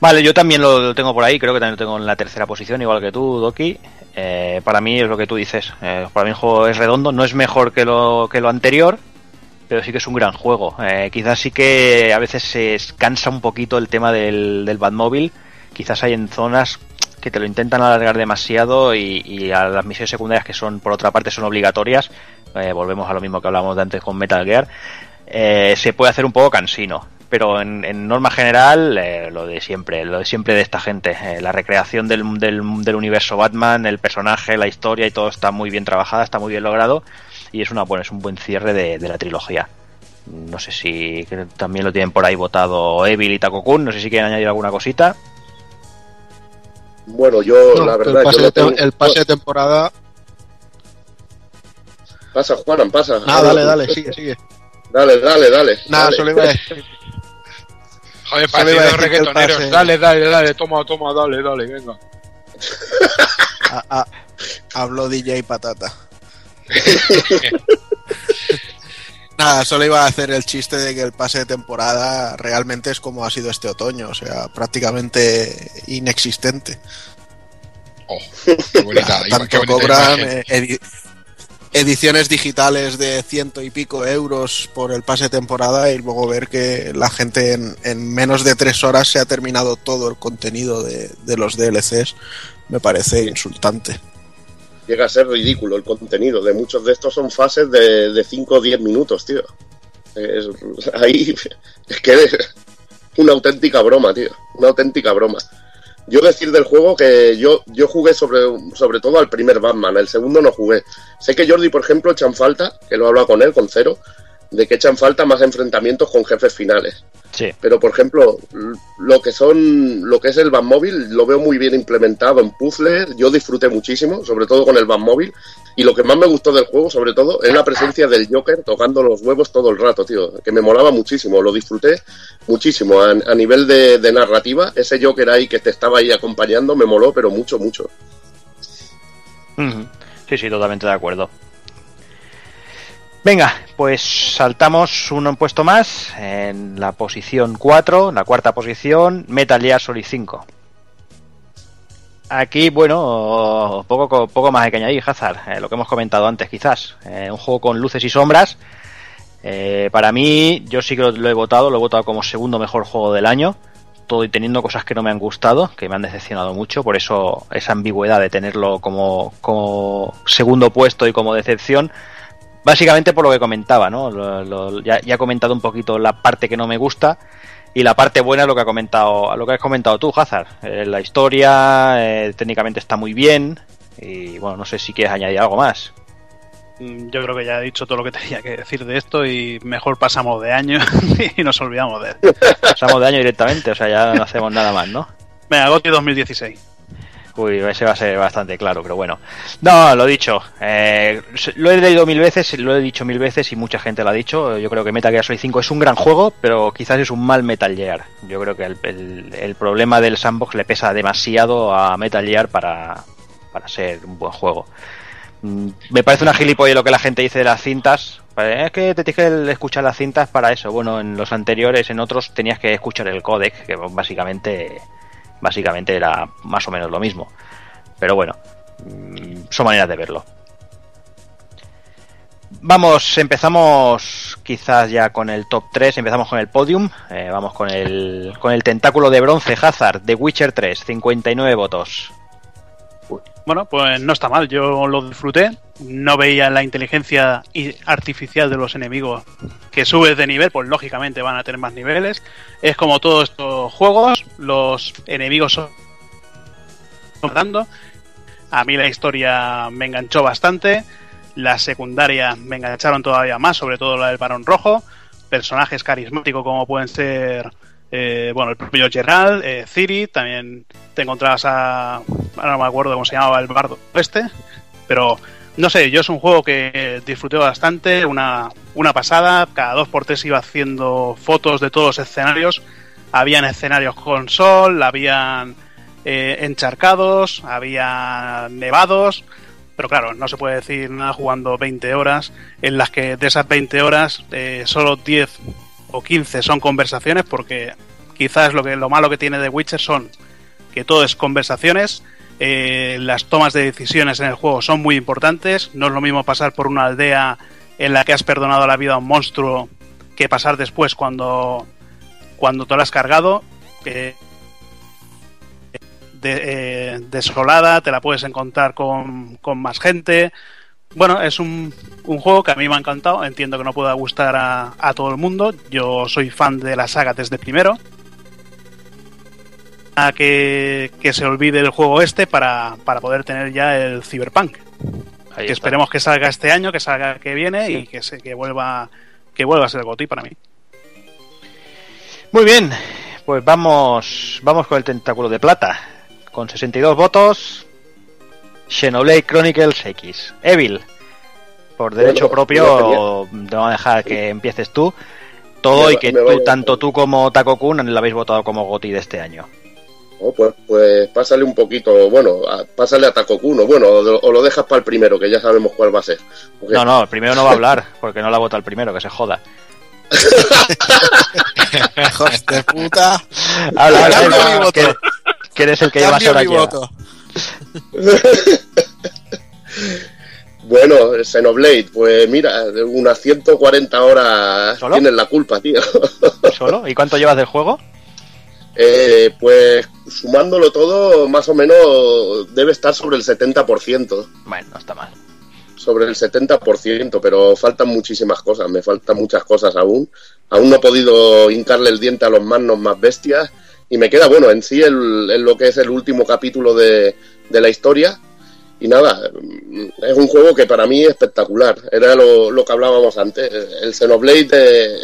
Vale, yo también lo, tengo por ahí, creo que también lo tengo en la tercera posición, igual que tú, Doki. Eh, para mí es lo que tú dices. eh, para mí el juego es redondo, no es mejor que lo, que lo anterior, pero sí que es un gran juego. Eh, quizás sí que a veces se cansa un poquito el tema del, del Batmóvil. Quizás hay en zonas que te lo intentan alargar demasiado y, y a las misiones secundarias que son, por otra parte, son obligatorias. eh, volvemos a lo mismo que hablábamos de antes con Metal Gear. eh, se puede hacer un poco cansino. Pero en, norma general, eh, lo de siempre, lo de siempre de esta gente. la recreación del, del, del universo Batman, el personaje, la historia y todo está muy bien trabajada, está muy bien logrado. Y es, una, bueno, es un buen cierre de, de la trilogía. No sé si que también lo tienen por ahí votado Evil y Takokun. No sé si quieren añadir alguna cosita. Bueno, yo No, la el, verdad pase yo de lo tengo- te- el pase de temporada. Pasa, Juanan, pasa. Nada, dale, dale, sigue, sigue. Dale, dale, dale. Nada, dale. solo iba a decir. Joder, que el reggaetoneros. Dale, dale, dale, toma, toma, dale, dale, venga. a- a- habló DJ Patata. Nada, solo iba a hacer el chiste de que el pase de temporada realmente es como ha sido este otoño, o sea, prácticamente inexistente. Oh, qué bonita, qué Tanto bonita cobran eh, edi- ediciones digitales de ciento y pico euros por el pase de temporada y luego ver que la gente en, en menos de tres horas se ha terminado todo el contenido de, de los DLCs. me parece insultante. Llega a ser ridículo el contenido. De muchos de estos son fases de, de 5 o 10 minutos, tío. Ahí es que es una auténtica broma, tío. Una auténtica broma. Yo decir del juego que yo, yo jugué sobre, sobre todo al primer Batman, el segundo no jugué. Sé que Jordi, por ejemplo, echan falta, que lo he hablado con él, con Cero, de que echan falta más enfrentamientos con jefes finales. Sí. Pero, por ejemplo, lo que son, lo que es el Batmóvil, lo veo muy bien implementado en puzzles. Yo disfruté muchísimo, sobre todo con el Batmóvil. Y lo que más me gustó del juego, sobre todo, es la presencia del Joker tocando los huevos todo el rato, tío. Que me molaba muchísimo, lo disfruté muchísimo. A, a nivel de, de narrativa, ese Joker ahí que te estaba ahí acompañando me moló, pero mucho, mucho. Sí, sí, totalmente de acuerdo. Venga, pues saltamos un puesto más en la posición 4, la cuarta posición, Metal Gear Solid 5. Aquí, bueno, poco, poco más hay que añadir, Hazard, eh, lo que hemos comentado antes quizás. Eh, un juego con luces y sombras. Eh, para mí, yo sí que lo, lo he votado, lo he votado como segundo mejor juego del año. Todo y teniendo cosas que no me han gustado, que me han decepcionado mucho, por eso esa ambigüedad de tenerlo como, como segundo puesto y como decepción. Básicamente por lo que comentaba, ¿no? Lo- lo- ya, ya he comentado un poquito la parte que no me gusta y la parte buena es lo que ha comentado, lo que has comentado tú, Hazard. Eh, la historia eh, técnicamente está muy bien y bueno, no sé si quieres añadir algo más. Mm, Yo creo que ya he dicho todo lo que tenía que decir de esto y mejor pasamos de año y nos olvidamos de él. Pasamos de año directamente, o sea, ya no hacemos nada más, ¿no? Venga, Goti 2016. Uy, ese va a ser bastante claro, pero bueno. No, lo dicho. eh, lo he leído mil veces, lo he dicho mil veces y mucha gente lo ha dicho. Yo creo que Metal Gear Solid 5 es un gran juego, pero quizás es un mal Metal Gear. Yo creo que el, el- el problema del sandbox le pesa demasiado a Metal Gear para, para ser un buen juego. Mm, Me parece una gilipollez lo que la gente dice de las cintas. Eh, Es que te tienes que escuchar las cintas para eso. Bueno, en los anteriores, en otros, tenías que escuchar el codec, que básicamente básicamente era más o menos lo mismo. Pero bueno, mm, son maneras de verlo. Vamos, empezamos quizás ya con el top 3, empezamos con el podium, eh, vamos con el, con el tentáculo de bronce Hazard de Witcher 3, 59 votos. Bueno, pues no está mal, yo lo disfruté. No veía la inteligencia artificial de los enemigos que subes de nivel, pues lógicamente van a tener más niveles. Es como todos estos juegos, los enemigos son dando. A mí la historia me enganchó bastante. Las secundarias me engancharon todavía más, sobre todo la del Barón Rojo. Personajes carismáticos como pueden ser, eh, bueno, el propio Gerald, eh, Ciri, también te encontrabas a. Ahora no me acuerdo cómo se llamaba el bardo este, pero no sé, yo es un juego que disfruté bastante, una, una pasada. Cada dos por tres iba haciendo fotos de todos los escenarios. Habían escenarios con sol, habían eh, encharcados, había nevados. Pero claro, no se puede decir nada jugando 20 horas, en las que de esas 20 horas eh, solo 10 o 15 son conversaciones, porque quizás lo, que, lo malo que tiene The Witcher son que todo es conversaciones, eh, las tomas de decisiones en el juego son muy importantes, no es lo mismo pasar por una aldea en la que has perdonado la vida a un monstruo que pasar después cuando, cuando te lo has cargado. que de- eh, desolada, te la puedes encontrar con, con más gente. Bueno, es un, un juego que a mí me ha encantado. Entiendo que no pueda gustar a, a todo el mundo. Yo soy fan de la saga desde primero. A que, que se olvide el juego este para, para poder tener ya el Cyberpunk. Que esperemos que salga este año, que salga que viene y que, se, que vuelva que vuelva a ser GOTY para mí. Muy bien, pues vamos, vamos con el tentáculo de plata. Con 62 votos, Xenoblade Chronicles X. Evil, por derecho Bueno, propio, te vamos a dejar que empieces tú. Todo Me y que tú, vaya- tanto tú como Taco Kun lo habéis votado como GOTI de este año. Oh, pues, pues pásale un poquito, bueno, a- pásale a Taco Kuno, bueno, o, lo- o lo dejas para el primero, que ya sabemos cuál va a ser. Porque- No, no, el primero no va a hablar, porque no la vota el primero, que se joda. Hijos de puta. Habla, habla, que, que eres el que lleva horas lleva. voto. Bueno, Xenoblade, pues mira, unas 140 horas ¿Solo? tienes la culpa, tío. ¿Solo? ¿Y cuánto llevas del juego? Eh, pues sumándolo todo, más o menos debe estar sobre el 70%. Bueno, no está mal. Sobre el 70%, pero faltan muchísimas cosas, me faltan muchas cosas aún. Aún no he podido hincarle el diente a los manos más bestias. Y me queda, bueno, en sí el, lo que es el último capítulo de, de la historia. Y nada, es un juego que para mí es espectacular. Era lo, lo que hablábamos antes. El Xenoblade, eh,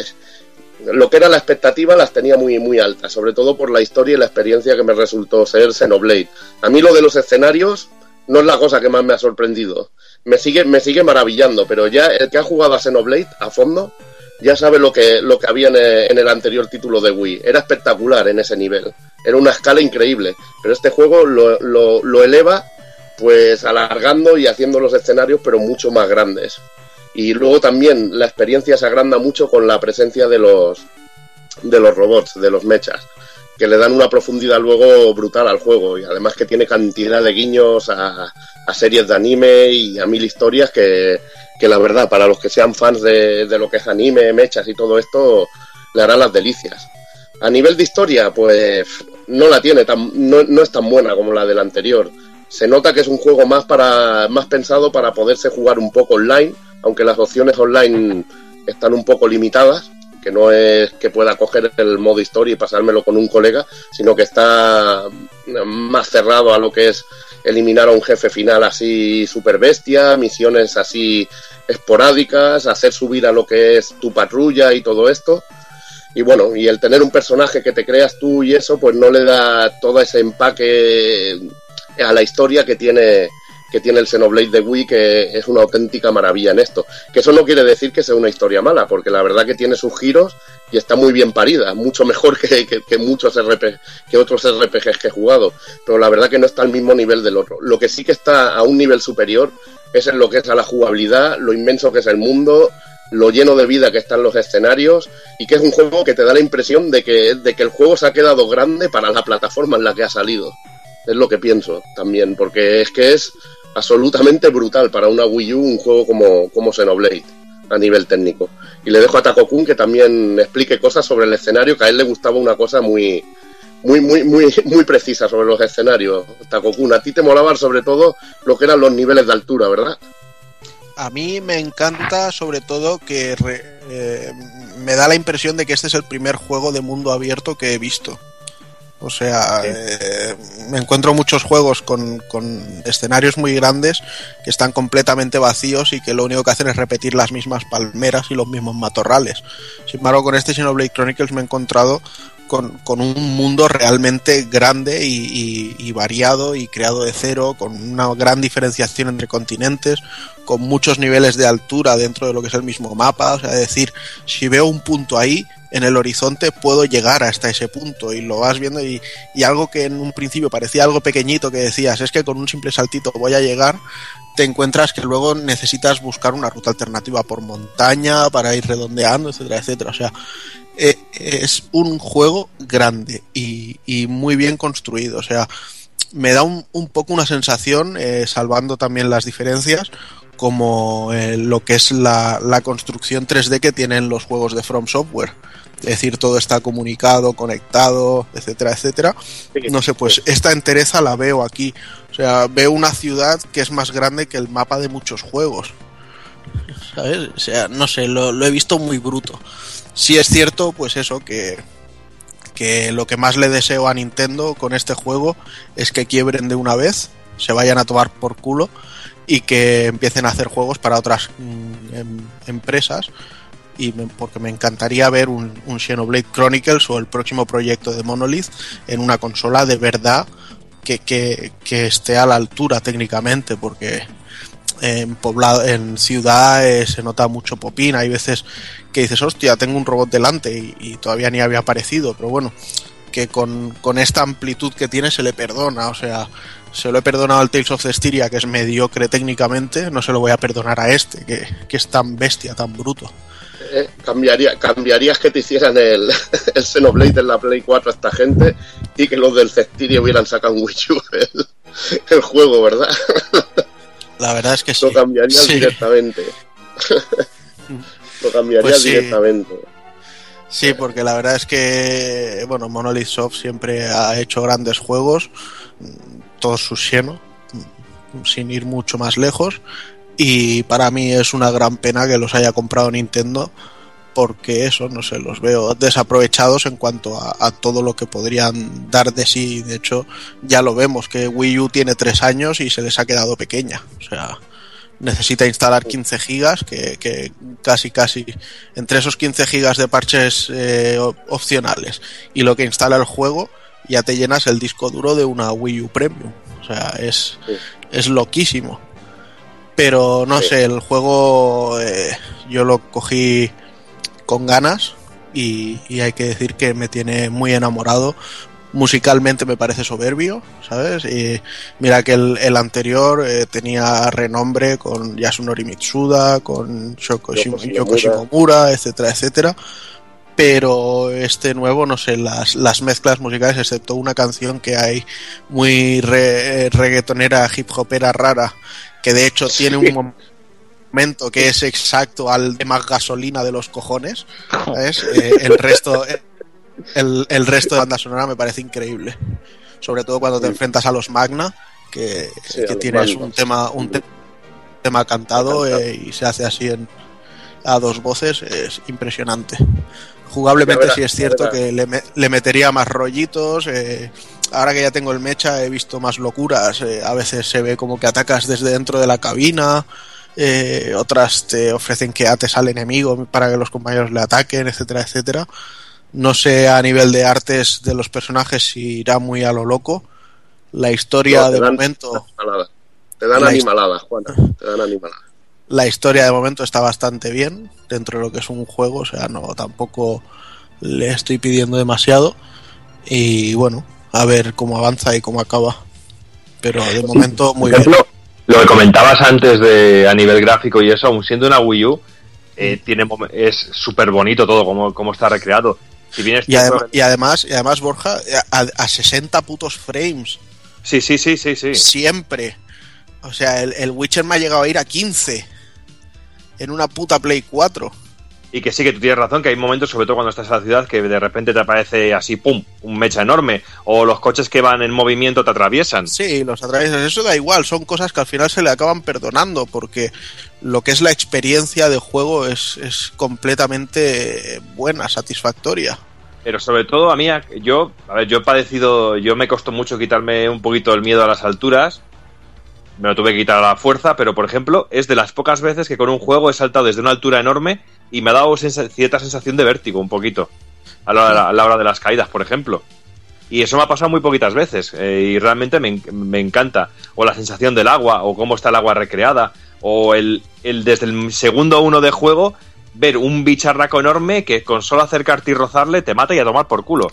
lo que era la expectativa, las tenía muy, muy altas, sobre todo por la historia y la experiencia que me resultó ser Xenoblade. A mí lo de los escenarios no es la cosa que más me ha sorprendido. Me sigue, me sigue maravillando, pero ya el que ha jugado a Xenoblade a fondo ya sabe lo que, lo que había en el, en el anterior título de Wii. Era espectacular en ese nivel. Era una escala increíble. Pero este juego lo, lo, lo eleva pues alargando y haciendo los escenarios pero mucho más grandes. Y luego también la experiencia se agranda mucho con la presencia de los de los robots, de los mechas, que le dan una profundidad luego brutal al juego y además que tiene cantidad de guiños a, a series de anime y a mil historias que, que la verdad para los que sean fans de, de lo que es anime, mechas y todo esto le hará las delicias. A nivel de historia, pues no la tiene tan, no, no es tan buena como la del anterior se nota que es un juego más para más pensado para poderse jugar un poco online, aunque las opciones online están un poco limitadas, que no es que pueda coger el modo historia y pasármelo con un colega, sino que está más cerrado a lo que es eliminar a un jefe final así super bestia, misiones así esporádicas, hacer subir a lo que es tu patrulla y todo esto. Y bueno, y el tener un personaje que te creas tú y eso, pues no le da todo ese empaque a la historia que tiene que tiene el Xenoblade de Wii, que es una auténtica maravilla en esto. Que eso no quiere decir que sea una historia mala, porque la verdad que tiene sus giros y está muy bien parida, mucho mejor que, que, muchos RPG, que otros RPGs que he jugado. Pero la verdad que no está al mismo nivel del otro. Lo que sí que está a un nivel superior es en lo que es a la jugabilidad, lo inmenso que es el mundo, lo lleno de vida que están los escenarios y que es un juego que te da la impresión de que, de que el juego se ha quedado grande para la plataforma en la que ha salido. Es lo que pienso también, porque es que es absolutamente brutal para una Wii U un juego como, como Xenoblade a nivel técnico. Y le dejo a Taco Kun que también explique cosas sobre el escenario, que a él le gustaba una cosa muy, muy, muy, muy, muy precisa sobre los escenarios. Taco Kun, a ti te molaban sobre todo lo que eran los niveles de altura, ¿verdad? A mí me encanta sobre todo que re, eh, me da la impresión de que este es el primer juego de mundo abierto que he visto. O sea, sí. eh, me encuentro muchos juegos con, con, escenarios muy grandes que están completamente vacíos y que lo único que hacen es repetir las mismas palmeras y los mismos matorrales. Sin embargo, con este Xenoblade Chronicles me he encontrado con, un mundo realmente grande y, variado y creado de cero, con una gran diferenciación entre continentes, con muchos niveles de altura dentro de lo que es el mismo mapa. O sea, es decir, si veo un punto ahí, en el horizonte puedo llegar hasta ese punto y lo vas viendo y, y, algo que en un principio parecía algo pequeñito que decías es que con un simple saltito voy a llegar te encuentras que luego necesitas buscar una ruta alternativa por montaña para ir redondeando etcétera etcétera o sea eh, es un juego grande y, y, muy bien construido o sea me da un, un poco una sensación eh, salvando también las diferencias como eh, lo que es la, la, construcción 3D que tienen los juegos de From Software. Es decir, todo está comunicado, conectado, etcétera, etcétera. No sé, pues esta entereza la veo aquí. O sea, veo una ciudad que es más grande que el mapa de muchos juegos. ¿Sabes? O sea, no sé, lo, lo he visto muy bruto. Sí es cierto, pues eso, que, que lo que más le deseo a Nintendo con este juego es que quiebren de una vez, se vayan a tomar por culo y que empiecen a hacer juegos para otras mm, em, empresas. Y me, porque me encantaría ver un, un, Xenoblade Chronicles o el próximo proyecto de Monolith en una consola de verdad que, que, que esté a la altura técnicamente porque en poblado en ciudad eh, se nota mucho popín hay veces que dices hostia tengo un robot delante y, todavía ni había aparecido pero bueno que con, con, esta amplitud que tiene se le perdona, o sea, se lo he perdonado al Tales of Cestiria, que es mediocre técnicamente, no se lo voy a perdonar a este, que, que es tan bestia, tan bruto. Eh, cambiaría, cambiarías que te hicieran el, el Xenoblade en la Play 4 a esta gente y que los del Cestiria hubieran sacado un Wii el, el, juego, ¿verdad? La verdad es que sí. Lo cambiarías sí. directamente. lo cambiarías pues sí. directamente. Sí, porque la verdad es que, bueno, Monolith Soft siempre ha hecho grandes juegos, todos sus mm, sin ir mucho más lejos, y para mí es una gran pena que los haya comprado Nintendo, porque eso, no sé, los veo desaprovechados en cuanto a, a todo lo que podrían dar de sí. De hecho, ya lo vemos, que Wii U tiene tres años y se les ha quedado pequeña. O sea, necesita instalar 15 gigas, que, que casi, casi, entre esos 15 gigas de parches eh, op- opcionales y lo que instala el juego, ya te llenas el disco duro de una Wii U Premium. O sea, es, Sí. es loquísimo. Pero no Sí. sé, el juego eh, yo lo cogí con ganas y, y hay que decir que me tiene muy enamorado. Musicalmente me parece soberbio, ¿sabes? Y mira que el, el anterior eh, tenía renombre con Yasunori Mitsuda, con Shoko, Yoko Shim- Yoko Shimomura. Etcétera, etcétera. Pero este nuevo, no sé, las, las mezclas musicales, excepto una canción que hay muy re- reggaetonera, hip hopera rara, que de hecho tiene un que es exacto al de más gasolina de los cojones. ¿sabes? Eh, el resto el, el resto de banda sonora me parece increíble. Sobre todo cuando te enfrentas a los Magna, que, Sí, que tienes un tema, un te- tema cantado eh, y se hace así en, a dos voces, es impresionante. Jugablemente verás, sí es cierto que le, me- le metería más rollitos. eh, ahora que ya tengo el mecha he visto más locuras. eh, a veces se ve como que atacas desde dentro de la cabina. Eh, otras te ofrecen que ates al enemigo para que los compañeros le ataquen, etcétera, etcétera. No sé a nivel de artes de los personajes si irá muy a lo loco. La historia No, de dan momento. Te dan animaladas, Juana. Te dan animaladas. la historia de momento está bastante bien dentro de lo que es un juego, o sea, no tampoco le estoy pidiendo demasiado y bueno, a ver cómo avanza y cómo acaba. Pero de momento muy bien. ejemplo, lo que comentabas antes de a nivel gráfico y eso, aun siendo una Wii U, eh, tiene mom- es súper bonito todo como, como está recreado. Si bien es Y, adem- cierto- y además, y además Borja, a, a 60 putos frames Sí, sí, sí, sí, sí. siempre. O sea, el, el Witcher me ha llegado a ir a 15 en una puta Play 4. Y que sí, que tú tienes razón, que hay momentos, sobre todo cuando estás en la ciudad, que de repente te aparece así, ¡pum!, un mecha enorme. O los coches que van en movimiento te atraviesan. Sí, los atraviesas, eso da igual, son cosas que al final se le acaban perdonando, porque lo que es la experiencia de juego es, es completamente buena, satisfactoria. Pero sobre todo a mí, yo, a ver, yo he padecido, yo me costó mucho quitarme un poquito el miedo a las alturas. Me lo tuve que quitar a la fuerza, pero por ejemplo, es de las pocas veces que con un juego he saltado desde una altura enorme y me ha dado cierta sensación de vértigo, un poquito. A la, hora- a la hora de las caídas, por ejemplo. Y eso me ha pasado muy poquitas veces. eh, y realmente me, me encanta. O la sensación del agua, o cómo está el agua recreada. O el, el desde el segundo uno de juego, ver un bicharraco enorme que con solo acercarte y rozarle te mata y a tomar por culo.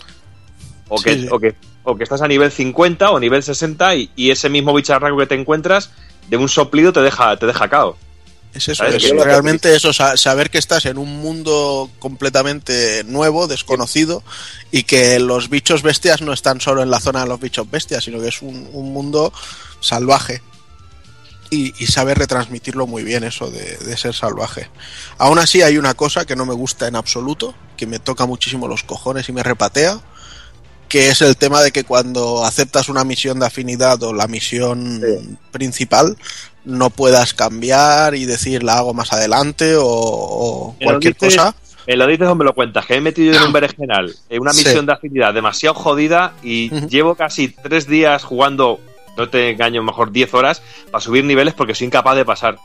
O que, sí. o que, o que estás a nivel 50 o nivel 60 y, y ese mismo bicharraco que te encuentras de un soplido te deja, te deja cao. Es eso, es realmente eso, sa- saber que estás en un mundo completamente nuevo, desconocido, y que los bichos bestias no están solo en la zona de los bichos bestias, sino que es un, un mundo salvaje. Y, y saber retransmitirlo muy bien, eso de, de ser salvaje. Aún así, hay una cosa que no me gusta en absoluto, que me toca muchísimo los cojones y me repatea, que es el tema de que cuando aceptas una misión de afinidad o la misión Sí. principal, no puedas cambiar y decir la hago más adelante o, cualquier dices- cosa. Me lo dices o me lo cuentas, que me he metido en un berenjenal, en una Sí. misión de afinidad demasiado jodida y llevo casi tres días jugando, no te engaño, mejor 10 horas, para subir niveles porque soy incapaz de pasar.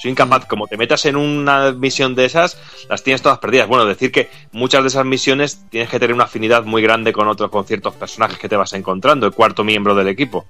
Soy incapaz, como te metas en una misión de esas, las tienes todas perdidas. Bueno, decir que muchas de esas misiones tienes que tener una afinidad muy grande con otros, con ciertos personajes que te vas encontrando, el cuarto miembro del equipo.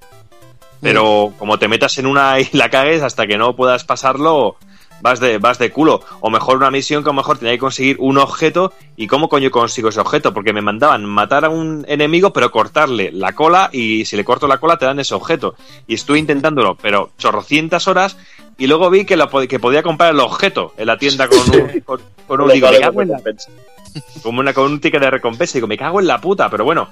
Pero como te metas en una y la cagues hasta que no puedas pasarlo, vas de, vas de culo. O mejor una misión que a lo mejor tenía que conseguir un objeto. ¿Y cómo coño consigo ese objeto? Porque me mandaban matar a un enemigo, pero cortarle la cola. Y si le corto la cola, te dan ese objeto. Y estuve intentándolo, pero chorrocientas horas. Y luego vi que, pod- que podía comprar el objeto en la tienda con un. Con, con un digo, me cago en la- como una, con un ticket de recompensa. Y digo, me cago en la puta, pero bueno.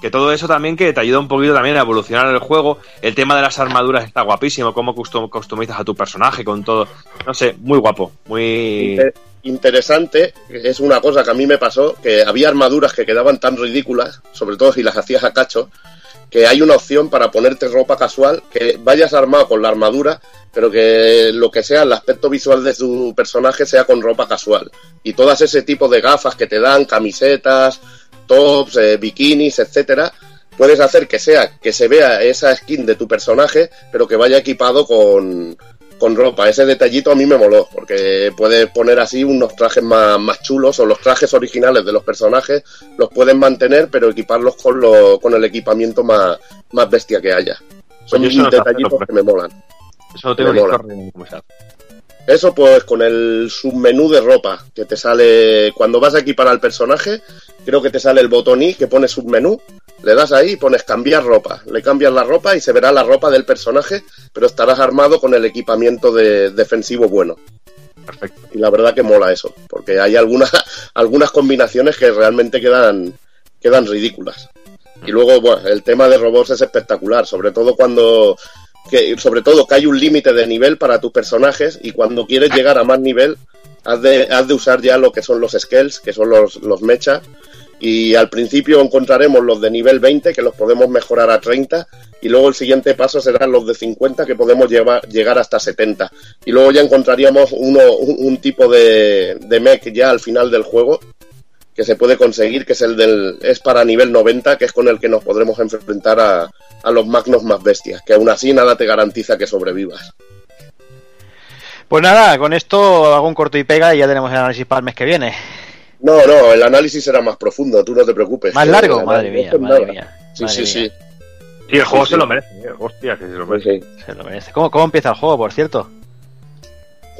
Que todo eso también que te ayuda un poquito también a evolucionar el juego. El tema de las armaduras está guapísimo, cómo custom- customizas a tu personaje con todo. No sé, muy guapo, muy... Inter- interesante, es una cosa que a mí me pasó, que había armaduras que quedaban tan ridículas, sobre todo si las hacías a cacho, que hay una opción para ponerte ropa casual, que vayas armado con la armadura, pero que lo que sea el aspecto visual de tu personaje sea con ropa casual. Y todas ese tipo de gafas que te dan, camisetas, tops, eh, bikinis, etcétera, puedes hacer que sea que se vea esa skin de tu personaje, pero que vaya equipado con, con ropa. Ese detallito a mí me moló, porque puedes poner así unos trajes más, más chulos o los trajes originales de los personajes los pueden mantener, pero equiparlos con, lo, con el equipamiento más, más bestia que haya. Son Pues eso no por que me molan. Eso no tengo ni Eso pues con el submenú de ropa que te sale cuando vas a equipar al personaje, creo que te sale el botón I que pone submenú, le das ahí y pones cambiar ropa, le cambias la ropa y se verá la ropa del personaje, pero estarás armado con el equipamiento de defensivo bueno. Perfecto. Y la verdad que mola eso, porque hay algunas algunas combinaciones que realmente quedan quedan ridículas. Y luego bueno, el tema de robots es espectacular, sobre todo cuando que sobre todo que hay un límite de nivel para tus personajes y cuando quieres llegar a más nivel has de, has de usar ya lo que son los skills, que son los, los mechas. Y al principio encontraremos los de nivel 20, que los podemos mejorar a 30, y luego el siguiente paso serán los de 50, que podemos llevar, llegar hasta 70. Y luego ya encontraríamos uno, un, un tipo de, de mech ya al final del juego, que se puede conseguir, que es el del es para nivel 90, que es con el que nos podremos enfrentar a, a los magnos más bestias, que aún así nada te garantiza que sobrevivas. Pues nada, con esto hago un corto y pega y ya tenemos el análisis para el mes que viene. No, no, el análisis será más profundo, tú no te preocupes. Más Que largo, madre mía, madre mía. Sí, madre sí, mía. sí. Sí, el juego Sí, se sí. lo merece. eh. Hostia, que se lo Sí, merece. sí. Se lo merece. ¿Cómo, ¿Cómo empieza el juego, por cierto?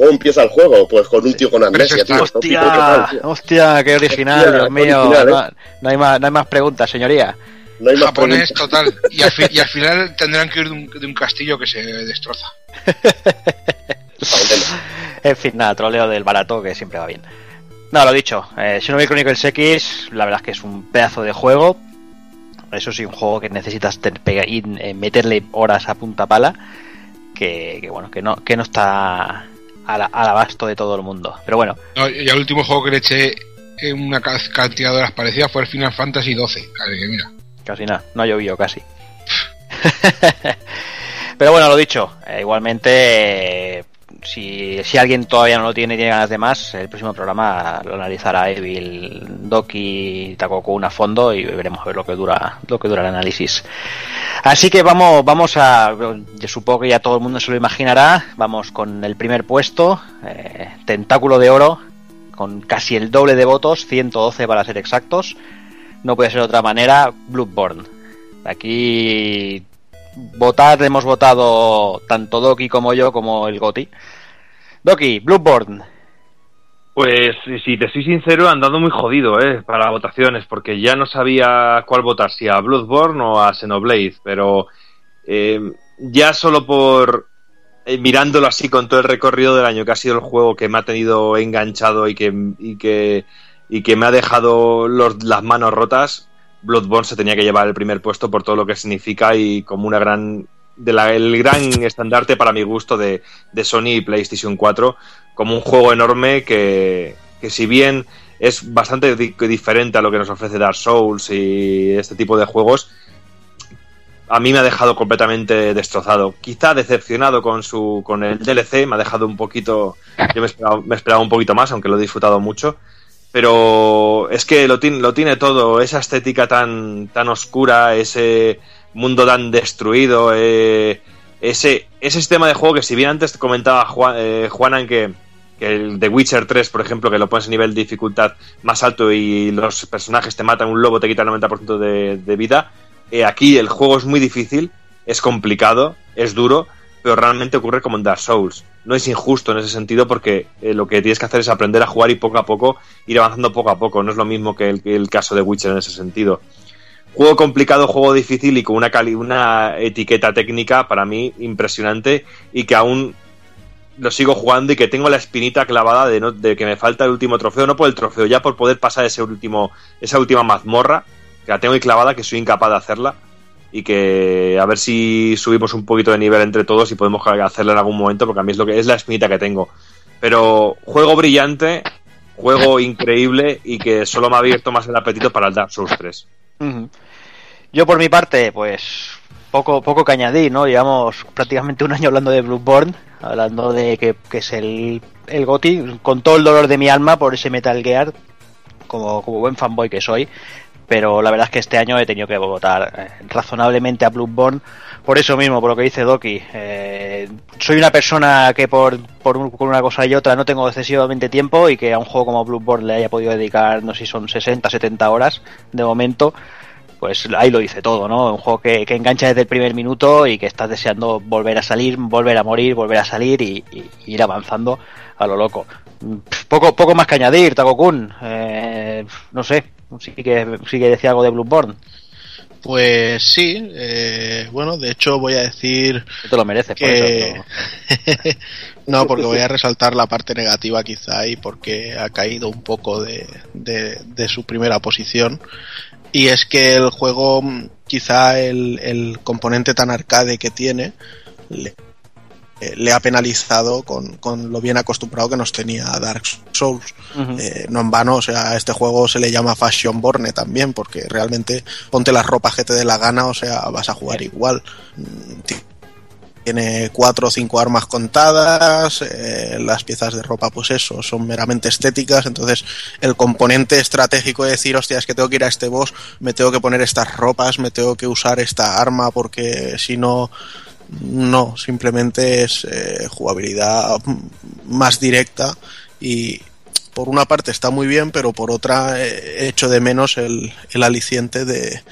¿Cómo empieza el juego? Pues con un tío con amnesia, tío. ¡Hostia! tío. ¡Hostia! ¡Qué original, Hostia, Dios mío! original, ¿eh? no hay más, no hay más preguntas, señoría. No hay más Japonés preguntas. total. Y al, fi- y al final tendrán que ir de un, de un castillo que se destroza. En fin, nada, troleo del barato que siempre va bien. No, lo dicho, eh, Xenoblade Chronicles X, la verdad es que es un pedazo de juego. Eso sí, un juego que necesitas eh, meterle horas a punta pala. Que, que bueno, que no, que no está al, al abasto de todo el mundo. Pero bueno, No, y el último juego que le eché en una ca- cantidad de horas parecida fue el Final Fantasy XII. Así que mira. casi nada, no ha llovido casi. Pero bueno, lo dicho, eh, igualmente, eh, si, alguien todavía no lo tiene y tiene ganas de más, el próximo programa lo analizará Evil, Doki Takokun a fondo y veremos a ver lo que dura, lo que dura el análisis. Así que vamos, vamos a, yo supongo que ya todo el mundo se lo imaginará, vamos con el primer puesto, eh, Tentáculo de Oro, con casi el doble de votos, 112 para ser exactos. No puede ser de otra manera, Bloodborne. Aquí votar, hemos votado tanto Doki como yo, como el Goti. Doki, Bloodborne. Pues si te soy sincero, he andado muy jodido eh, para votaciones, porque ya no sabía cuál votar, si a Bloodborne o a Xenoblade, pero eh, ya solo por eh, mirándolo así con todo el recorrido del año, que ha sido el juego que me ha tenido enganchado y que, y que, y que me ha dejado las manos rotas, Bloodborne se tenía que llevar el primer puesto por todo lo que significa y como una gran de la- el gran estandarte para mi gusto de, de Sony y PlayStation 4 como un juego enorme que, que si bien es bastante di- diferente a lo que nos ofrece Dark Souls y este tipo de juegos, a mí me ha dejado completamente destrozado. Quizá decepcionado con su con el DLC, me ha dejado un poquito. Yo me esperaba, me esperaba un poquito más, aunque lo he disfrutado mucho. Pero es que lo tiene, lo tiene todo, esa estética tan, tan oscura, ese mundo tan destruido, eh, ese, ese sistema de juego que si bien antes comentaba Juan, eh, Juanan que, el de Witcher 3, por ejemplo, que lo pones a nivel de dificultad más alto y los personajes te matan, un lobo te quita el 90% de, de vida, eh, aquí el juego es muy difícil, es complicado, es duro, pero realmente ocurre como en Dark Souls. No es injusto en ese sentido porque eh, lo que tienes que hacer es aprender a jugar y poco a poco ir avanzando poco a poco. No es lo mismo que el, caso de Witcher en ese sentido. Juego complicado, juego difícil y con una, cali una etiqueta técnica para mí impresionante y que aún lo sigo jugando y que tengo la espinita clavada de, no, de que me falta el último trofeo, no por el trofeo, ya por poder pasar ese último, esa última mazmorra, que que la tengo ahí clavada, que soy incapaz de hacerla y que a ver si subimos un poquito de nivel entre todos y podemos hacerla en algún momento, porque a mí es lo que es la espinita que tengo. Pero juego brillante, juego increíble y que solo me ha abierto más el apetito para el Dark Souls 3. Ujú. Yo por mi parte, pues poco poco que añadir, ¿no? Llevamos prácticamente un año hablando de Bloodborne, hablando de que, que es el, el GOTI, con todo el dolor de mi alma por ese Metal Gear, como, como buen fanboy que soy, pero la verdad es que este año he tenido que votar eh, razonablemente a Bloodborne por eso mismo, por lo que dice Doki. Eh, soy una persona que por, por un- por una cosa y otra no tengo excesivamente tiempo y que a un juego como Bloodborne le haya podido dedicar, no sé si son 60, 70 horas de momento, pues ahí lo dice todo, ¿no? Un juego que, engancha desde el primer minuto y que estás deseando volver a salir, volver a morir, volver a salir y, ir avanzando a lo loco. Poco, poco más que añadir, Tago-kun. Eh, no sé, sí que, sí que decía algo de Bloodborne. Pues sí, eh, bueno, de hecho voy a decir No te lo mereces, por eso. no, porque voy a resaltar la parte negativa quizá y porque ha caído un poco de, de- de su primera posición. Y es que el juego, mm, quizá el, el componente tan arcade que tiene, le, eh, le ha penalizado con, con lo bien acostumbrado que nos tenía Dark Souls. Eh, no en vano, o sea, a este juego se le llama Fashion Borne también, porque realmente ponte las ropas que te dé la gana, o sea, vas a jugar igual. Ti- Tiene cuatro o cinco armas contadas, eh, las piezas de ropa, pues eso, son meramente estéticas, entonces el componente estratégico de decir, hostia, es que tengo que ir a este boss, me tengo que poner estas ropas, me tengo que usar esta arma, porque si no, no, simplemente es eh, jugabilidad más directa y por una parte está muy bien, pero por otra eh, echo de menos el, el aliciente de,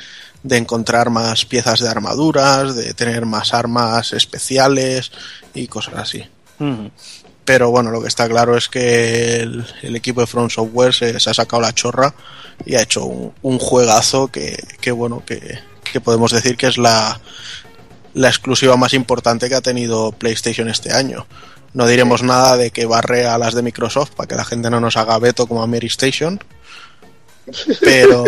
de encontrar más piezas de armaduras, de tener más armas especiales y cosas así. Pero bueno, lo que está claro es que el, el equipo de Front Software se, se ha sacado la chorra y ha hecho un, un juegazo que, que bueno, que, que podemos decir que es la, la exclusiva más importante que ha tenido PlayStation este año. No diremos nada de que barre a las de Microsoft para que la gente no nos haga veto como a Mary Station. Pero,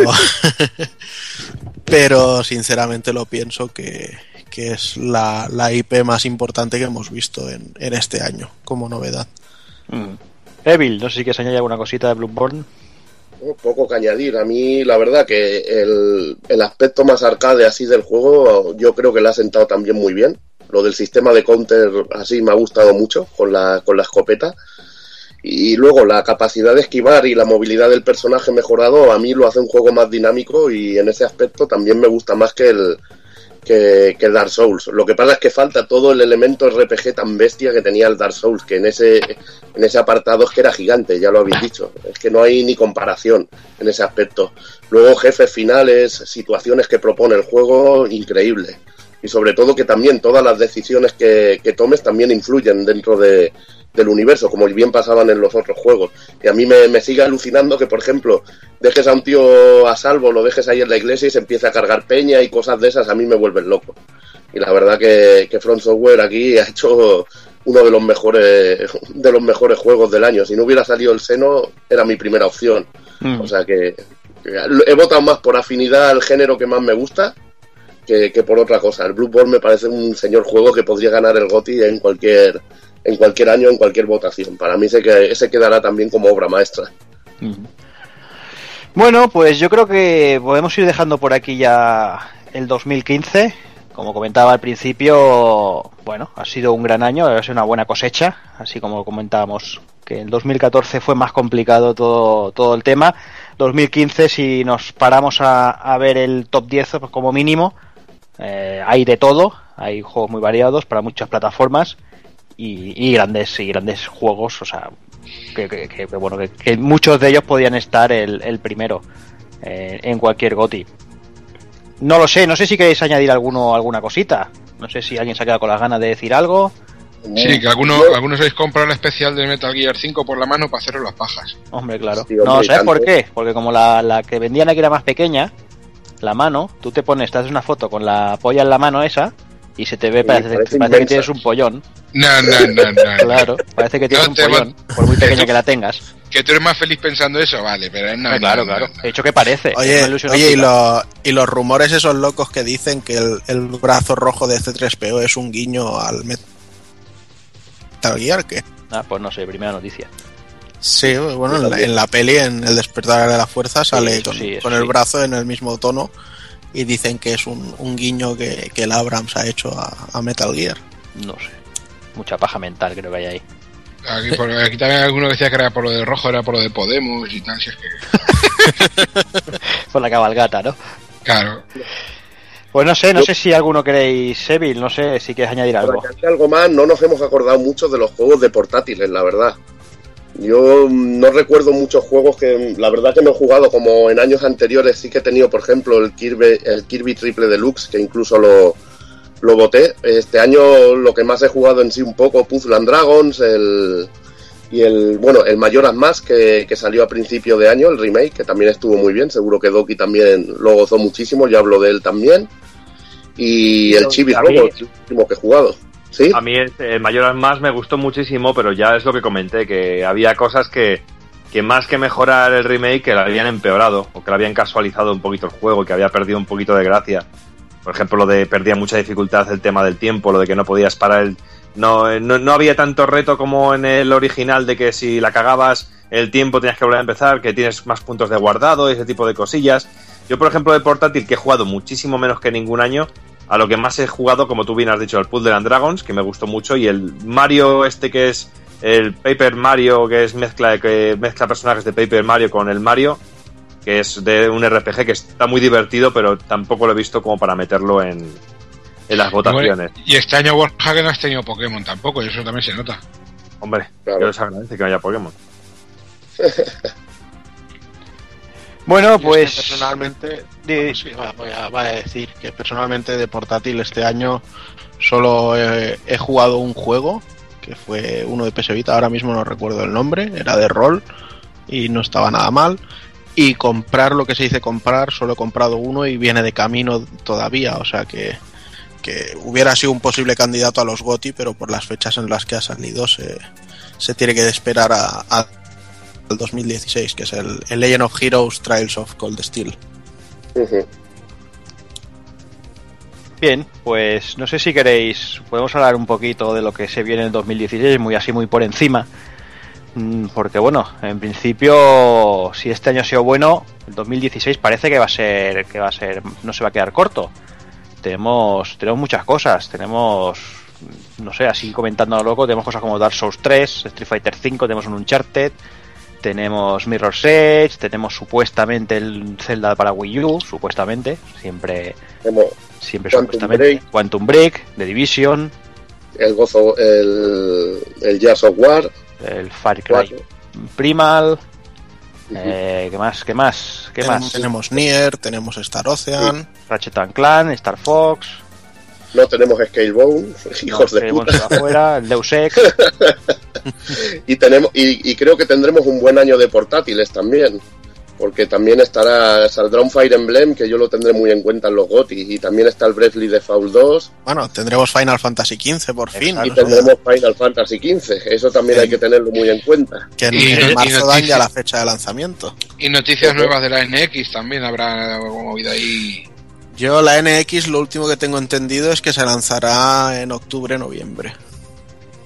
pero sinceramente lo pienso que, que es la, la IP más importante que hemos visto en, en este año como novedad. Ujú. Evil, no sé si quieres añadir alguna cosita de Bloodborne. Poco que añadir. A mí, la verdad, que el, el aspecto más arcade así del juego, yo creo que le ha sentado también muy bien. Lo del sistema de counter así me ha gustado mucho con la, con la escopeta. Y luego la capacidad de esquivar y la movilidad del personaje mejorado, a mí lo hace un juego más dinámico y en ese aspecto también me gusta más que el, que, que el Dark Souls. Lo que pasa es que falta todo el elemento RPG tan bestia que tenía el Dark Souls, que en ese, en ese apartado es que era gigante, ya lo habéis dicho. Es que no hay ni comparación en ese aspecto. Luego jefes finales, situaciones que propone el juego, increíble. Y sobre todo que también todas las decisiones que, que tomes también influyen dentro de, del universo, como bien pasaban en los otros juegos. Y a mí me, me sigue alucinando que, por ejemplo, dejes a un tío a salvo, lo dejes ahí en la iglesia y se empiece a cargar peña y cosas de esas, a mí me vuelven loco. Y la verdad que, que Front Software aquí ha hecho uno de los mejores de los mejores juegos del año. Si no hubiera salido el seno, era mi primera opción. Mm. O sea que, he votado más por afinidad al género que más me gusta que, que por otra cosa. El Bloodborne me parece un señor juego que podría ganar el GOTY en cualquier en cualquier año, en cualquier votación. Para mí se, que, ese quedará también como obra maestra. Bueno, pues yo creo que podemos ir dejando por aquí ya el 2015. Como comentaba al principio, bueno, ha sido un gran año, ha sido una buena cosecha, así como comentábamos que el 2014 fue más complicado todo, todo el tema. 2015, si nos paramos a, a ver el top 10 pues como mínimo, eh, hay de todo, hay juegos muy variados para muchas plataformas y, y grandes y grandes juegos, o sea, que, que- que- que, bueno, que, que muchos de ellos podían estar el, el primero eh, en cualquier GOTI. No lo sé, no sé si queréis añadir alguno, alguna cosita. No sé si alguien se ha quedado con las ganas de decir algo. Sí, que algunos, algunos habéis comprado el especial de Metal Gear 5 por la mano para haceros las pajas. Hombre, claro. Sí, hombre, no, ¿sabes por qué? Porque como la, la que vendían aquí era más pequeña, la mano, tú te pones, te haces una foto con la polla en la mano esa y se te ve, parece, parece parece que tienes un pollón. No, no, no, no. Claro, parece que tienes No un pollón, va- por muy pequeña que la tengas. que tú eres más feliz pensando eso, vale, pero no, claro, no, claro. no, no. He dicho que parece. Oye, una ilusión oye y, lo- y los rumores esos locos que dicen que el, el brazo rojo de C3PO es un guiño al Metal Gear, que Ah, pues no sé, primera noticia. sí, bueno, en la, en la peli, en El despertar de la fuerza, sale eso con, sí, eso con el sí. brazo en el mismo tono y dicen que es un, un guiño que, que el Abrams ha hecho a, a Metal Gear. No sé. Mucha paja mental creo que hay ahí. Aquí, por- aquí también alguno decía que era por lo de rojo, era por lo de Podemos y tal. Si es que, Por la cabalgata, ¿no? claro. Pues no sé, no Yo- sé si alguno queréis, Evil, no sé si quieres añadir algo. algo más, no nos hemos acordado mucho de los juegos de portátiles, la verdad. Yo no recuerdo muchos juegos que la verdad que no he jugado como en años anteriores. Sí que he tenido, por ejemplo, el Kirby, el Kirby Triple Deluxe, que incluso lo, lo boté. Este año lo que más he jugado en sí un poco, Puzzle and Dragons, el, y el, bueno, el Majora's Mask, que, que salió a principio de año, el remake, que también estuvo muy bien. Seguro que Doki también lo gozó muchísimo, yo hablo de él también. Y el Chibi Robo, el último que he jugado. A mí el, el Majora's más me gustó muchísimo, pero ya es lo que comenté, que había cosas que, que más que mejorar el remake, que lo habían empeorado, o que lo habían casualizado un poquito el juego, que había perdido un poquito de gracia. Por ejemplo, lo de perdía mucha dificultad el tema del tiempo, lo de que no podías parar el... No, no, no había tanto reto como en el original de que si la cagabas el tiempo tenías que volver a empezar, que tienes más puntos de guardado, ese tipo de cosillas. Yo, por ejemplo, de portátil, que he jugado muchísimo menos que ningún año, a lo que más he jugado, como tú bien has dicho, el Puzzle and Dragons, que me gustó mucho, y el Mario este que es el Paper Mario, que es mezcla que mezcla personajes de Paper Mario con el Mario, que es de un RPG que está muy divertido, pero tampoco lo he visto como para meterlo en, en las votaciones. Y este año que no has tenido Pokémon tampoco, y eso también se nota. Hombre, Claro. yo les agradece que no haya Pokémon. Bueno, Yo es que pues. personalmente di- Sí, voy a, decir que personalmente de portátil este año solo he, jugado un juego, que fue uno de PS Vita, ahora mismo no recuerdo el nombre, era de rol y no estaba nada mal. Y comprar lo que se dice comprar, solo he comprado uno y viene de camino todavía, o sea que, que hubiera sido un posible candidato a los GOTI, pero por las fechas en las que ha salido se, se tiene que esperar a, a- al 2016, que es el Legend of Heroes Trials of Cold Steel. Bien, pues no sé si queréis, podemos hablar un poquito de lo que se viene en 2016, muy así, muy por encima. Mm, Porque bueno, en principio, si este año ha sido bueno, el 2016 parece que va a ser, que va a ser, no se va a quedar corto. Tenemos, tenemos muchas cosas, tenemos, no sé, así comentando a lo loco, tenemos cosas como Dark Souls 3, Street Fighter 5, tenemos un Uncharted, tenemos Mirror's Edge, tenemos supuestamente el Zelda para Wii U, supuestamente, siempre Como siempre Quantum supuestamente Break. Quantum Break, The Division, el gozo, el, el Jazz of War. el Far Cry. Primal, eh, ¿qué más? ¿Qué más? ¿Qué tenemos, más? tenemos Nier, tenemos Star Ocean. Ratchet and Clan, Star Fox, No tenemos Scalebone, hijos de puta. afuera, el Deus Ex, Y, tenemos, y, y creo que tendremos un buen año de portátiles también. Porque también estará, saldrá un Fire Emblem que yo lo tendré muy en cuenta en los GOTI. Y también está el Bravely Default 2. Bueno, tendremos Final Fantasy XV por fin. Y tendremos Final Fantasy XV. Eso también hay que tenerlo muy en cuenta. que en, Y- en y marzo dan ya la fecha de lanzamiento. Y noticias nuevas de la NX también habrá movida ahí. Yo la NX lo último que tengo entendido es que se lanzará en octubre, noviembre.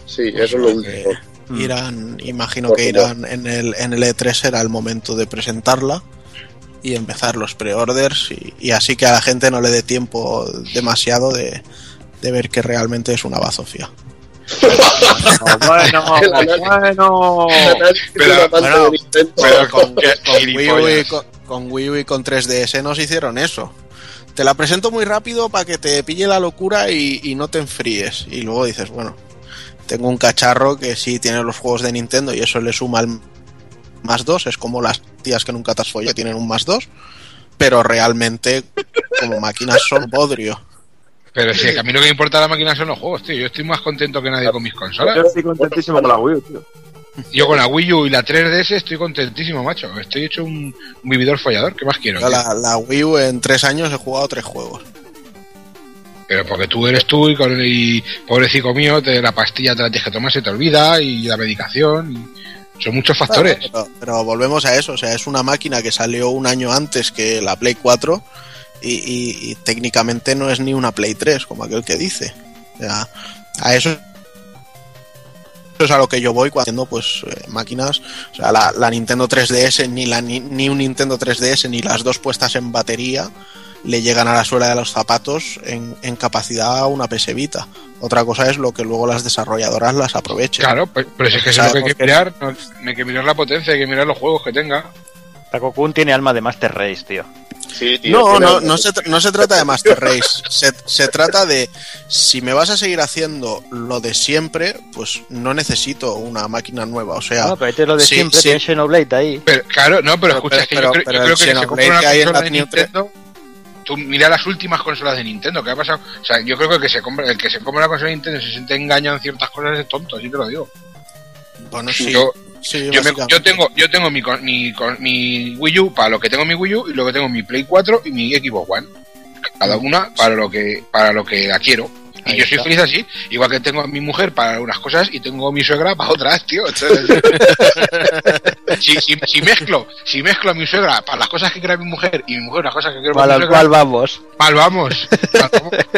Sí, eso es lo último. Mm. Irán, imagino Por que irán en el, en el E3 será el momento de presentarla y empezar los pre-orders y, y así que a la gente no le dé tiempo demasiado de, de ver que realmente es una bazofia. bueno, bueno. pero- bueno. Pero con, Wii U y con, con Wii U y con 3DS nos hicieron eso. Te la presento muy rápido para que te pille la locura y, y no te enfríes. Y luego dices, bueno, tengo un cacharro que sí tiene los juegos de Nintendo y eso le suma el más dos. Es como las tías que nunca te has follado que tienen un más dos. Pero realmente, como máquinas, son bodrio. Pero si a mí lo que me importa la máquina son los juegos, tío. Yo estoy más contento que nadie con mis Yo consolas. estoy contentísimo con la Wii U, tío. Yo con la Wii U y la 3DS estoy contentísimo, macho. Estoy hecho un, un vividor follador. ¿Qué más quiero? Yo la, la Wii U en tres años he jugado tres juegos. Pero porque tú eres tú y, con, y pobrecito mío, te, la pastilla te la tienes que tomar, se te olvida y la medicación. Y Son muchos factores. Pero, pero volvemos a eso, o sea, es una máquina que salió un año antes que la Play 4 y, y- y técnicamente no es ni una Play 3, como aquel que dice. O sea, a eso eso es a lo que yo voy cuando pues eh, máquinas, o sea, la, la Nintendo 3DS ni la ni, ni un Nintendo 3DS ni las dos puestas en batería le llegan a la suela de los zapatos en, en capacidad a una PS Vita. Otra cosa es lo que luego las desarrolladoras las aprovechen. Claro, pues- pero si es que eso es lo que hay que mirar. No, hay que mirar la potencia, hay que mirar los juegos que tenga. Taco-kun tiene alma de Master Race, tío. Sí, tío, No, no, no se, no se trata de Master Race. Se, se trata de si me vas a seguir haciendo lo de siempre, pues no necesito una máquina nueva. O sea, No, pero este es lo de sí, siempre, sí. tiene Xenoblade ahí. Pero, claro, no, pero, Pero- escucha, es que pero- yo, creo- pero yo creo que se Xenoblade compra una que hay en consola la de Nintendo. Tú mira las últimas consolas de Nintendo, ¿qué ha pasado? O sea, yo creo que el que se compra, el que se compra una consola de Nintendo y se siente engañado en ciertas cosas es tonto, así te lo digo. bueno, sí. Yo, sí, yo, me- yo tengo, yo tengo mi, mi, mi Wii U para lo que tengo mi Wii U y luego tengo mi Play 4 y mi Xbox One. Cada una para lo que, para lo que la quiero. Y Ahí yo soy está. feliz así, igual que tengo a mi mujer para unas cosas y tengo a mi suegra para otras, tío. Entonces, si, si, si mezclo, si mezclo a mi suegra para las cosas que quiere mi mujer y mi mujer las cosas que quiere Para mi suegra, vamos. mal vamos. Mal vamos.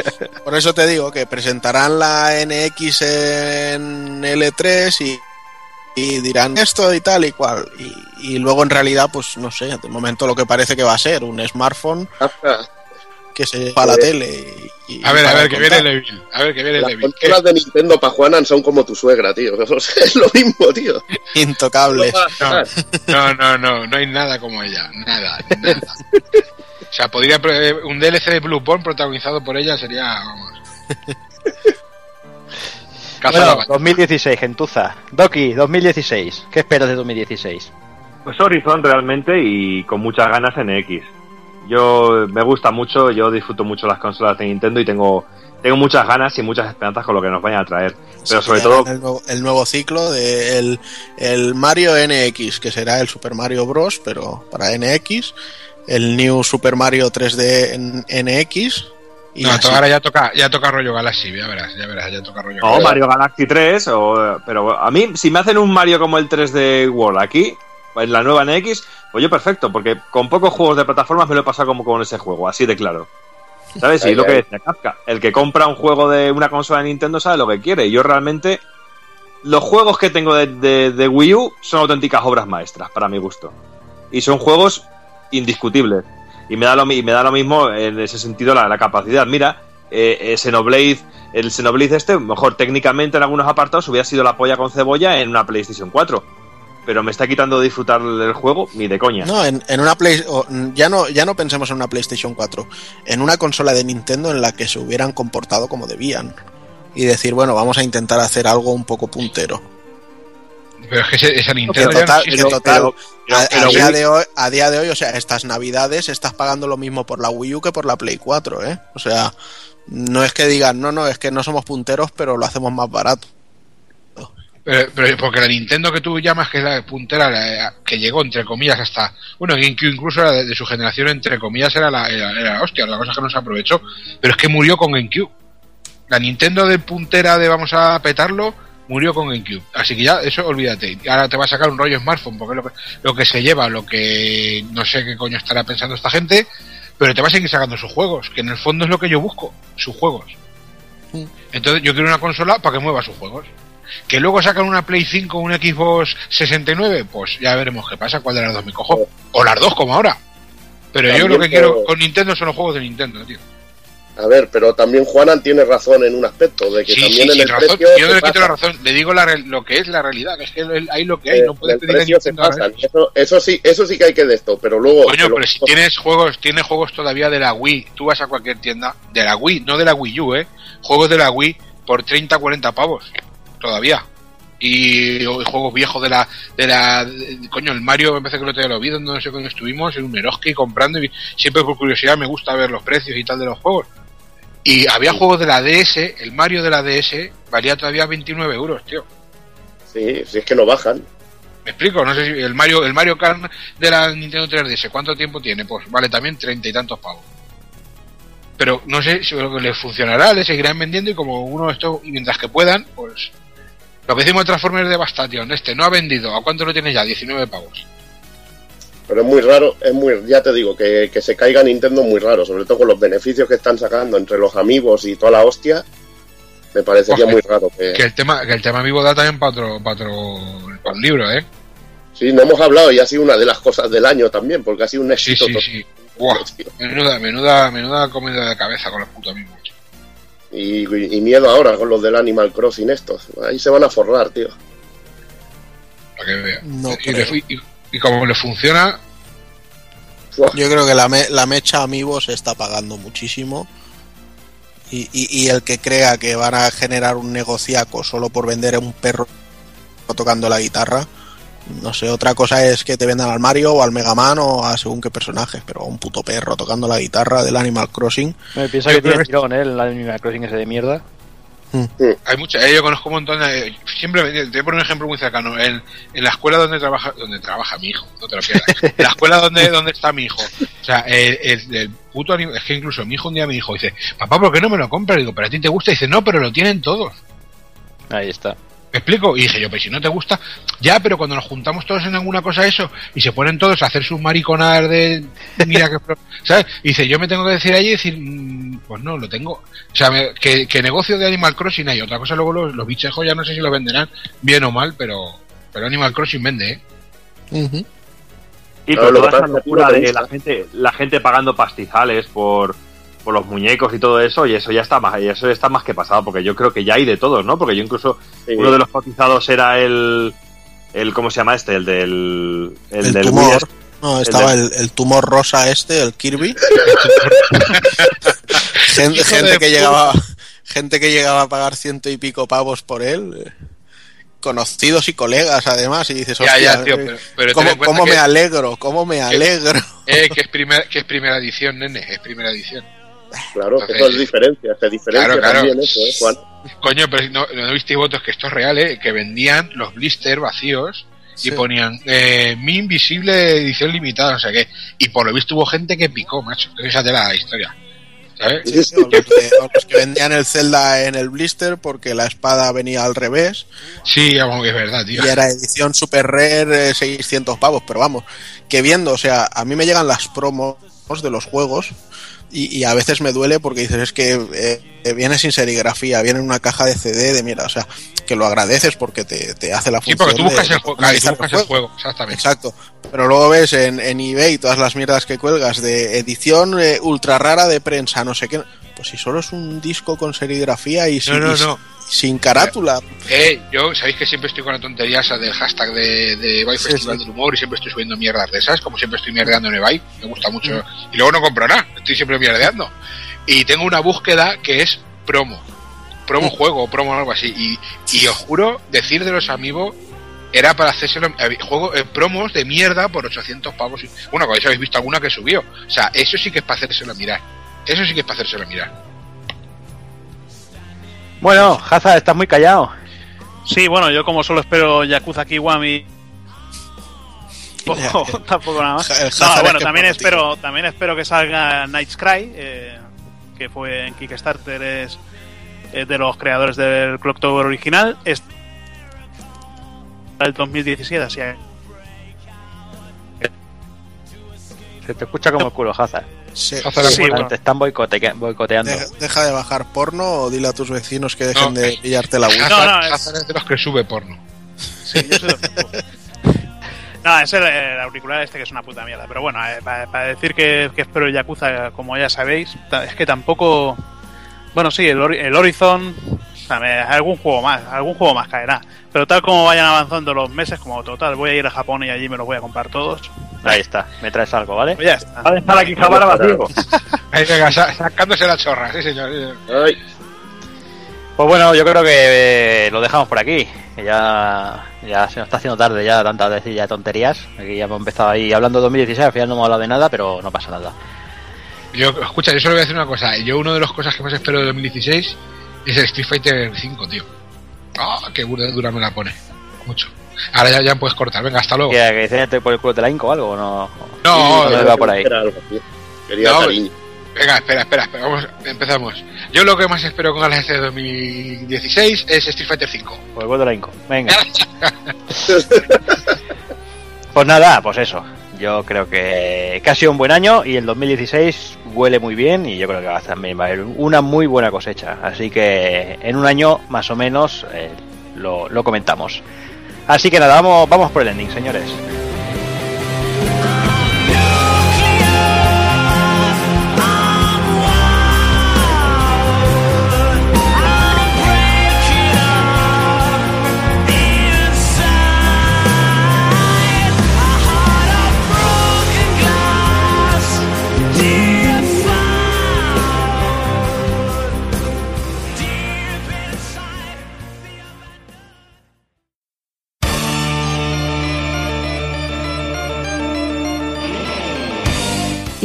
Por eso te digo que presentarán la NX en L3 y, y dirán esto y tal y cual. Y, y luego en realidad, pues no sé, de momento lo que parece que va a ser un smartphone que se lleva a la tele. Y, y A ver, a ver, que viene Levil. A ver, que viene Las Levil. consolas de Nintendo para Juanan son como tu suegra, tío. Es lo mismo, tío. Intocables. No, no, no, no hay nada como ella. Nada, nada. O sea, podría pre- un DLC de Bloodborne protagonizado por ella sería, vamos. Caza la Bueno, vaca. 2016, gentuza. Doki, 2016. ¿Qué esperas de 2016? Pues Horizon realmente y con muchas ganas en X. Yo me gusta mucho, yo disfruto mucho las consolas de Nintendo y tengo, tengo muchas ganas y muchas esperanzas con lo que nos vayan a traer. Pero sobre todo, el nuevo, el nuevo ciclo de el, el Mario NX, que será el Super Mario Bros, pero para NX, el New Super Mario 3D en NX. Y No, así. ahora ya toca, ya toca rollo Galaxy, ya verás, ya verás, ya toca rollo o Galaxy. Mario Galaxy 3, o, pero a mí, si me hacen un Mario como el 3D World aquí, en la nueva NX, pues yo perfecto, porque con pocos juegos de plataformas me lo he pasado como con ese juego, así de claro. ¿Sabes? Y Ay, lo que decía Kafka, el que compra un juego de una consola de Nintendo sabe lo que quiere. Y yo realmente, los juegos que tengo de, de- de Wii U son auténticas obras maestras, para mi gusto. Y son juegos indiscutibles. Y me da lo, mi- me da lo mismo en ese sentido la, capacidad. Mira, eh, eh, Xenoblade, el Xenoblade este, mejor técnicamente en algunos apartados hubiera sido la polla con cebolla en una PlayStation 4. Pero me está quitando disfrutar el juego ni de coña. No, en, una Play, ya no ya no pensemos en una PlayStation 4, en una consola de Nintendo en la que se hubieran comportado como debían y decir, bueno, vamos a intentar hacer algo un poco puntero. Pero es que ese, esa Nintendo total, pero- a, día de hoy, a día de hoy, o sea, estas navidades estás pagando lo mismo por la Wii U que por la Play 4, ¿eh? O sea, no es que digan, no, no, es que no somos punteros, pero lo hacemos más barato. Pero, pero porque la Nintendo que tú llamas, que es la puntera, la- que llegó entre comillas hasta. Bueno, GameCube incluso era de, de su generación, entre comillas, era la, era, era la hostia, la cosa que no se aprovechó. Pero es que murió con GameCube. La Nintendo de puntera de vamos a petarlo, murió con GameCube. Así que ya, eso olvídate. Y Ahora te va a sacar un rollo smartphone, porque es lo que, lo que se lleva, lo que no sé qué coño estará pensando esta gente, pero te va a seguir sacando sus juegos, que en el fondo es lo que yo busco, sus juegos. Entonces yo quiero una consola para que mueva sus juegos. Que luego sacan una Play 5 o un Xbox 69, pues ya veremos qué pasa, cuál de las dos me cojo. O las dos como ahora. Pero yo lo que quiero con Nintendo son los juegos de Nintendo, tío. A ver, pero también Juanan tiene razón en un aspecto, de que Sí, también sí, en sin el razón. precio Yo no le quito la razón. Le digo la lo que es la realidad. que Es que hay lo que hay. Eh, no puedes pedir precio se pasan. eso. Eso, sí, eso sí que hay que de esto, pero luego. Coño, pero si tienes juegos, tienes juegos todavía de la Wii, tú vas a cualquier tienda de la Wii, no de la Wii U, eh, juegos de la Wii por 30, 40 pavos, todavía. Y, juegos viejos de la, de la, de- coño, el Mario me parece que lo te lo vi, donde no sé cuándo estuvimos, en un Eroski comprando y siempre por curiosidad me gusta ver los precios y tal de los juegos. Y había juegos de la DS, el Mario de la DS valía todavía 29 euros, tío. Sí, si es que no bajan. ¿Me explico? No sé si el Mario, el Mario Kart de la Nintendo 3DS, ¿cuánto tiempo tiene? Pues vale también treinta y tantos pavos. Pero no sé si lo que les funcionará, le seguirán vendiendo y como uno esto, y mientras que puedan, pues Lo que decimos de Transformers Devastation, este no ha vendido. ¿A cuánto lo tiene ya? 19 pavos. Pero es muy raro, es muy, ya te digo, que, que se caiga Nintendo es muy raro, sobre todo con los beneficios que están sacando entre los amigos y toda la hostia. Me parecería Ojo, muy raro que... Que el tema, que el tema vivo da también para otro, para otro, para un libro, ¿eh? Sí, no hemos hablado y ha sido una de las cosas del año también, porque ha sido un Sí, éxito sí, sí. Buah, tío. menuda, menuda, menuda comida de cabeza con los putos amigos. Y, y miedo ahora con los del Animal Crossing estos. Ahí se van a forrar, tío. Para que vea. No y, y- y como le funciona. Yo creo que la, me- la mecha Amiibo se está pagando muchísimo. Y, y- y el que crea que van a generar un negociaco solo por vender a un perro tocando la guitarra, no sé, otra cosa es que te vendan al Mario o al Mega Man o a según qué personaje, pero un puto perro tocando la guitarra del Animal Crossing. Me piensa que tiene tirón, ¿eh? El Animal Crossing ese de mierda. Hay mucha, eh, yo conozco un montón de, siempre te voy a poner un ejemplo muy cercano, en, en la escuela donde trabaja, donde trabaja mi hijo, no te lo pierdas, en la escuela donde, donde está mi hijo, o sea, el, el- el puto es que incluso mi hijo un día me dijo, dice, papá, ¿por qué no me lo compras? Digo, pero a ti te gusta, dice, no, pero lo tienen todos. Ahí está. ¿Me explico? Y dije yo, pues si no te gusta, ya, pero cuando nos juntamos todos en alguna cosa eso, y se ponen todos a hacer sus mariconas de, mira que, ¿sabes? Y dice, yo me tengo que decir allí y decir, mm, pues no, lo tengo. O sea, me- que, que negocio de Animal Crossing hay. Otra cosa luego los, los bichejos ya no sé si lo venderán bien o mal, pero, pero Animal Crossing vende, ¿eh? Y lo toda esa locura de la gente, la gente pagando pastizales por, por los muñecos y todo eso, y eso ya está más, y eso ya está más que pasado, porque yo creo que ya hay de todos, ¿no? Porque yo incluso Sí. uno de los cotizados era el, el ¿cómo se llama este? El del, el El, del tumor. Wii. No, estaba el, el tumor rosa este, el Kirby. gente, gente que llegaba gente que llegaba a pagar ciento y pico pavos por él. Conocidos y colegas, además, y dices, Ya, ya, "Hostia, tío, eh, pero, pero ten ¿cómo, cómo me alegro? ¿Cómo me alegro? eh, que es primera, que es primera edición, nene, es primera edición. Claro, Entonces- eso es diferencia, se diferencia Claro, claro. también eso, ¿eh, Juan? Coño, pero no, no visteis votos que esto es real, ¿eh? Que vendían los blister vacíos Sí. y ponían eh, mi invisible edición limitada, no sé qué. Y por lo visto hubo gente que picó, macho. Fíjate la historia. ¿Sabes? Sí, sí. O los, o que vendían el Zelda en el blister porque la espada venía al revés Sí, vamos, que es verdad, tío. y era edición super rare eh, 600 pavos, pero vamos, que viendo, o sea, a mí me llegan las promos de los juegos y, y a veces me duele porque dices, es que eh, viene sin serigrafía, viene en una caja de CD de mierda, o sea, que lo agradeces porque te, te hace la Sí, función. porque tú buscas de el juego, claro, y tú buscas el el juego, exactamente. Exacto. Pero luego ves en, en eBay todas las mierdas que cuelgas de edición eh, ultra rara de prensa, no sé qué. Pues si solo es un disco con serigrafía y No, no, y sin- no. Sin carátula. Eh, yo, sabéis que siempre estoy con la tontería esa del hashtag de, de Sí, Festival sí. del Humor y siempre estoy subiendo mierdas de esas, como siempre estoy mierdeando en Ebay, me gusta mucho. Y luego no compro nada, estoy siempre mierdeando. Y tengo una búsqueda que es promo. Promo juego o promo algo así. Y, y os juro, decir de los amigos era para hacérselo eh, juego eh, promos de mierda por 800 pavos. y- Bueno, habéis visto alguna que subió. O sea, eso sí que es para hacérselo mirar. Eso sí que es para hacérselo mirar. Bueno, Haza, estás muy callado. Sí, bueno, yo como solo espero Yakuza Kiwami. Tampoco, tampoco nada más. No, Hazard bueno, también espero, también espero que salga Night's Cry, eh, que fue en Kickstarter, es, es de los creadores del Clock Tower original. Es el 2017, así que Se te escucha como el culo, Haza. Sí. Bueno. Te están boicote- boicoteando. De- deja de bajar porno o dile a tus vecinos que dejen No. de pillarte la Wii. No, no, es- de los que sube porno. Sí, yo soy. No, es el, el auricular este que es una puta mierda. Pero bueno, eh, para, para decir que, que espero Yakuza, como ya sabéis, es que tampoco. Bueno, sí, el, el Horizon. O sea, me- algún juego más, algún juego más caerá. Pero tal como vayan avanzando los meses, como total, voy a ir a Japón y allí me los voy a comprar todos. Ahí está, me traes algo, ¿vale? Pues ya está. Va a dejar aquí Jabara vacío. Ahí, venga, sa- sacándose la chorra, sí señor. sí, señor. Ay, Pues bueno, yo creo que eh, lo dejamos por aquí. que Ya, ya se nos está haciendo tarde ya tantas veces ya tonterías. Aquí ya hemos empezado ahí hablando de 2016, al final no hemos hablado de nada, pero no pasa nada. Yo, escucha, yo solo voy a decir una cosa. Yo, una de las cosas que más espero de 2016 es el Street Fighter 5, tío. Ah, qué dura, dura me la pone. Mucho. Ahora ya, ya puedes cortar. Venga, hasta luego. ¿Que, que dice por el culo de la Inco o algo? o No, No, no, quería va por ahí. Algo. Quería No, cariño. Venga, espera, espera, espera, vamos, empezamos. Yo lo que más espero con el este 2016 es Street Fighter 5. Pues vuelvo a la Inco. Venga. pues nada, pues eso. Yo creo que, que ha sido un buen año y el 2016 huele muy bien y yo creo que va a, también va a haber una muy buena cosecha. Así que en un año más o menos eh, lo, lo comentamos. Así que nada, vamos, vamos por el ending, señores.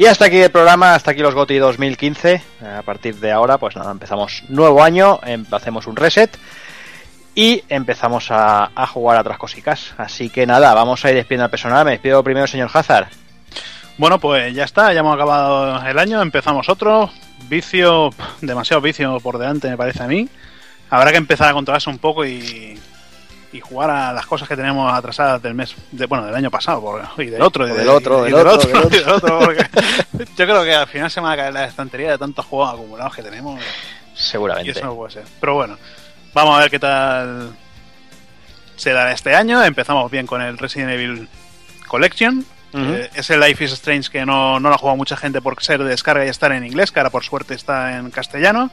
Y hasta aquí el programa, hasta aquí los GOTI 2015. A partir de ahora, pues nada, empezamos nuevo año, em- hacemos un reset y empezamos a, a jugar a otras cositas. Así que nada, vamos a ir despidiendo al personal. Me despido primero, señor Hazard. Bueno, pues ya está, ya hemos acabado el año, empezamos otro. Vicio, demasiado vicio por delante, me parece a mí. Habrá que empezar a controlarse un poco y, y jugar a las cosas que tenemos atrasadas del mes, de, bueno, del año pasado por- y del otro, y del otro, y del otro, del y del otro, porque yo creo que al final se me va a caer la estantería de tantos juegos acumulados que tenemos. Y Seguramente. eso no puede ser. Pero bueno, vamos a ver qué tal se da este año. Empezamos bien con el Resident Evil Collection. Eh, ese Life is Strange que no, no lo ha jugado mucha gente por ser de descarga y estar en inglés, que ahora por suerte está en castellano.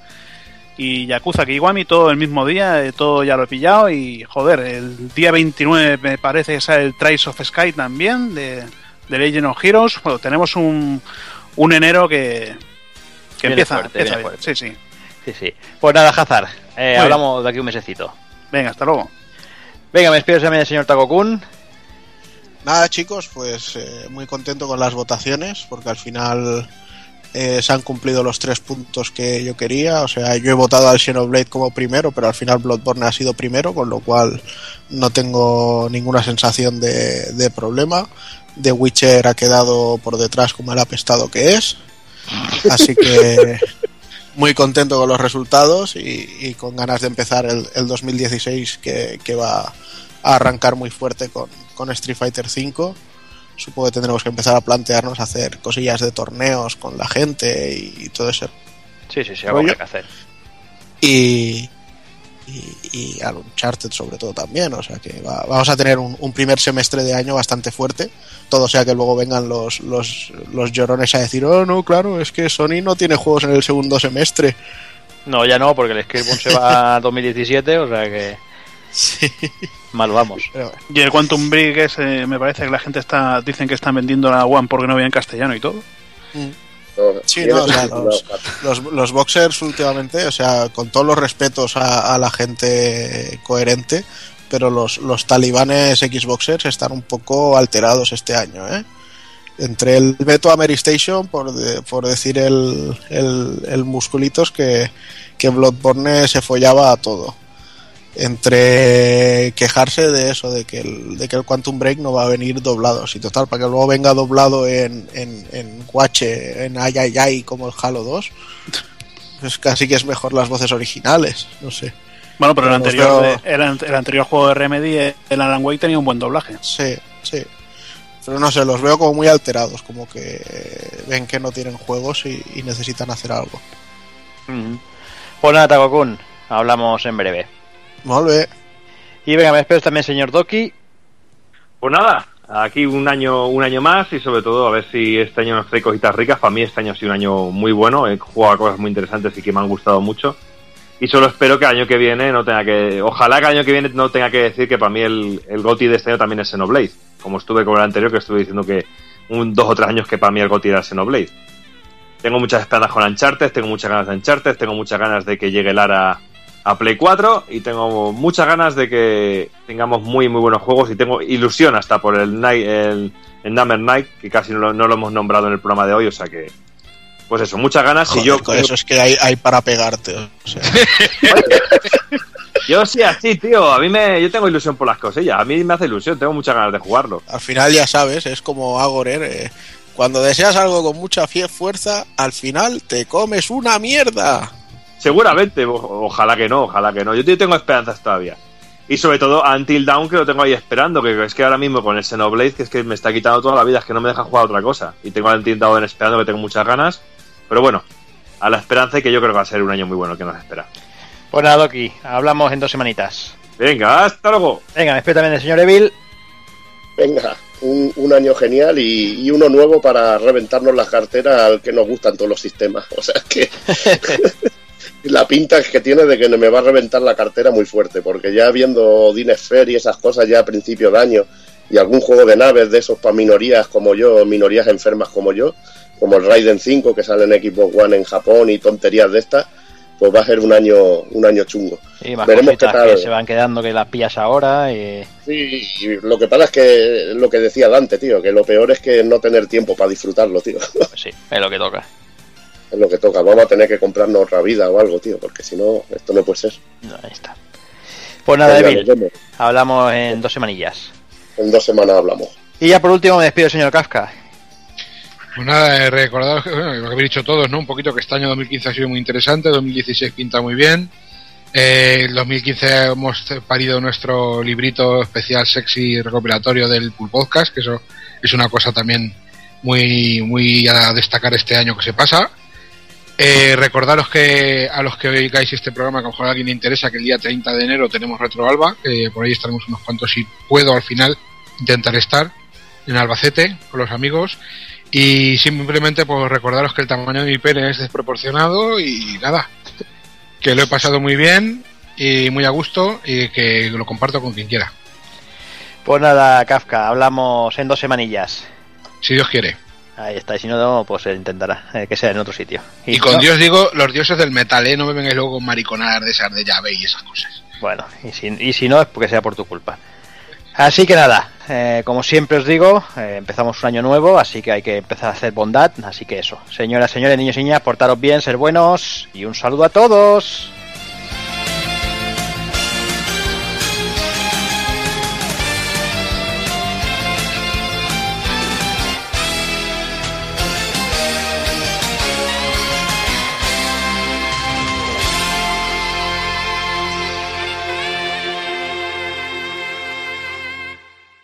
Y Yakuza Kiwami todo el mismo día, eh, todo ya lo he pillado. Y joder, el día 29 me parece que sale el Trials of Sky también, de, de Legend of Heroes. Bueno, tenemos un, un enero que, que empieza, fuerte, empieza bien. Sí, sí. Sí, sí. Pues nada, Hazard. eh, bien. hablamos de aquí un mesecito. Venga, hasta luego. Venga, me despido también del señor Takokun. Nada, chicos, pues eh, muy contento con las votaciones, porque al final eh, se han cumplido los tres puntos que yo quería. O sea, yo he votado al Xenoblade como primero, pero al final Bloodborne ha sido primero, con lo cual no tengo ninguna sensación de, de problema. The Witcher ha quedado por detrás como el apestado que es. Así que muy contento con los resultados y, y con ganas de empezar el, el 2016 que, que va a arrancar muy fuerte con, con Street Fighter V. Supongo que tendremos que empezar a plantearnos hacer cosillas de torneos con la gente y, todo eso. Sí, sí, sí, algo que hacer. Y, y, y al Uncharted sobre todo también. O sea que va- vamos a tener un, un primer semestre de año bastante fuerte. Todo sea que luego vengan los, los, los llorones a decir, oh no, claro, es que Sony no tiene juegos en el segundo semestre. No, ya no, porque el Scalebound se va a 2017, o sea que mal vamos. Pero. Y el Quantum Break es, eh, me parece que la gente está dicen que están vendiendo la One porque no viene en castellano y todo. No, Sí, no, o sea, los, los, los boxers últimamente, o sea, con todos los respetos a, a la gente coherente, pero los, los talibanes Xboxers están un poco alterados este año, ¿eh? Entre el veto a Mary Station, por, de- por decir el, el, el musculitos que, que Bloodborne se follaba a todo. Entre quejarse de eso, de que el, de que el Quantum Break no va a venir doblado. Si total, para que luego venga doblado en, en, en Guache, en Ay Ay Ay, como el Halo 2, pues casi que es mejor las voces originales, no sé. Bueno, pero el anterior, de- el, el anterior juego de Remedy, el Alan Wake tenía un buen doblaje. Sí, sí. Pero no sé, los veo como muy alterados, como que ven que no tienen juegos y, y necesitan hacer algo. Ujú. Pues nada, Takokun, hablamos en breve. Volve. Y venga, me despido también, señor Doki. Pues nada, aquí un año, un año más y sobre todo a ver si este año nos trae cositas ricas. Para mí este año ha sido un año muy bueno, he jugado a cosas muy interesantes y que me han gustado mucho. Y solo espero que el año que viene no tenga que... Ojalá que el año que viene no tenga que decir que para mí el, el GOTI de este año también es Xenoblade. Como estuve con el anterior, que estuve diciendo que un dos o tres años que para mí el GOTY era Xenoblade. Tengo muchas esperanzas con Uncharted, tengo muchas ganas de Uncharted, tengo muchas ganas de que llegue Lara a Play 4 y tengo muchas ganas de que tengamos muy muy buenos juegos y tengo ilusión hasta por el Night, el, el Number Night, que casi no lo, no lo hemos nombrado en el programa de hoy, o sea que pues eso, muchas ganas y Joder, yo con eso es que hay, hay para pegarte. o sea. yo sí así, tío, a mí me yo tengo ilusión por las cosillas, a mí me hace ilusión, tengo muchas ganas de jugarlo. al final ya sabes, es como Agorer. eh, cuando deseas algo con mucha fuerza, al final te comes una mierda. Seguramente, o- ojalá que no, ojalá que no. Yo tengo esperanzas todavía. Y sobre todo Until Dawn, que lo tengo ahí esperando, que es que ahora mismo con el Xenoblade, que es que me está quitando toda la vida, es que no me deja jugar otra cosa. Y tengo a Until Dawn esperando, que tengo muchas ganas. Pero bueno, a la esperanza y que yo creo que va a ser un año muy bueno el que nos espera. Pues nada, Doki, hablamos en dos semanitas. Venga, hasta luego. Venga, me espero también el señor Evil. Venga, un, un año genial y, y uno nuevo para reventarnos las carteras al que nos gustan todos los sistemas. O sea que la pinta que tiene de que me va a reventar la cartera muy fuerte, porque ya viendo Dinesphere y esas cosas ya a principio de año y algún juego de naves de esos para minorías como yo, minorías enfermas como yo, como el Raiden 5 que sale en Xbox One en Japón y tonterías de estas, pues va a ser un año un año chungo. Y más Veremos qué tal. que se van quedando que las pillas ahora. Y... Sí, y lo que pasa es que lo que decía Dante, tío, que lo peor es que no tener tiempo para disfrutarlo, tío. Pues sí, es lo que toca. Es lo que toca. Vamos a tener que comprarnos otra vida o algo, tío, porque si no, esto no puede ser. No, ahí está. Pues nada, Venga, vemos. hablamos en dos semanillas. En dos semanas hablamos. Y ya por último me despido, señor Kafka. Pues nada, eh, recordaros que, bueno, lo que habéis dicho todos, ¿no? Un poquito que este año 2015 ha sido muy interesante, 2016 pinta muy bien. Eh, en 2015 hemos parido nuestro librito especial sexy recopilatorio del Pool Podcast, que eso es una cosa también muy, muy a destacar este año que se pasa. Eh, recordaros que a los que oigáis este programa, que a lo mejor a alguien le interesa, que el día 30 de enero tenemos Retro Alba, que por ahí estaremos unos cuantos, si puedo al final, intentar estar en Albacete con los amigos. Y simplemente pues recordaros que el tamaño de mi pene es desproporcionado y nada, que lo he pasado muy bien y muy a gusto y que lo comparto con quien quiera, Pues nada, Kafka, hablamos en dos semanillas. si Dios quiere. Ahí está, y si no, pues se intentará eh, que sea en otro sitio. Y, con no, Dios digo los dioses del metal, ¿eh? no me vengáis luego con mariconar de esas de llave y esas cosas. Bueno, y si, y si no, es porque sea por tu culpa. Así que nada, eh, como siempre os digo, eh, empezamos un año nuevo, así que hay que empezar a hacer bondad. Así que eso, señoras, señores, niños y niñas, portaros bien, ser buenos y un saludo a todos.